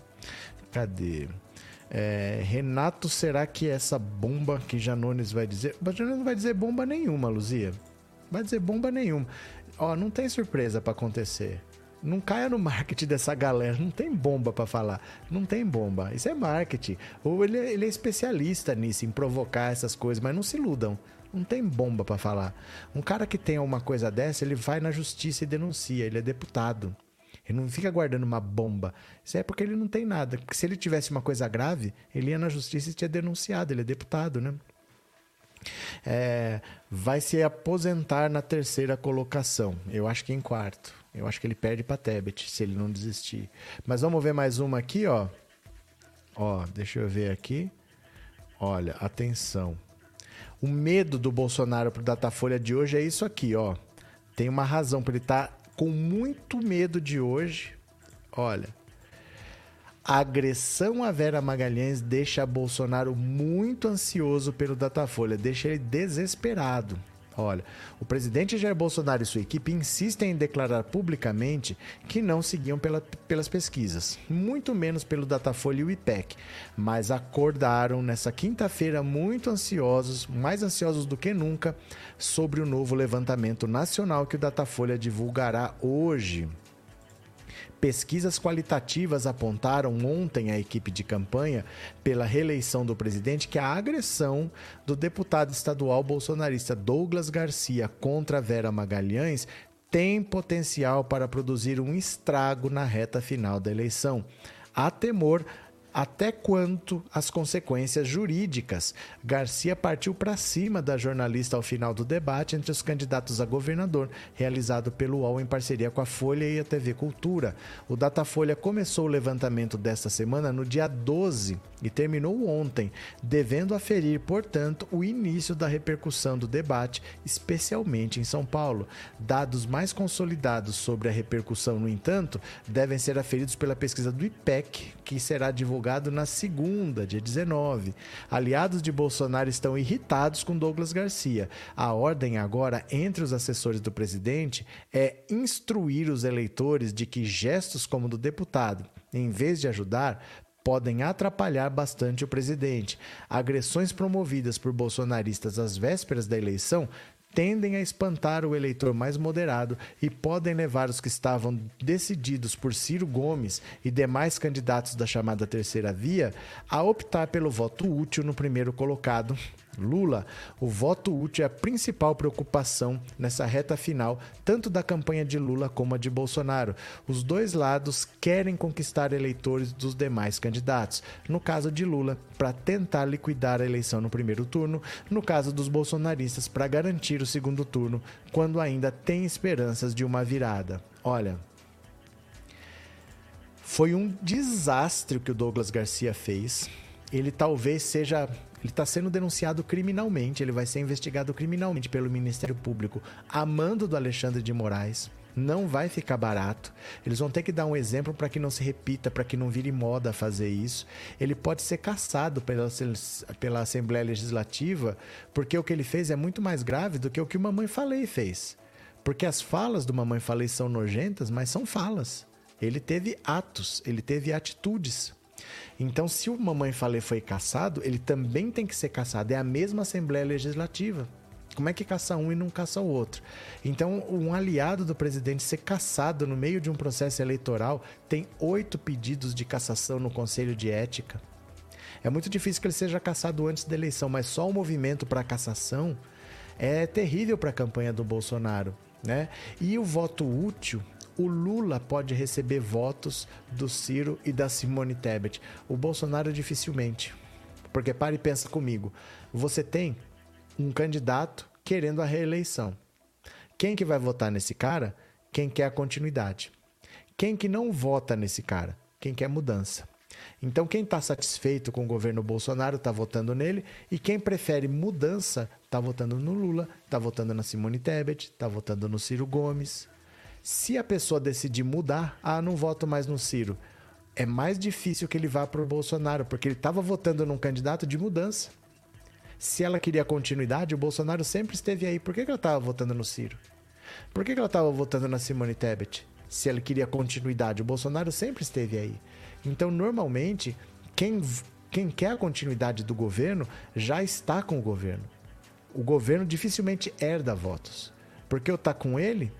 Cadê? É, Renato, será que essa bomba que Janones vai dizer. Janones não vai dizer bomba nenhuma, Luzia. Vai dizer bomba nenhuma. Ó, não tem surpresa para acontecer. Não caia no marketing dessa galera. Não tem bomba para falar. Não tem bomba. Isso é marketing. Ou ele, ele é especialista nisso, em provocar essas coisas, mas não se iludam. Não tem bomba para falar. Um cara que tem uma coisa dessa, ele vai na justiça e denuncia. Ele é deputado. Ele não fica guardando uma bomba. Isso é porque ele não tem nada. Porque se ele tivesse uma coisa grave, ele ia na justiça e tinha denunciado. Ele é deputado, né? É, vai se aposentar na terceira colocação. Eu acho que em quarto. Eu acho que ele perde para Tebet se ele não desistir. Mas vamos ver mais uma aqui, ó. Ó, deixa eu ver aqui. Olha, atenção. O medo do Bolsonaro pro Datafolha de hoje é isso aqui, ó. Tem uma razão para ele estar tá com muito medo de hoje. Olha, a agressão a Vera Magalhães deixa Bolsonaro muito ansioso pelo Datafolha, deixa ele desesperado. Olha, o presidente Jair Bolsonaro e sua equipe insistem em declarar publicamente que não seguiam pela, pelas pesquisas, muito menos pelo Datafolha e o IPEC, mas acordaram nessa quinta-feira muito ansiosos, mais ansiosos do que nunca, sobre o novo levantamento nacional que o Datafolha divulgará hoje. Pesquisas qualitativas apontaram ontem à equipe de campanha pela reeleição do presidente que a agressão do deputado estadual bolsonarista Douglas Garcia contra Vera Magalhães tem potencial para produzir um estrago na reta final da eleição. Há temor até quanto as consequências jurídicas. Garcia partiu para cima da jornalista ao final do debate entre os candidatos a governador, realizado pelo UOL em parceria com a Folha e a TV Cultura. O Datafolha começou o levantamento desta semana no dia 12 e terminou ontem, devendo aferir, portanto, o início da repercussão do debate, especialmente em São Paulo. Dados mais consolidados sobre a repercussão, no entanto, devem ser aferidos pela pesquisa do IPEC, que será divulgada divulgado na segunda, dia 19. Aliados de Bolsonaro estão irritados com Douglas Garcia. A ordem agora entre os assessores do presidente é instruir os eleitores de que gestos como o do deputado, em vez de ajudar, podem atrapalhar bastante o presidente. Agressões promovidas por bolsonaristas às vésperas da eleição tendem a espantar o eleitor mais moderado e podem levar os que estavam decididos por Ciro Gomes e demais candidatos da chamada terceira via a optar pelo voto útil no primeiro colocado, Lula, o voto útil é a principal preocupação nessa reta final, tanto da campanha de Lula como a de Bolsonaro. Os dois lados querem conquistar eleitores dos demais candidatos. No caso de Lula, para tentar liquidar a eleição no primeiro turno, no caso dos bolsonaristas, para garantir o segundo turno, quando ainda tem esperanças de uma virada. Olha, foi um desastre o que o Douglas Garcia fez. Ele talvez seja ele está sendo denunciado criminalmente, ele vai ser investigado criminalmente pelo Ministério Público, amando do Alexandre de Moraes. Não vai ficar barato. Eles vão ter que dar um exemplo para que não se repita, para que não vire moda fazer isso. Ele pode ser caçado pela, pela Assembleia Legislativa, porque o que ele fez é muito mais grave do que o que o Mamãe Falei fez. Porque as falas do Mamãe Falei são nojentas, mas são falas. Ele teve atos, ele teve atitudes. Então, se o Mamãe Falei foi caçado, ele também tem que ser caçado. É a mesma Assembleia Legislativa. Como é que caça um e não caça o outro? Então, um aliado do presidente ser caçado no meio de um processo eleitoral tem oito pedidos de cassação no Conselho de Ética. É muito difícil que ele seja caçado antes da eleição, mas só o movimento para cassação é terrível para a campanha do Bolsonaro. Né? E o voto útil o Lula pode receber votos do Ciro e da Simone Tebet. O Bolsonaro dificilmente. Porque pare e pensa comigo. Você tem um candidato querendo a reeleição. Quem que vai votar nesse cara? Quem quer a continuidade. Quem que não vota nesse cara? Quem quer mudança. Então, quem está satisfeito com o governo Bolsonaro está votando nele, e quem prefere mudança está votando no Lula, está votando na Simone Tebet, está votando no Ciro Gomes. Se a pessoa decidir mudar, ah, não voto mais no Ciro, é mais difícil que ele vá para o Bolsonaro, porque ele estava votando num candidato de mudança. Se ela queria continuidade, o Bolsonaro sempre esteve aí. Por que, que ela estava votando no Ciro? Por que, que ela estava votando na Simone Tebet? Se ela queria continuidade, o Bolsonaro sempre esteve aí. Então, normalmente, quem, quem quer a continuidade do governo já está com o governo. O governo dificilmente herda votos. Porque eu tá com ele,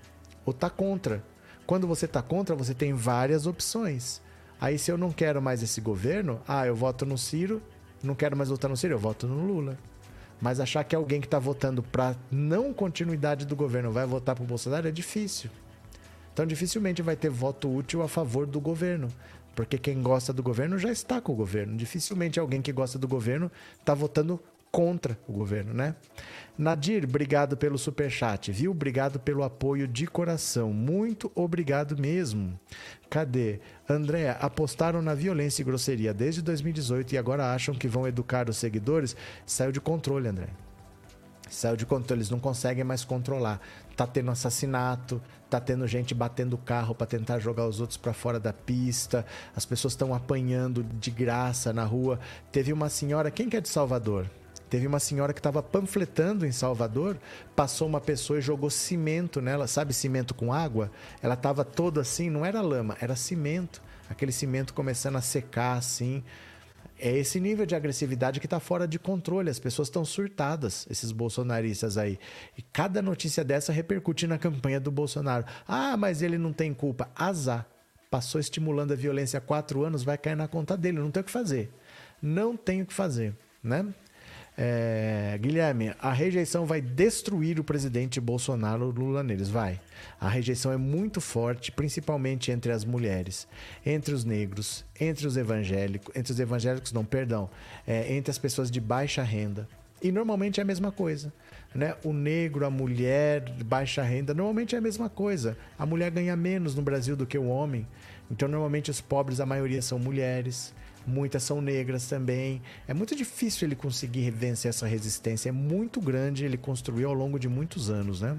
ou tá contra. Quando você tá contra, você tem várias opções. Aí se eu não quero mais esse governo, ah, eu voto no Ciro, não quero mais votar no Ciro, eu voto no Lula. Mas achar que alguém que está votando para não continuidade do governo vai votar para o Bolsonaro é difícil. Então dificilmente vai ter voto útil a favor do governo. Porque quem gosta do governo já está com o governo. Dificilmente alguém que gosta do governo está votando contra o governo, né? Nadir, obrigado pelo super chat, viu? Obrigado pelo apoio de coração. Muito obrigado mesmo. Cadê? Andréa, apostaram na violência e grosseria desde 2018 e agora acham que vão educar os seguidores? Saiu de controle, André. Saiu de controle, eles não conseguem mais controlar. Tá tendo assassinato, tá tendo gente batendo o carro para tentar jogar os outros para fora da pista. As pessoas estão apanhando de graça na rua. Teve uma senhora, quem que é de Salvador? Teve uma senhora que estava panfletando em Salvador, passou uma pessoa e jogou cimento nela, sabe cimento com água? Ela estava toda assim, não era lama, era cimento. Aquele cimento começando a secar assim. É esse nível de agressividade que está fora de controle. As pessoas estão surtadas, esses bolsonaristas aí. E cada notícia dessa repercute na campanha do Bolsonaro. Ah, mas ele não tem culpa. Azar. Passou estimulando a violência há quatro anos, vai cair na conta dele. Não tem o que fazer. Não tem o que fazer. Né? É, Guilherme, a rejeição vai destruir o presidente Bolsonaro Lula neles. Vai. A rejeição é muito forte, principalmente entre as mulheres, entre os negros, entre os evangélicos, entre os evangélicos, não, perdão, é, entre as pessoas de baixa renda. E normalmente é a mesma coisa. Né? O negro, a mulher baixa renda, normalmente é a mesma coisa. A mulher ganha menos no Brasil do que o homem. Então, normalmente, os pobres, a maioria são mulheres muitas são negras também. É muito difícil ele conseguir vencer essa resistência, é muito grande, ele construiu ao longo de muitos anos, né?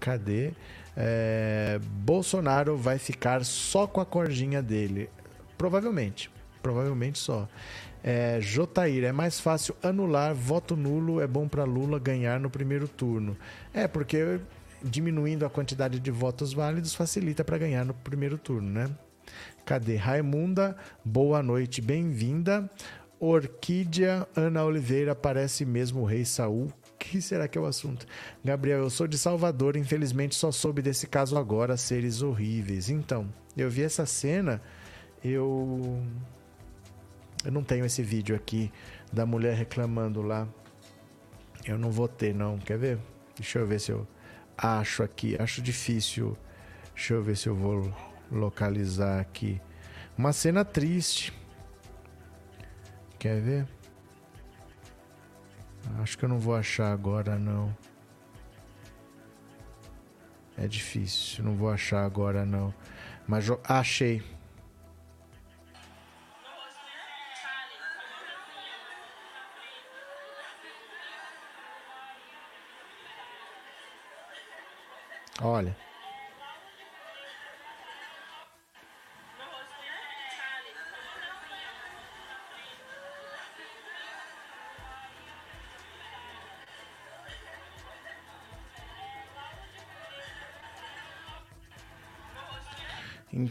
Cadê? É, Bolsonaro vai ficar só com a cordinha dele. Provavelmente. Provavelmente só. É, Jotair, é mais fácil anular voto nulo, é bom para Lula ganhar no primeiro turno. É, porque diminuindo a quantidade de votos válidos facilita para ganhar no primeiro turno, né? Cadê? Raimunda, boa noite, bem-vinda. Orquídea Ana Oliveira parece mesmo o rei Saul. Que será que é o assunto? Gabriel, eu sou de Salvador, infelizmente só soube desse caso agora, seres horríveis. Então, eu vi essa cena, eu eu não tenho esse vídeo aqui da mulher reclamando lá. Eu não vou ter não, quer ver? Deixa eu ver se eu acho aqui, acho difícil. Deixa eu ver se eu vou localizar aqui. Uma cena triste. Quer ver? Acho que eu não vou achar agora, não. É difícil, não vou achar agora, não. Mas achei. Olha.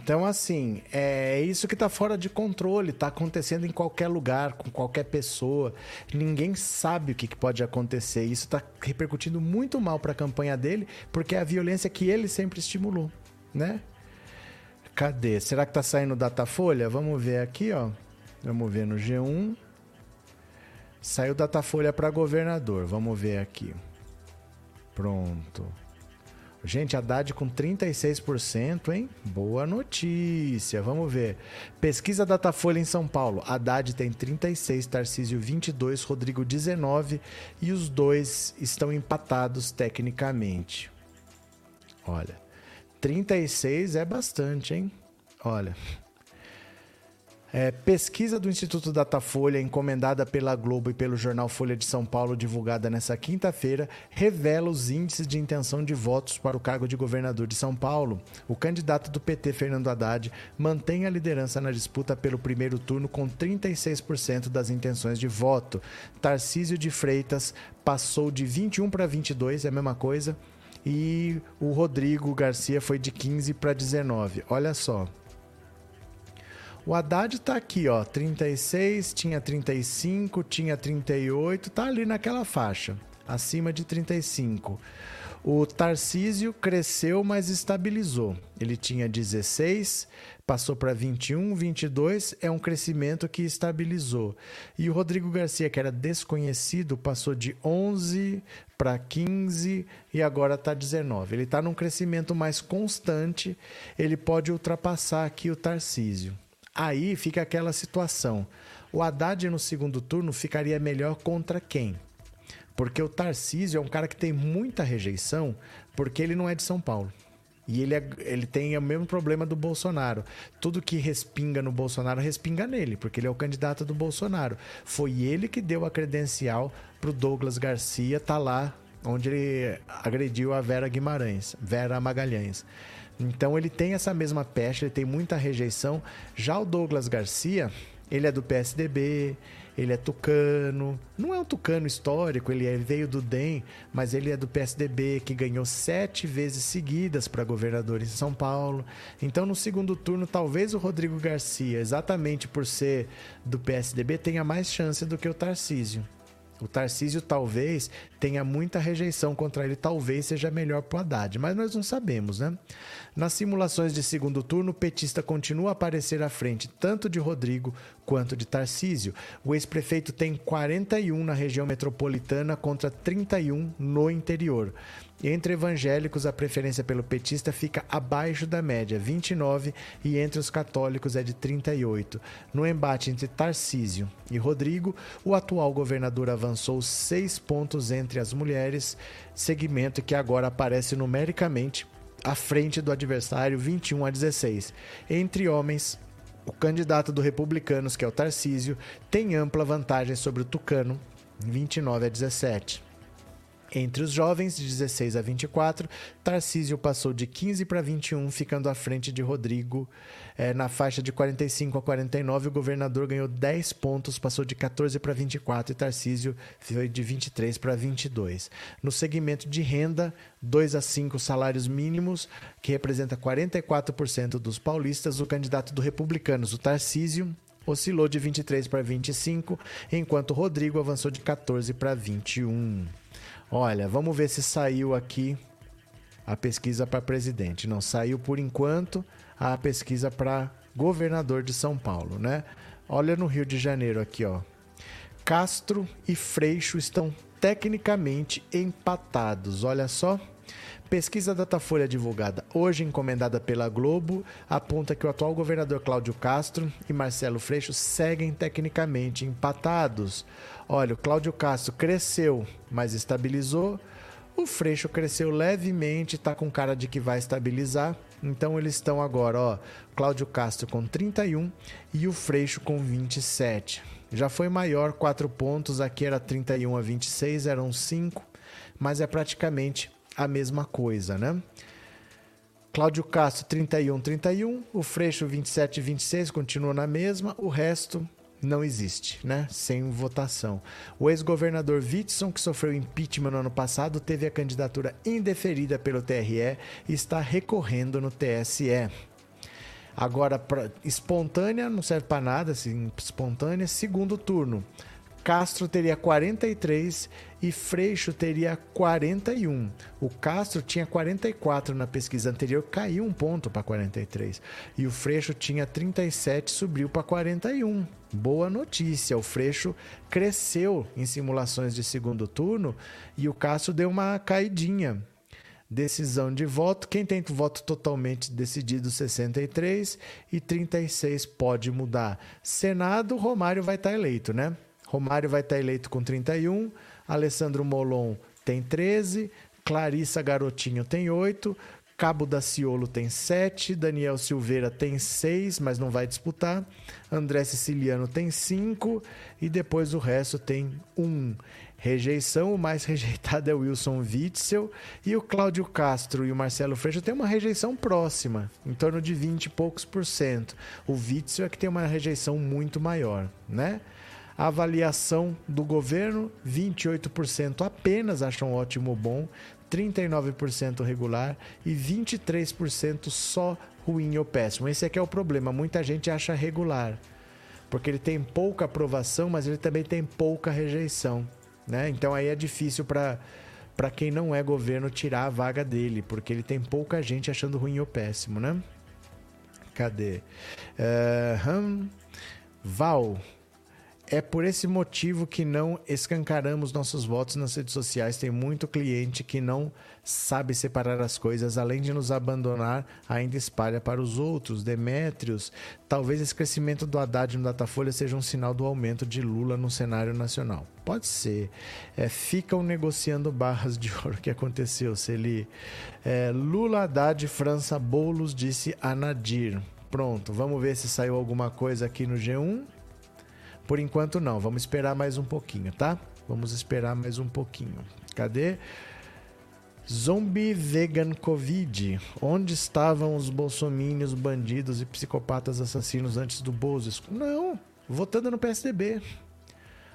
Então, assim, é isso que está fora de controle, está acontecendo em qualquer lugar, com qualquer pessoa. Ninguém sabe o que, que pode acontecer. Isso está repercutindo muito mal para a campanha dele, porque é a violência que ele sempre estimulou, né? Cadê? Será que está saindo Datafolha? Vamos ver aqui, ó. Vamos ver no G1. Saiu Datafolha para governador. Vamos ver aqui. Pronto. Gente, Haddad com 36%, hein? Boa notícia. Vamos ver. Pesquisa Datafolha em São Paulo. Haddad tem 36, Tarcísio 22, Rodrigo 19 e os dois estão empatados tecnicamente. Olha, 36 é bastante, hein? Olha, é, pesquisa do Instituto Datafolha, encomendada pela Globo e pelo jornal Folha de São Paulo, divulgada nesta quinta-feira, revela os índices de intenção de votos para o cargo de governador de São Paulo. O candidato do PT, Fernando Haddad, mantém a liderança na disputa pelo primeiro turno com 36% das intenções de voto. Tarcísio de Freitas passou de 21 para 22, é a mesma coisa. E o Rodrigo Garcia foi de 15 para 19. Olha só. O Haddad tá aqui, ó, 36, tinha 35, tinha 38, tá ali naquela faixa, acima de 35. O Tarcísio cresceu, mas estabilizou. Ele tinha 16, passou para 21, 22, é um crescimento que estabilizou. E o Rodrigo Garcia, que era desconhecido, passou de 11 para 15 e agora está 19. Ele está num crescimento mais constante, ele pode ultrapassar aqui o Tarcísio. Aí fica aquela situação. O Haddad no segundo turno ficaria melhor contra quem? Porque o Tarcísio é um cara que tem muita rejeição porque ele não é de São Paulo. E ele, é, ele tem o mesmo problema do Bolsonaro. Tudo que respinga no Bolsonaro respinga nele, porque ele é o candidato do Bolsonaro. Foi ele que deu a credencial pro Douglas Garcia tá lá onde ele agrediu a Vera Guimarães, Vera Magalhães. Então ele tem essa mesma peste, ele tem muita rejeição. Já o Douglas Garcia, ele é do PSDB, ele é tucano. Não é um tucano histórico, ele é, veio do DEM, mas ele é do PSDB, que ganhou sete vezes seguidas para governador em São Paulo. Então, no segundo turno, talvez o Rodrigo Garcia, exatamente por ser do PSDB, tenha mais chance do que o Tarcísio. O Tarcísio talvez tenha muita rejeição contra ele, talvez seja melhor para o Haddad, mas nós não sabemos, né? Nas simulações de segundo turno, o petista continua a aparecer à frente tanto de Rodrigo quanto de Tarcísio. O ex-prefeito tem 41 na região metropolitana contra 31 no interior. Entre evangélicos, a preferência pelo petista fica abaixo da média, 29, e entre os católicos é de 38. No embate entre Tarcísio e Rodrigo, o atual governador avançou seis pontos entre as mulheres, segmento que agora aparece numericamente à frente do adversário 21 a 16. Entre homens, o candidato do Republicanos, que é o Tarcísio, tem ampla vantagem sobre o Tucano, 29 a 17. Entre os jovens, de 16 a 24, Tarcísio passou de 15 para 21, ficando à frente de Rodrigo. É, na faixa de 45 a 49, o governador ganhou 10 pontos, passou de 14 para 24 e Tarcísio foi de 23 para 22. No segmento de renda, 2 a 5 salários mínimos, que representa 44% dos paulistas, o candidato do Republicanos, o Tarcísio, oscilou de 23 para 25, enquanto Rodrigo avançou de 14 para 21. Olha, vamos ver se saiu aqui a pesquisa para presidente. Não saiu por enquanto a pesquisa para governador de São Paulo, né? Olha no Rio de Janeiro aqui, ó. Castro e Freixo estão tecnicamente empatados. Olha só. Pesquisa Datafolha divulgada hoje, encomendada pela Globo, aponta que o atual governador Cláudio Castro e Marcelo Freixo seguem tecnicamente empatados. Olha, o Cláudio Castro cresceu, mas estabilizou. O Freixo cresceu levemente, está com cara de que vai estabilizar. Então eles estão agora, ó, Cláudio Castro com 31 e o Freixo com 27. Já foi maior, 4 pontos, aqui era 31 a 26, eram 5, mas é praticamente a mesma coisa, né? Cláudio Castro 31, 31, o Freixo 27, 26 continua na mesma, o resto não existe, né? Sem votação. O ex-governador Witson, que sofreu impeachment no ano passado, teve a candidatura indeferida pelo TRE e está recorrendo no TSE. Agora, pra, espontânea, não serve para nada, assim, espontânea, segundo turno. Castro teria 43 e Freixo teria 41. O Castro tinha 44 na pesquisa anterior, caiu um ponto para 43. E o Freixo tinha 37, subiu para 41. Boa notícia, o Freixo cresceu em simulações de segundo turno e o Castro deu uma caidinha. Decisão de voto, quem tem voto totalmente decidido 63 e 36 pode mudar. Senado, Romário vai estar eleito, né? Romário vai estar eleito com 31, Alessandro Molon tem 13, Clarissa Garotinho tem 8, Cabo da Ciolo tem 7, Daniel Silveira tem 6, mas não vai disputar, André Siciliano tem 5 e depois o resto tem 1. Rejeição, o mais rejeitado é o Wilson Witzel e o Cláudio Castro e o Marcelo Freixo têm uma rejeição próxima, em torno de 20 e poucos por cento. O Witzel é que tem uma rejeição muito maior, né? A avaliação do governo, 28% apenas acham ótimo bom, 39% regular e 23% só ruim ou péssimo. Esse aqui é o problema, muita gente acha regular, porque ele tem pouca aprovação, mas ele também tem pouca rejeição, né? Então aí é difícil para para quem não é governo tirar a vaga dele, porque ele tem pouca gente achando ruim ou péssimo, né? Cadê? Uh, hum, Val, é por esse motivo que não escancaramos nossos votos nas redes sociais. Tem muito cliente que não sabe separar as coisas, além de nos abandonar, ainda espalha para os outros. Demétrios, talvez esse crescimento do Haddad no Datafolha seja um sinal do aumento de Lula no cenário nacional. Pode ser. É, ficam negociando barras de ouro. Que aconteceu, Celi? É, Lula, Haddad, França, Boulos, disse a Nadir. Pronto, vamos ver se saiu alguma coisa aqui no G1. Por enquanto não, vamos esperar mais um pouquinho, tá? Vamos esperar mais um pouquinho. Cadê? Zombie Vegan Covid. Onde estavam os bolsomínios, bandidos e psicopatas assassinos antes do Bozo? Não, votando no PSDB.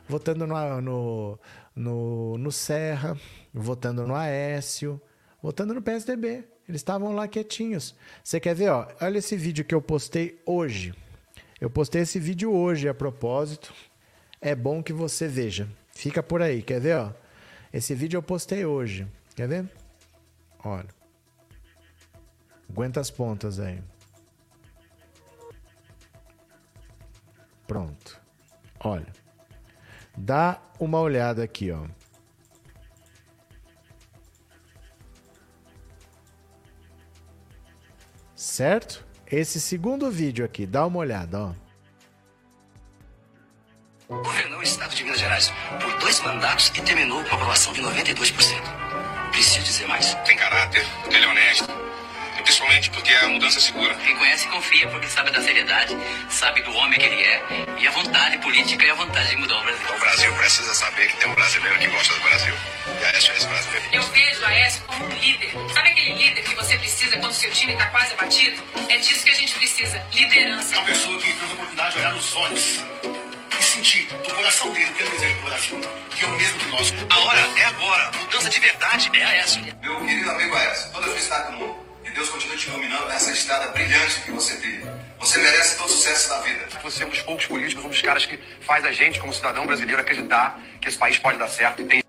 Votando no, no, no, no Serra, votando no Aécio, votando no PSDB. Eles estavam lá quietinhos. Você quer ver, ó? Olha esse vídeo que eu postei hoje. Eu postei esse vídeo hoje a propósito. É bom que você veja. Fica por aí, quer ver, ó? Esse vídeo eu postei hoje. Quer ver? Olha. Aguenta as pontas aí. Pronto. Olha. Dá uma olhada aqui, ó. Certo? Esse segundo vídeo aqui. Dá uma olhada, ó. Governou o estado de Minas Gerais por dois mandatos e terminou com aprovação de 92%. Preciso dizer mais. Tem caráter, ele é honesto. Principalmente porque é a mudança segura. Quem conhece confia porque sabe da seriedade, sabe do homem que ele é e a vontade política e a vontade de mudar o Brasil. O Brasil precisa saber que tem um brasileiro que gosta do Brasil. E a Aécio é esse brasileiro. Eu vejo a Aécio como um líder. Sabe aquele líder que você precisa quando seu time está quase abatido? É disso que a gente precisa, liderança. É uma pessoa que teve a oportunidade de olhar nos olhos e sentir do coração dele o que ele deseja do Brasil, que é o mesmo que nós. A hora é agora. Mudança de verdade é a Aécio. Meu querido amigo Aécio, toda a felicidade do mundo. Deus continue te iluminando nessa estrada brilhante que você teve. Você merece todo o sucesso da vida. Você é um dos poucos políticos, um dos caras que faz a gente, como cidadão brasileiro, acreditar que esse país pode dar certo e tem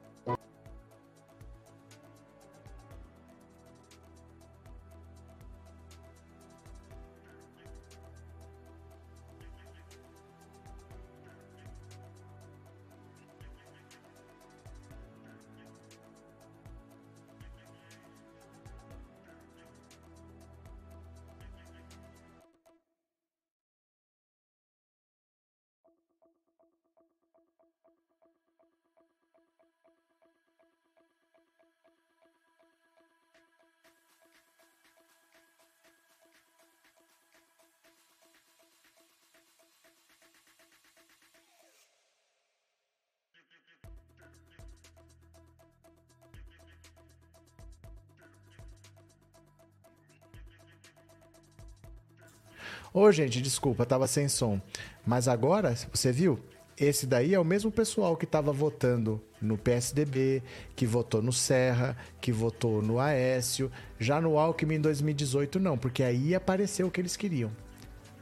Ô, gente, desculpa, tava sem som. Mas agora, você viu? Esse daí é o mesmo pessoal que estava votando no PSDB, que votou no Serra, que votou no Aécio. Já no Alckmin em 2018, não, porque aí apareceu o que eles queriam.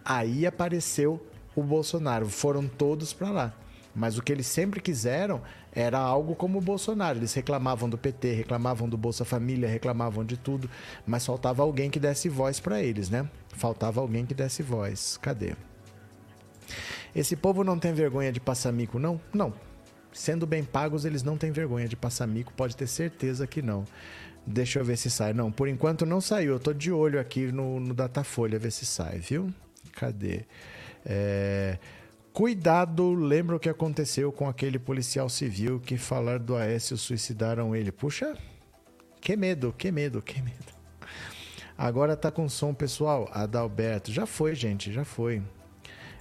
Aí apareceu o Bolsonaro. Foram todos para lá. Mas o que eles sempre quiseram era algo como o Bolsonaro. Eles reclamavam do PT, reclamavam do Bolsa Família, reclamavam de tudo, mas faltava alguém que desse voz para eles, né? Faltava alguém que desse voz. Cadê? Esse povo não tem vergonha de passar mico, não? Não. Sendo bem pagos, eles não têm vergonha de passar mico, pode ter certeza que não. Deixa eu ver se sai. Não, por enquanto não saiu. Eu tô de olho aqui no, no Datafolha, ver se sai, viu? Cadê? É... Cuidado, lembra o que aconteceu com aquele policial civil que falar do Aécio suicidaram ele. Puxa, que medo, que medo, que medo. Agora tá com som, pessoal. Adalberto, já foi, gente, já foi.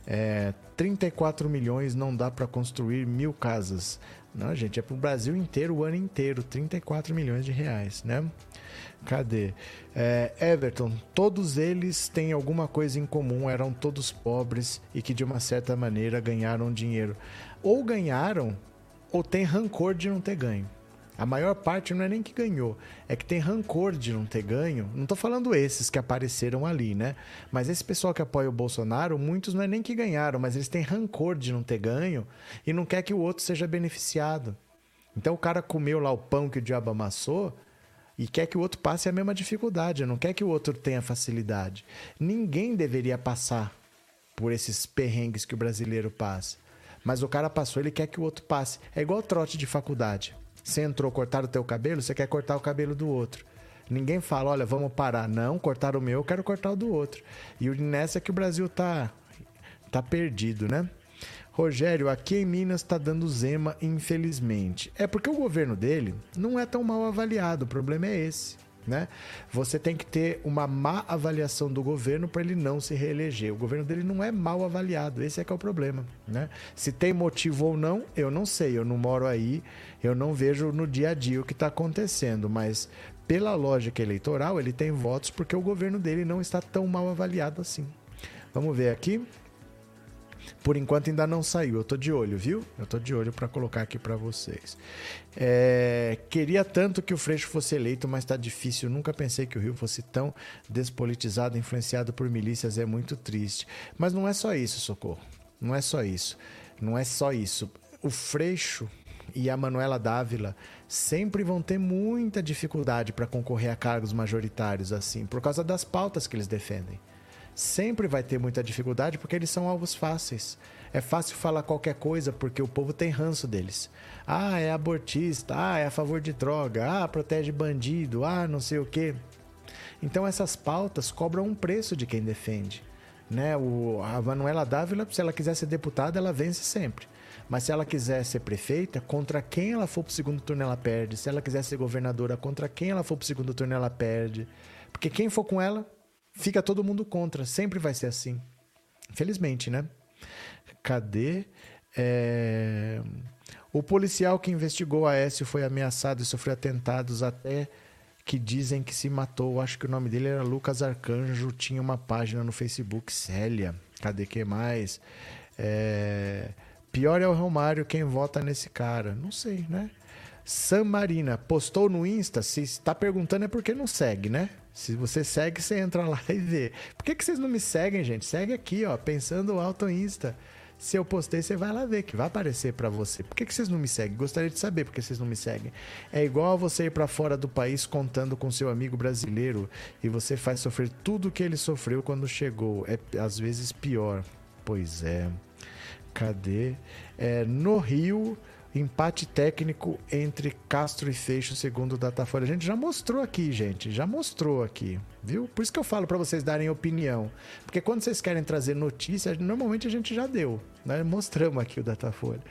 É, 34 milhões não dá para construir mil casas. Não, gente, é pro Brasil inteiro, o ano inteiro. 34 milhões de reais, né? Cadê? É, Everton, todos eles têm alguma coisa em comum, eram todos pobres e que de uma certa maneira ganharam dinheiro. Ou ganharam, ou tem rancor de não ter ganho. A maior parte não é nem que ganhou, é que tem rancor de não ter ganho. Não estou falando esses que apareceram ali, né? Mas esse pessoal que apoia o Bolsonaro, muitos não é nem que ganharam, mas eles têm rancor de não ter ganho e não quer que o outro seja beneficiado. Então o cara comeu lá o pão que o diabo amassou e quer que o outro passe a mesma dificuldade, não quer que o outro tenha facilidade. Ninguém deveria passar por esses perrengues que o brasileiro passa. Mas o cara passou, ele quer que o outro passe. É igual trote de faculdade. Você entrou, cortar o teu cabelo, você quer cortar o cabelo do outro. Ninguém fala, olha, vamos parar. Não, cortar o meu, eu quero cortar o do outro. E nessa é que o Brasil tá, tá perdido, né? Rogério, aqui em Minas está dando Zema, infelizmente. É porque o governo dele não é tão mal avaliado, o problema é esse. Né? Você tem que ter uma má avaliação do governo para ele não se reeleger. O governo dele não é mal avaliado, esse é que é o problema. Né? Se tem motivo ou não, eu não sei, eu não moro aí, eu não vejo no dia a dia o que está acontecendo, mas pela lógica eleitoral, ele tem votos porque o governo dele não está tão mal avaliado assim. Vamos ver aqui. Por enquanto ainda não saiu, eu tô de olho, viu? Eu tô de olho para colocar aqui para vocês. É, queria tanto que o Freixo fosse eleito, mas tá difícil. Nunca pensei que o Rio fosse tão despolitizado, influenciado por milícias, é muito triste. Mas não é só isso, Socorro. Não é só isso. Não é só isso. O Freixo e a Manuela Dávila sempre vão ter muita dificuldade para concorrer a cargos majoritários assim, por causa das pautas que eles defendem sempre vai ter muita dificuldade porque eles são alvos fáceis. É fácil falar qualquer coisa porque o povo tem ranço deles. Ah, é abortista, ah, é a favor de droga, ah, protege bandido, ah, não sei o quê. Então essas pautas cobram um preço de quem defende. Né? O, a Manuela Dávila, se ela quiser ser deputada, ela vence sempre. Mas se ela quiser ser prefeita, contra quem ela for para o segundo turno, ela perde. Se ela quiser ser governadora, contra quem ela for para o segundo turno, ela perde Porque quem for com ela, fica todo mundo contra. Sempre vai ser assim. Infelizmente, né? Cadê? É... O policial que investigou a Aécio foi ameaçado e sofreu atentados até que dizem que se matou. Acho que o nome dele era Lucas Arcanjo. Tinha uma página no Facebook, Célia. Cadê que mais? É... Pior é o Romário, quem vota nesse cara? Não sei, né? Sam Marina postou no Insta. Se está perguntando é porque não segue, né? Se você segue, você entra lá e vê. Por que, que vocês não me seguem, gente? Segue aqui, ó, pensando alto Insta. Se eu postei, você vai lá ver, que vai aparecer para você. Por que, que vocês não me seguem? Gostaria de saber por que vocês não me seguem. É igual você ir para fora do país contando com seu amigo brasileiro e você faz sofrer tudo o que ele sofreu quando chegou. É às vezes pior. Pois é. Cadê? É, no Rio, empate técnico entre Castro e Fecho, segundo o Datafolha. A gente já mostrou aqui, gente. Já mostrou aqui, viu? Por isso que eu falo para vocês darem opinião. Porque quando vocês querem trazer notícia, normalmente a gente já deu. Né? Mostramos aqui o Datafolha.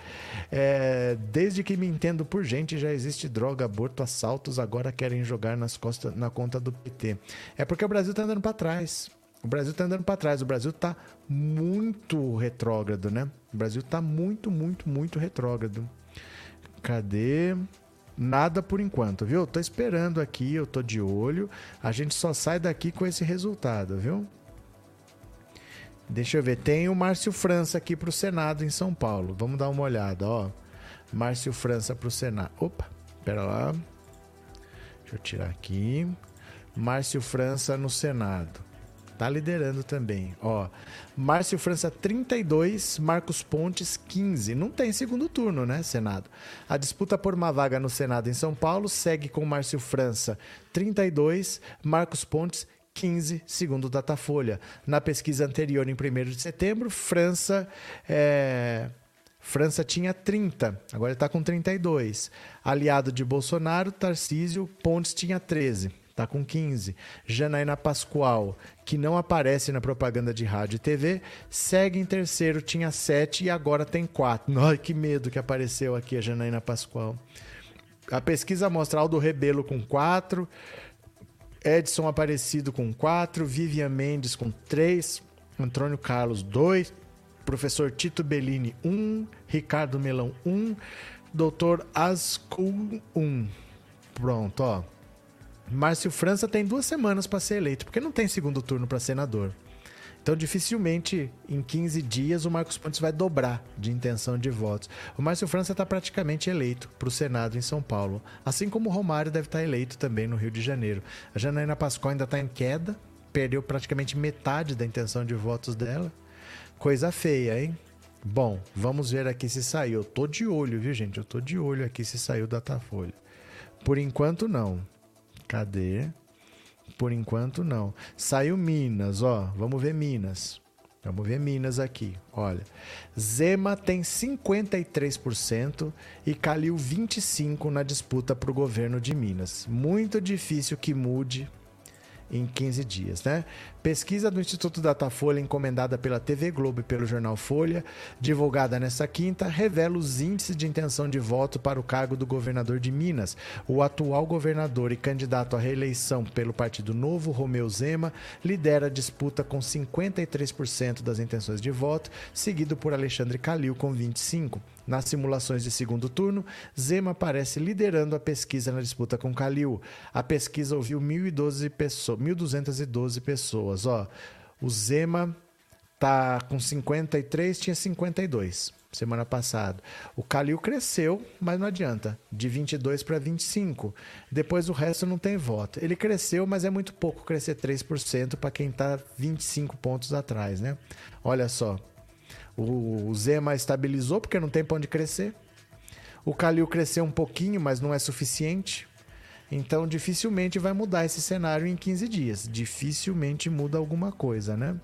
É, desde que me entendo por gente, já existe droga, aborto, assaltos. Agora querem jogar nas costas, na conta do PT. É porque o Brasil tá andando para trás. O Brasil está andando para trás. O Brasil está muito retrógrado, né? O Brasil está muito, muito, muito retrógrado. Cadê? Nada por enquanto, viu? Tô esperando aqui, eu tô de olho. A gente só sai daqui com esse resultado, viu? Deixa eu ver. Tem o Márcio França aqui pro Senado em São Paulo. Vamos dar uma olhada, ó. Márcio França pro Senado. Opa, pera lá. Deixa eu tirar aqui. Márcio França no Senado. Tá liderando também. Ó, Márcio França 32, Marcos Pontes 15. Não tem segundo turno, né, Senado? A disputa por uma vaga no Senado em São Paulo segue com Márcio França 32, Marcos Pontes 15, segundo Datafolha. Na pesquisa anterior, em 1 de setembro, França é... França tinha 30, agora está com 32. Aliado de Bolsonaro, Tarcísio Pontes tinha 13 tá com 15. Janaína Pascoal, que não aparece na propaganda de rádio e TV, segue em terceiro, tinha 7 e agora tem 4. Ai, que medo que apareceu aqui a Janaína Pascoal. A pesquisa mostra Aldo Rebelo com 4, Edson Aparecido com 4, Vivian Mendes com 3, Antônio Carlos 2, professor Tito Bellini 1, Ricardo Melão 1, doutor Ascul 1. Pronto, ó. Márcio França tem duas semanas para ser eleito, porque não tem segundo turno para senador. Então, dificilmente em 15 dias o Marcos Pontes vai dobrar de intenção de votos. O Márcio França está praticamente eleito para o Senado em São Paulo, assim como o Romário deve estar tá eleito também no Rio de Janeiro. A Janaína Pascoal ainda está em queda, perdeu praticamente metade da intenção de votos dela. Coisa feia, hein? Bom, vamos ver aqui se saiu. Eu tô de olho, viu, gente? Eu tô de olho aqui se saiu da Datafolha. Por enquanto, não. Cadê? Por enquanto não. Saiu Minas, ó. Vamos ver Minas. Vamos ver Minas aqui. Olha, Zema tem 53% e Calil 25 na disputa para o governo de Minas. Muito difícil que mude em 15 dias, né? Pesquisa do Instituto Datafolha, encomendada pela TV Globo e pelo jornal Folha, divulgada nesta quinta, revela os índices de intenção de voto para o cargo do governador de Minas. O atual governador e candidato à reeleição pelo Partido Novo, Romeu Zema, lidera a disputa com 53% das intenções de voto, seguido por Alexandre Calil com 25%. Nas simulações de segundo turno, Zema aparece liderando a pesquisa na disputa com Calil. A pesquisa ouviu 1.012 pessoas, 1.212 pessoas pessoas. Ó, o Zema tá com 53, tinha 52 semana passada. O Calil cresceu, mas não adianta, de 22 para 25. Depois o resto não tem voto. Ele cresceu, mas é muito pouco crescer 3% para quem está 25 pontos atrás, né? Olha só. O Zema estabilizou porque não tem para onde crescer. O Calil cresceu um pouquinho, mas não é suficiente. Então, dificilmente vai mudar esse cenário em 15 dias. Dificilmente muda alguma coisa, né?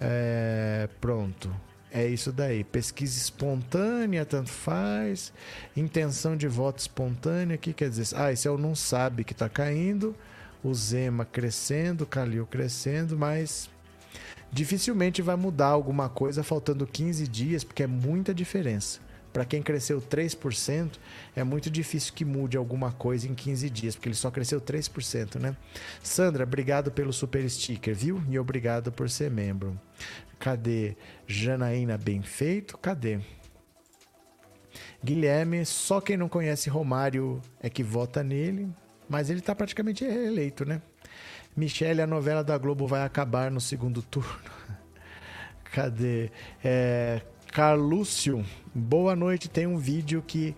É, pronto. É isso daí. Pesquisa espontânea, tanto faz. Intenção de voto espontânea, o que quer dizer? Ah, esse é o não sabe que está caindo. O Zema crescendo, o Calil crescendo, mas dificilmente vai mudar alguma coisa faltando 15 dias, porque é muita diferença para quem cresceu 3%, é muito difícil que mude alguma coisa em 15 dias, porque ele só cresceu 3%, né? Sandra, obrigado pelo super sticker, viu? E obrigado por ser membro. Cadê? Janaína, bem feito. Cadê? Guilherme, só quem não conhece Romário é que vota nele, mas ele está praticamente reeleito, né? Michele, a novela da Globo vai acabar no segundo turno. Cadê? É, Carlúcio, boa noite. Tem um vídeo que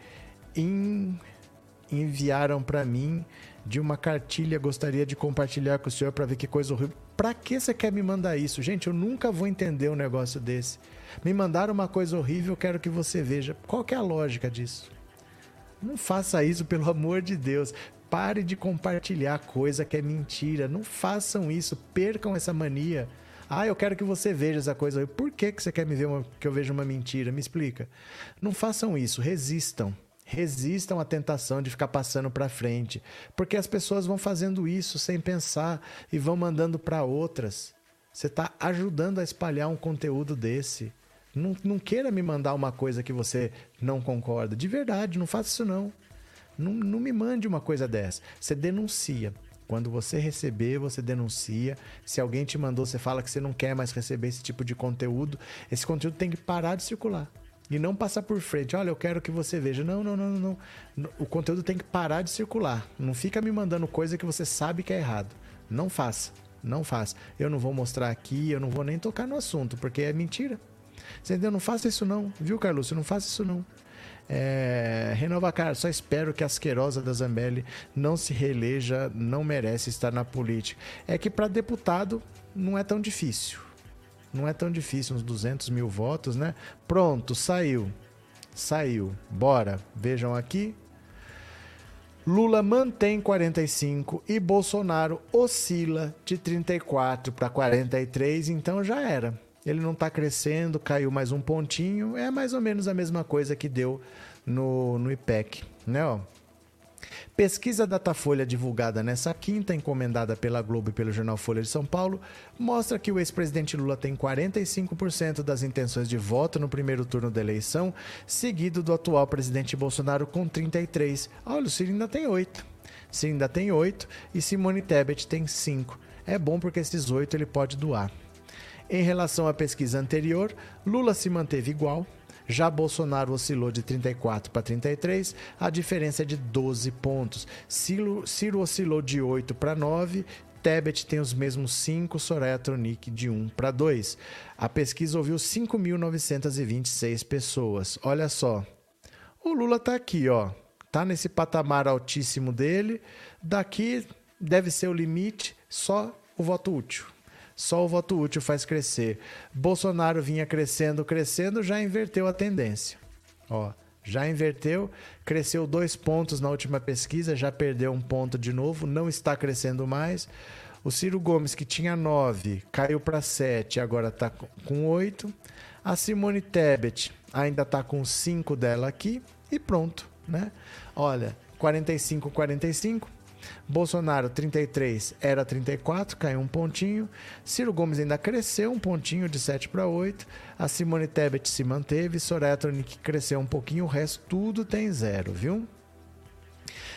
enviaram para mim de uma cartilha. Gostaria de compartilhar com o senhor para ver que coisa horrível. Para que você quer me mandar isso? Gente, eu nunca vou entender um negócio desse. Me mandaram uma coisa horrível, quero que você veja. Qual que é a lógica disso? Não faça isso, pelo amor de Deus. Pare de compartilhar coisa que é mentira. Não façam isso. Percam essa mania. Ah, eu quero que você veja essa coisa. Por que, que você quer me ver uma, que eu veja uma mentira? Me explica. Não façam isso. Resistam. Resistam à tentação de ficar passando para frente, porque as pessoas vão fazendo isso sem pensar e vão mandando para outras. Você está ajudando a espalhar um conteúdo desse. Não, não queira me mandar uma coisa que você não concorda. De verdade, não faça isso não. Não, não me mande uma coisa dessa. Você denuncia. Quando você receber, você denuncia. Se alguém te mandou, você fala que você não quer mais receber esse tipo de conteúdo. Esse conteúdo tem que parar de circular. E não passar por frente. Olha, eu quero que você veja. Não, não, não, não. O conteúdo tem que parar de circular. Não fica me mandando coisa que você sabe que é errado. Não faça. Não faça. Eu não vou mostrar aqui, eu não vou nem tocar no assunto, porque é mentira. Você entendeu? Não faça isso não, viu, Carlos? Não faça isso não. É, Renova Cara, só espero que a asquerosa da Zambelli não se reeleja, não merece estar na política. É que para deputado não é tão difícil. Não é tão difícil, uns 200 mil votos, né? Pronto, saiu. Saiu. Bora. Vejam aqui. Lula mantém 45 e Bolsonaro oscila de 34 para 43, então já era. Ele não está crescendo, caiu mais um pontinho, é mais ou menos a mesma coisa que deu no, no IPEC, né? Ó. Pesquisa Datafolha divulgada nessa quinta, encomendada pela Globo e pelo jornal Folha de São Paulo, mostra que o ex-presidente Lula tem 45% das intenções de voto no primeiro turno da eleição, seguido do atual presidente Bolsonaro com 33%. Olha, o Ciro ainda tem 8%. Ciro ainda tem 8% e Simone Tebet tem 5%. É bom porque esses 8 ele pode doar. Em relação à pesquisa anterior, Lula se manteve igual, já Bolsonaro oscilou de 34 para 33, a diferença é de 12 pontos. Ciro, Ciro oscilou de 8 para 9, Tebet tem os mesmos 5, Soraya Tronic de 1 para 2. A pesquisa ouviu 5.926 pessoas. Olha só. O Lula está aqui, ó. Tá nesse patamar altíssimo dele. Daqui deve ser o limite, só o voto útil. Só o voto útil faz crescer. Bolsonaro vinha crescendo, crescendo, já inverteu a tendência. Ó, já inverteu, cresceu dois pontos na última pesquisa, já perdeu um ponto de novo, não está crescendo mais. O Ciro Gomes, que tinha nove, caiu para sete, agora está com oito. A Simone Tebet ainda está com cinco dela aqui e pronto, né? Olha, 45, 45. Bolsonaro 33 era 34, caiu um pontinho. Ciro Gomes ainda cresceu um pontinho de 7 para 8. A Simone Tebet se manteve. Soraya Tronic cresceu um pouquinho. O resto tudo tem zero, viu?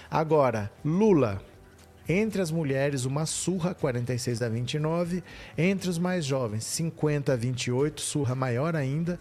Agora, Lula. Entre as mulheres, uma surra 46 a 29. Entre os mais jovens, 50 a 28, surra maior ainda.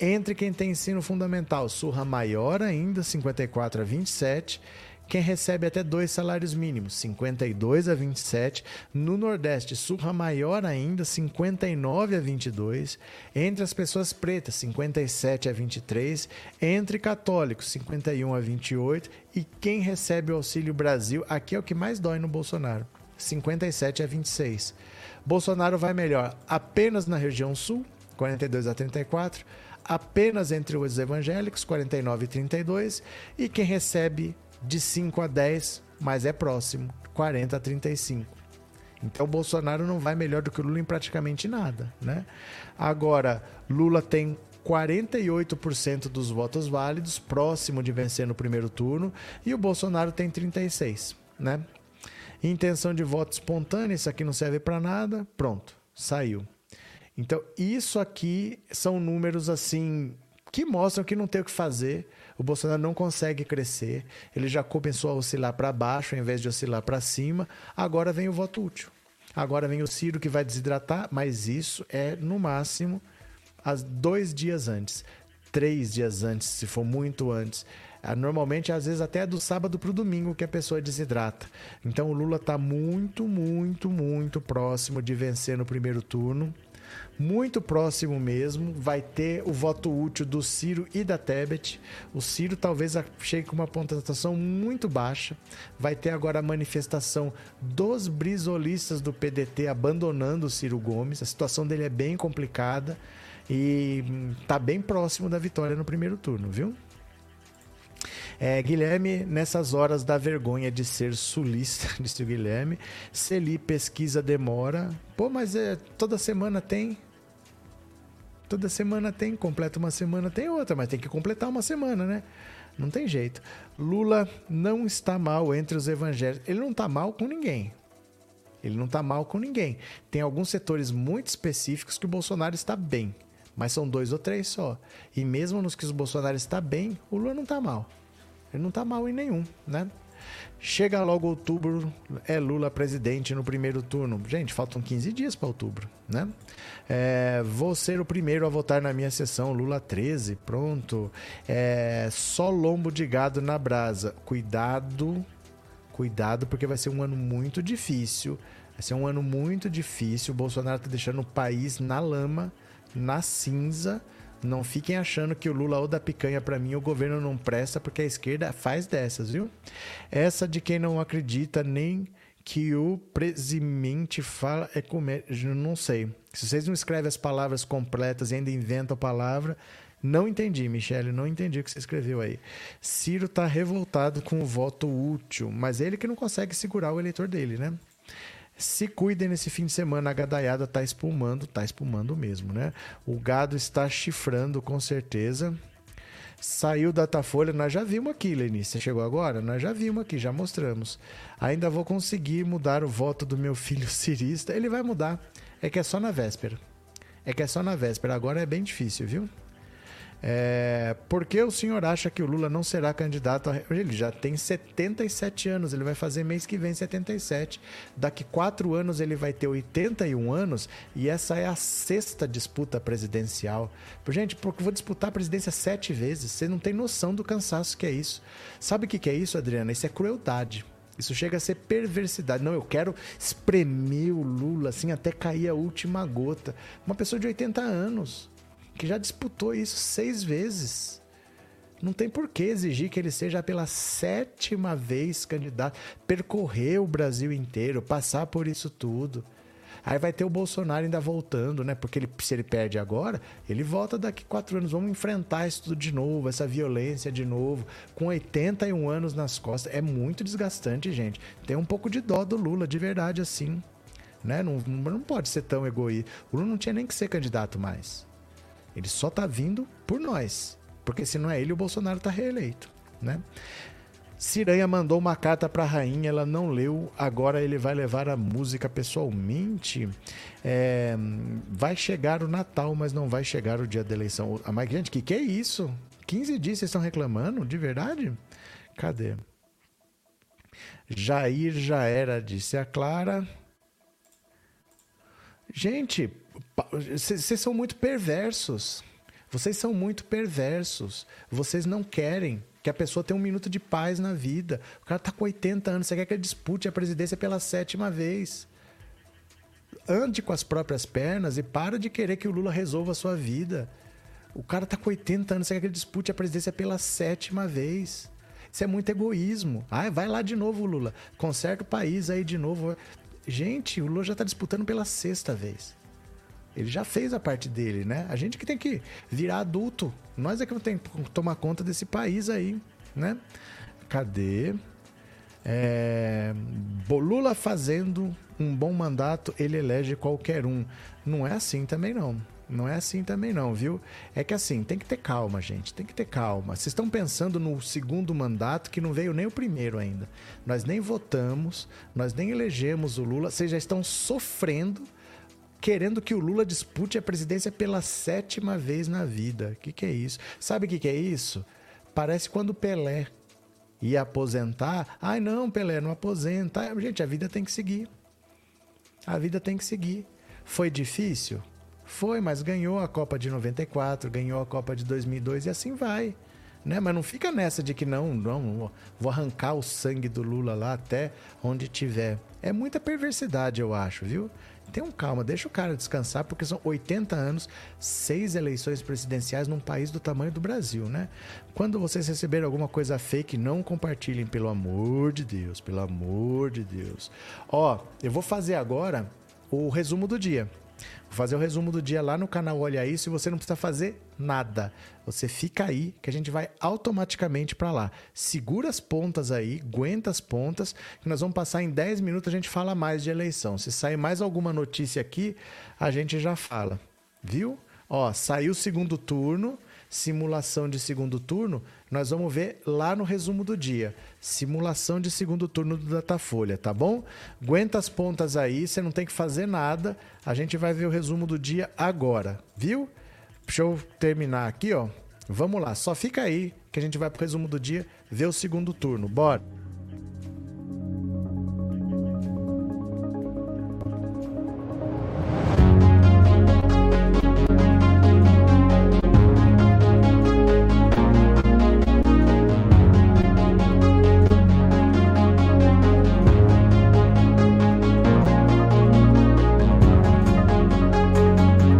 Entre quem tem ensino fundamental, surra maior ainda, 54 a 27 quem recebe até dois salários mínimos, 52 a 27. No Nordeste, surra maior ainda, 59 a 22. Entre as pessoas pretas, 57 a 23. Entre católicos, 51 a 28. E quem recebe o Auxílio Brasil, aqui é o que mais dói no Bolsonaro, 57 a 26. Bolsonaro vai melhor apenas na região sul, 42 a 34 apenas entre os evangélicos, 49 e 32, e quem recebe de 5 a 10, mas é próximo, 40 a 35. Então o Bolsonaro não vai melhor do que o Lula em praticamente nada, né? Agora, Lula tem 48% dos votos válidos, próximo de vencer no primeiro turno, e o Bolsonaro tem 36, né? Intenção de voto espontânea, isso aqui não serve para nada, pronto, saiu. Então, isso aqui são números assim que mostram que não tem o que fazer. O Bolsonaro não consegue crescer. Ele já começou a oscilar para baixo ao invés de oscilar para cima. Agora vem o voto útil. Agora vem o Ciro que vai desidratar, mas isso é no máximo as dois dias antes, três dias antes, se for muito antes. Ah, Normalmente, às vezes, até é do sábado para o domingo que a pessoa desidrata. Então, o Lula está muito, muito, muito próximo de vencer no primeiro turno. Muito próximo mesmo. Vai ter o voto útil do Ciro e da Tebet. O Ciro talvez chegue com uma pontuação muito baixa. Vai ter agora a manifestação dos brisolistas do PDT abandonando o Ciro Gomes. A situação dele é bem complicada e hum, tá bem próximo da vitória no primeiro turno, viu? É, Guilherme, nessas horas da vergonha de ser sulista, disse o Guilherme. Celi pesquisa demora. Pô, mas é, toda semana tem. Toda semana tem, completa uma semana tem outra, mas tem que completar uma semana, né? Não tem jeito. Lula não está mal entre os evangélicos. Ele não está mal com ninguém. Ele não está mal com ninguém. Tem alguns setores muito específicos que o Bolsonaro está bem. Mas são dois ou três só. E mesmo nos que o Bolsonaro está bem, o Lula não está mal. Ele não está mal em nenhum, né? Chega logo outubro, é Lula presidente no primeiro turno. Gente, faltam 15 dias para outubro, né? É, vou ser o primeiro a votar na minha sessão, Lula 13, pronto. É, só lombo de gado na brasa. Cuidado, cuidado, porque vai ser um ano muito difícil. Vai ser um ano muito difícil. O Bolsonaro tá deixando o país na lama, na cinza. Não fiquem achando que o Lula ou da picanha para mim o governo não presta porque a esquerda faz dessas, viu? Essa de quem não acredita nem que o presidente fala é comer, não sei. Se vocês não escrevem as palavras completas e ainda inventam a palavra, não entendi, Michele, não entendi o que você escreveu aí. Ciro tá revoltado com o voto útil, mas ele que não consegue segurar o eleitor dele, né? Se cuidem nesse fim de semana, a gadaiada tá espumando, tá espumando mesmo, né? O gado está chifrando com certeza. Saiu Datafolha, nós já vimos aqui, Lenice. Você chegou agora? Nós já vimos aqui, já mostramos. Ainda vou conseguir mudar o voto do meu filho cirista. Ele vai mudar. É que é só na véspera. É que é só na véspera. Agora é bem difícil, viu? É, por que o senhor acha que o Lula não será candidato? A... Ele já tem 77 anos, ele vai fazer mês que vem 77. Daqui quatro anos ele vai ter 81 anos e essa é a sexta disputa presidencial. Gente, porque vou disputar a presidência sete vezes, você não tem noção do cansaço que é isso. Sabe o que é isso, Adriana? Isso é crueldade. Isso chega a ser perversidade. Não, eu quero espremer o Lula assim até cair a última gota. Uma pessoa de 80 anos que já disputou isso seis vezes. Não tem por que exigir que ele seja pela sétima vez candidato, percorrer o Brasil inteiro, passar por isso tudo. Aí vai ter o Bolsonaro ainda voltando, né? Porque ele, se ele perde agora, ele volta daqui quatro anos. Vamos enfrentar isso tudo de novo, essa violência de novo, com 81 anos nas costas. É muito desgastante, gente. Tem um pouco de dó do Lula, de verdade, assim. Né? Não, não pode ser tão egoísta. O Lula não tinha nem que ser candidato mais. Ele só tá vindo por nós. Porque se não é ele, o Bolsonaro tá reeleito, né? Ciranha mandou uma carta para a rainha, ela não leu. Agora ele vai levar a música pessoalmente. É, vai chegar o Natal, mas não vai chegar o dia da eleição. Ah, mas, gente, que que é isso? 15 dias vocês estão reclamando? De verdade? Cadê? Jair já era, disse a Clara. Gente, vocês são muito perversos. Vocês são muito perversos. Vocês não querem que a pessoa tenha um minuto de paz na vida. O cara tá com 80 anos, você quer que ele dispute a presidência pela sétima vez. Ande com as próprias pernas e para de querer que o Lula resolva a sua vida. O cara tá com 80 anos, você quer que ele dispute a presidência pela sétima vez. Isso é muito egoísmo. Ah, vai lá de novo, Lula. Conserta o país aí de novo. Gente, o Lula já tá disputando pela sexta vez. Ele já fez a parte dele, né? A gente que tem que virar adulto. Nós é que tem que tomar conta desse país aí, né? Cadê? É... Lula fazendo um bom mandato, ele elege qualquer um. Não é assim também não. Não é assim também não, viu? É que assim, tem que ter calma, gente. Tem que ter calma. Vocês estão pensando no segundo mandato que não veio nem o primeiro ainda. Nós nem votamos, nós nem elegemos o Lula. Vocês já estão sofrendo querendo que o Lula dispute a presidência pela sétima vez na vida. O que, que é isso? Sabe o que, que é isso? Parece quando Pelé ia aposentar. Ai, não, Pelé, não aposenta. Gente, a vida tem que seguir. A vida tem que seguir. Foi difícil? Foi, mas ganhou a Copa de 94, ganhou a Copa de 2002 e assim vai. Né? Mas não fica nessa de que não, não, vou arrancar o sangue do Lula lá até onde tiver. É muita perversidade, eu acho, viu? Tenham calma, deixa o cara descansar, porque são 80 anos, seis eleições presidenciais num país do tamanho do Brasil, né? Quando vocês receberem alguma coisa fake, não compartilhem, pelo amor de Deus, pelo amor de Deus. Ó, eu vou fazer agora o resumo do dia. Fazer o resumo do dia lá no canal Olha Isso e você não precisa fazer nada. Você fica aí que a gente vai automaticamente para lá. Segura as pontas aí, aguenta as pontas, que nós vamos passar em 10 minutos a gente fala mais de eleição. Se sair mais alguma notícia aqui, a gente já fala. Viu? Ó, saiu o segundo turno, simulação de segundo turno, nós vamos ver lá no resumo do dia. Simulação de segundo turno do Datafolha, tá bom? Aguenta as pontas aí, você não tem que fazer nada. A gente vai ver o resumo do dia agora, viu? Deixa eu terminar aqui, ó. Vamos lá, só fica aí que a gente vai pro resumo do dia ver o segundo turno. Bora!